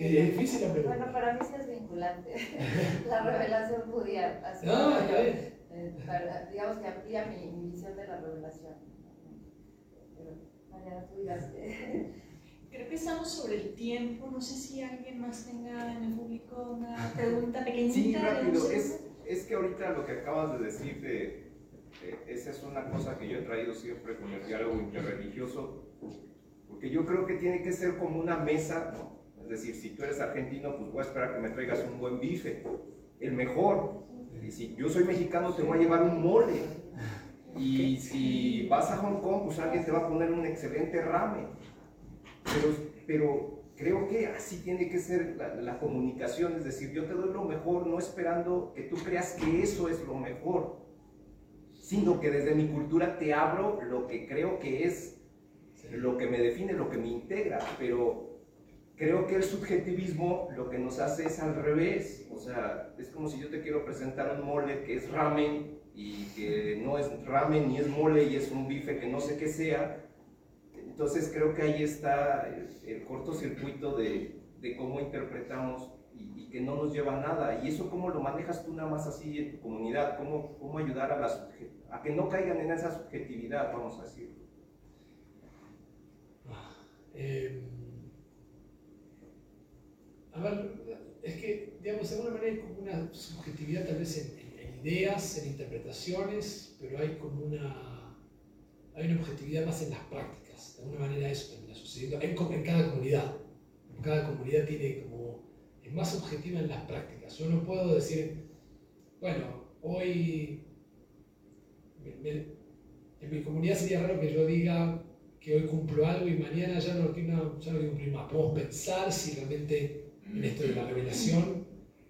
Speaker 1: Eh, que es difícil la pregunta.
Speaker 5: Bueno, para mí sí es vinculante la revelación judía.
Speaker 1: No,
Speaker 5: como
Speaker 1: está bien.
Speaker 5: Eh, para- digamos que amplía mi, mi visión de la revelación. Pero, Mariana, tú dirás que...
Speaker 3: Creo que estamos sobre el tiempo. No sé si alguien más tenga en el público una pregunta pequeñita.
Speaker 6: Sí, rápido. Es, es que ahorita lo que acabas de decir, de, de- esa es una cosa que yo he traído siempre con el diálogo interreligioso, porque yo creo que tiene que ser como una mesa, ¿no? Es decir, si tú eres argentino, pues voy a esperar que me traigas un buen bife, el mejor. Y si yo soy mexicano, te voy a llevar un mole. Y si vas a Hong Kong, pues alguien te va a poner un excelente ramen. Pero, pero creo que así tiene que ser la, la comunicación, es decir, yo te doy lo mejor, no esperando que tú creas que eso es lo mejor, sino que desde mi cultura te abro lo que creo que es lo que me define, lo que me integra, pero creo que el subjetivismo lo que nos hace es al revés, o sea, es como si yo te quiero presentar un mole que es ramen
Speaker 9: y que no es ramen ni es mole y es un bife que no sé qué sea. Entonces creo que ahí está el, cortocircuito de, de, cómo interpretamos y, y, que no nos lleva a nada. Y eso cómo lo manejas tú nada más así en tu comunidad, cómo, cómo ayudar a, la, a que no caigan en esa subjetividad, vamos a decirlo.
Speaker 1: Eh, a es que, digamos, de alguna manera hay como una subjetividad tal vez en, ideas, en interpretaciones, pero hay como una, hay una objetividad más en las prácticas. De alguna manera eso está sucediendo en, en cada comunidad. Cada comunidad tiene como, es más objetiva en las prácticas. Yo no puedo decir, bueno, hoy, en mi comunidad sería raro que yo diga que hoy cumplo algo y mañana ya no, no, ya no quiero cumplir más. Podemos pensar si realmente en esto de la revelación,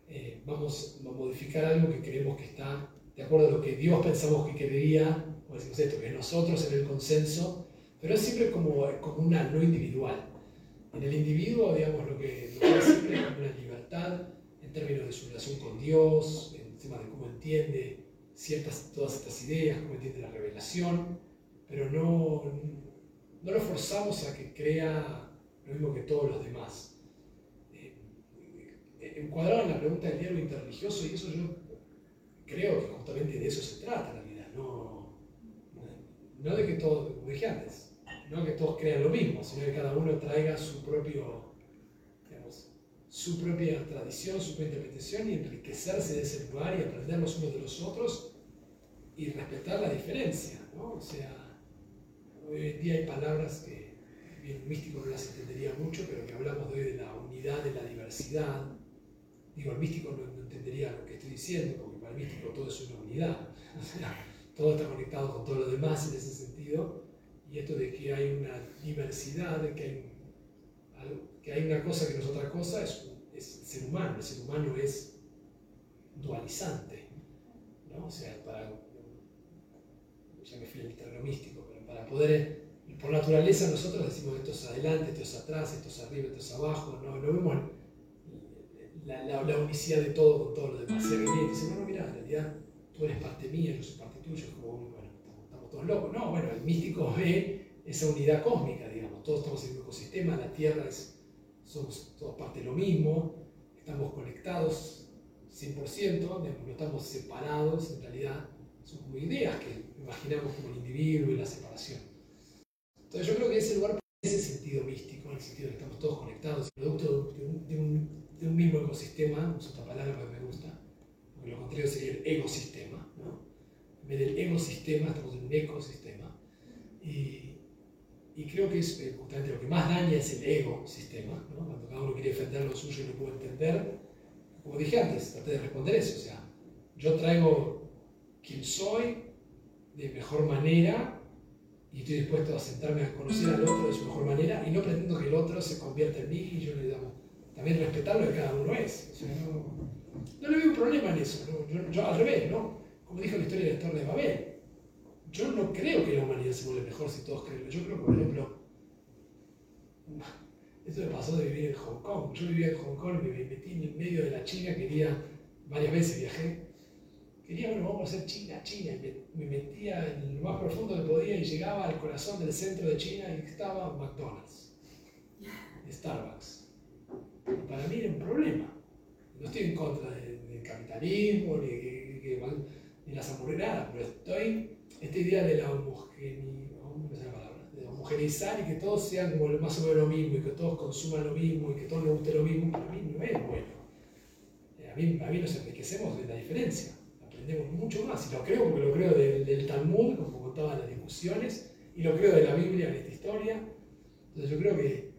Speaker 1: eh, vamos a modificar algo que creemos que está de acuerdo a lo que Dios pensamos que quería, o decimos esto, que nosotros en el consenso, pero es siempre como, como una no individual. En el individuo, digamos, lo que, lo siempre es una libertad en términos de su relación con Dios, en tema de cómo entiende ciertas, todas estas ideas, cómo entiende la revelación, pero no, no lo forzamos a que crea lo mismo que todos los demás encuadrado en la pregunta del diálogo interreligioso y eso yo creo que justamente de eso se trata la vida, no, no de que todos, como dije antes, no que todos crean lo mismo, sino que cada uno traiga su propio, su propia tradición, su propia interpretación y enriquecerse de ese lugar y aprender los unos de los otros y respetar la diferencia. O sea, hoy en día hay palabras que bien místico no las entendería mucho, pero que hablamos hoy de la unidad, de la diversidad, Digo, el místico no, entendería lo que estoy diciendo, porque para el místico todo es una unidad. Todo está conectado con todo lo demás en ese sentido. Y esto de que hay una diversidad, de que hay, una cosa que no es otra cosa, es, es el ser humano. El ser humano es dualizante. ¿no? O sea, para, ya me fui al terreno místico, pero para poder, por naturaleza nosotros decimos esto es adelante, esto es atrás, esto es arriba, esto es abajo, no, no vemos la, la, la, unicidad de todo con todo lo demás. Alguien viene y dice, bueno, mira, en realidad tú eres parte mía, yo soy parte tuya, como, bueno, estamos, todos locos. No, bueno, el místico ve esa unidad cósmica, digamos, todos estamos en un ecosistema, la Tierra es, somos todos parte de lo mismo, estamos conectados 100%, digamos, no estamos separados, en realidad son como ideas que imaginamos como el individuo y la separación. Entonces yo creo que ese lugar, ese sentido místico, en el sentido de que estamos todos conectados, producto de un, de mismo ecosistema, es otra palabra que me gusta, porque lo contrario sería el ecosistema, ¿no? En vez del ecosistema estamos en un ecosistema. Y, y creo que es justamente lo que más daña es el ecosistema, ¿no? Cuando cada uno quiere defender lo suyo y no puede entender. Como dije antes, traté de responder eso, o sea, yo traigo quien soy de mejor manera y estoy dispuesto a sentarme a conocer al otro de su mejor manera y no pretendo que el otro se convierta en mí y yo le damos también respetar lo que cada uno es. No, no, le veo un problema en eso. Yo, al revés, ¿no? Como dijo la historia de la Torre de Babel. Yo no creo que la humanidad se vuelva mejor si todos creen. Yo creo por ejemplo, esto me pasó de vivir en Hong Kong. Yo vivía en Hong Kong y me metí en el medio de la China, quería, varias veces viajé. Quería, bueno, vamos a hacer China, China. Me, me metía en lo más profundo que podía y llegaba al corazón del centro de China y estaba McDonald's, Starbucks para mí era un problema. No estoy en contra del, capitalismo ni, de, las hamburguesas, pero estoy, esta idea de la homogeneizar y que todos sean como más o menos lo mismo y que todos consuman lo mismo y que todos les guste lo mismo, para mí no es bueno. A mí, a mí nos enriquecemos de la diferencia, aprendemos mucho más y lo creo porque lo creo del, del Talmud, como contaban las discusiones, y lo creo de la Biblia en esta historia. Entonces yo creo que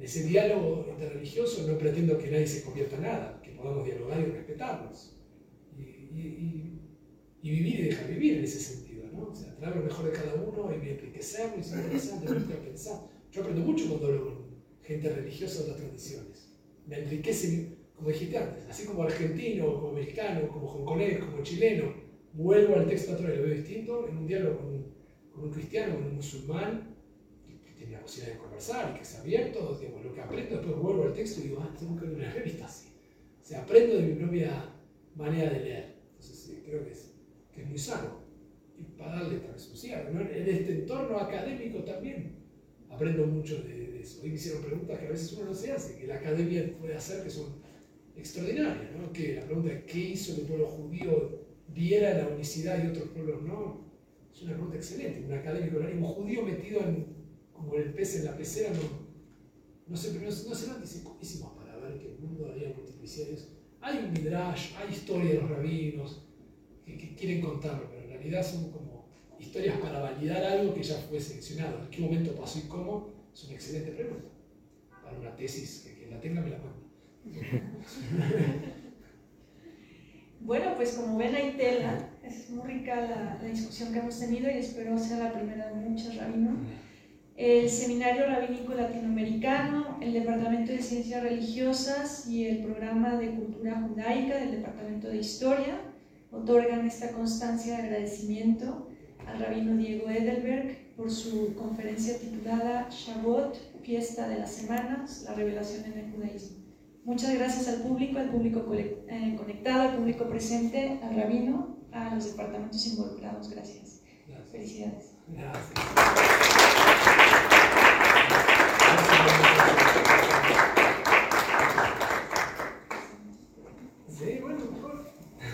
Speaker 1: en ese diálogo interreligioso no pretendo que nadie se convierta en nada, que podamos dialogar y respetarnos. Y, y, y, vivir y dejar vivir en ese sentido, ¿no? O sea, traer lo mejor de cada uno y enriquecerlo y ser interesante, pensar. Yo aprendo mucho cuando hablo con gente religiosa de otras tradiciones. Me enriquece, como dijiste antes, así como argentino, como mexicano, como hongkonés, como chileno, vuelvo al texto otro y lo veo distinto, en un diálogo con, con un cristiano, con un musulmán, la posibilidad de conversar que sea abierto, digamos, lo que aprendo, después vuelvo al texto y digo, ah, tengo que ver una revista así. O sea, aprendo de mi propia manera de leer. Entonces, sí, creo que es, que es muy sano. Y para darle esta vez ¿no? En este entorno académico también aprendo mucho de, eso. Hoy me hicieron preguntas que a veces uno no se hace, que la academia puede hacer, que son extraordinarias. ¿no? Que la pregunta de qué hizo que el pueblo judío viera la unicidad y otros pueblos no, es una pregunta excelente. Un académico, un judío metido en, como el pez en la pecera, no, no se, no, no se lo dice para ver que el mundo había multiplicidades. Hay un midrash, hay historia de los rabinos que, quieren contarlo, pero en realidad son como historias para validar algo que ya fue seleccionado. ¿En qué momento pasó y cómo? Es una excelente pregunta. Para una tesis, que, que la tenga me la manda.
Speaker 3: Bueno, pues como ven hay tela, es muy rica la, la, discusión que hemos tenido y espero sea la primera de muchas, Rabino. El Seminario Rabínico Latinoamericano, el Departamento de Ciencias Religiosas y el Programa de Cultura Judaica del Departamento de Historia otorgan esta constancia de agradecimiento al rabino Diego Edelberg por su conferencia titulada Shavuot, Fiesta de las Semanas, la revelación en el judaísmo. Muchas gracias al público, al público eh, conectado, al público presente, al rabino, a los departamentos involucrados. Gracias. Felicidades.
Speaker 1: Gracias.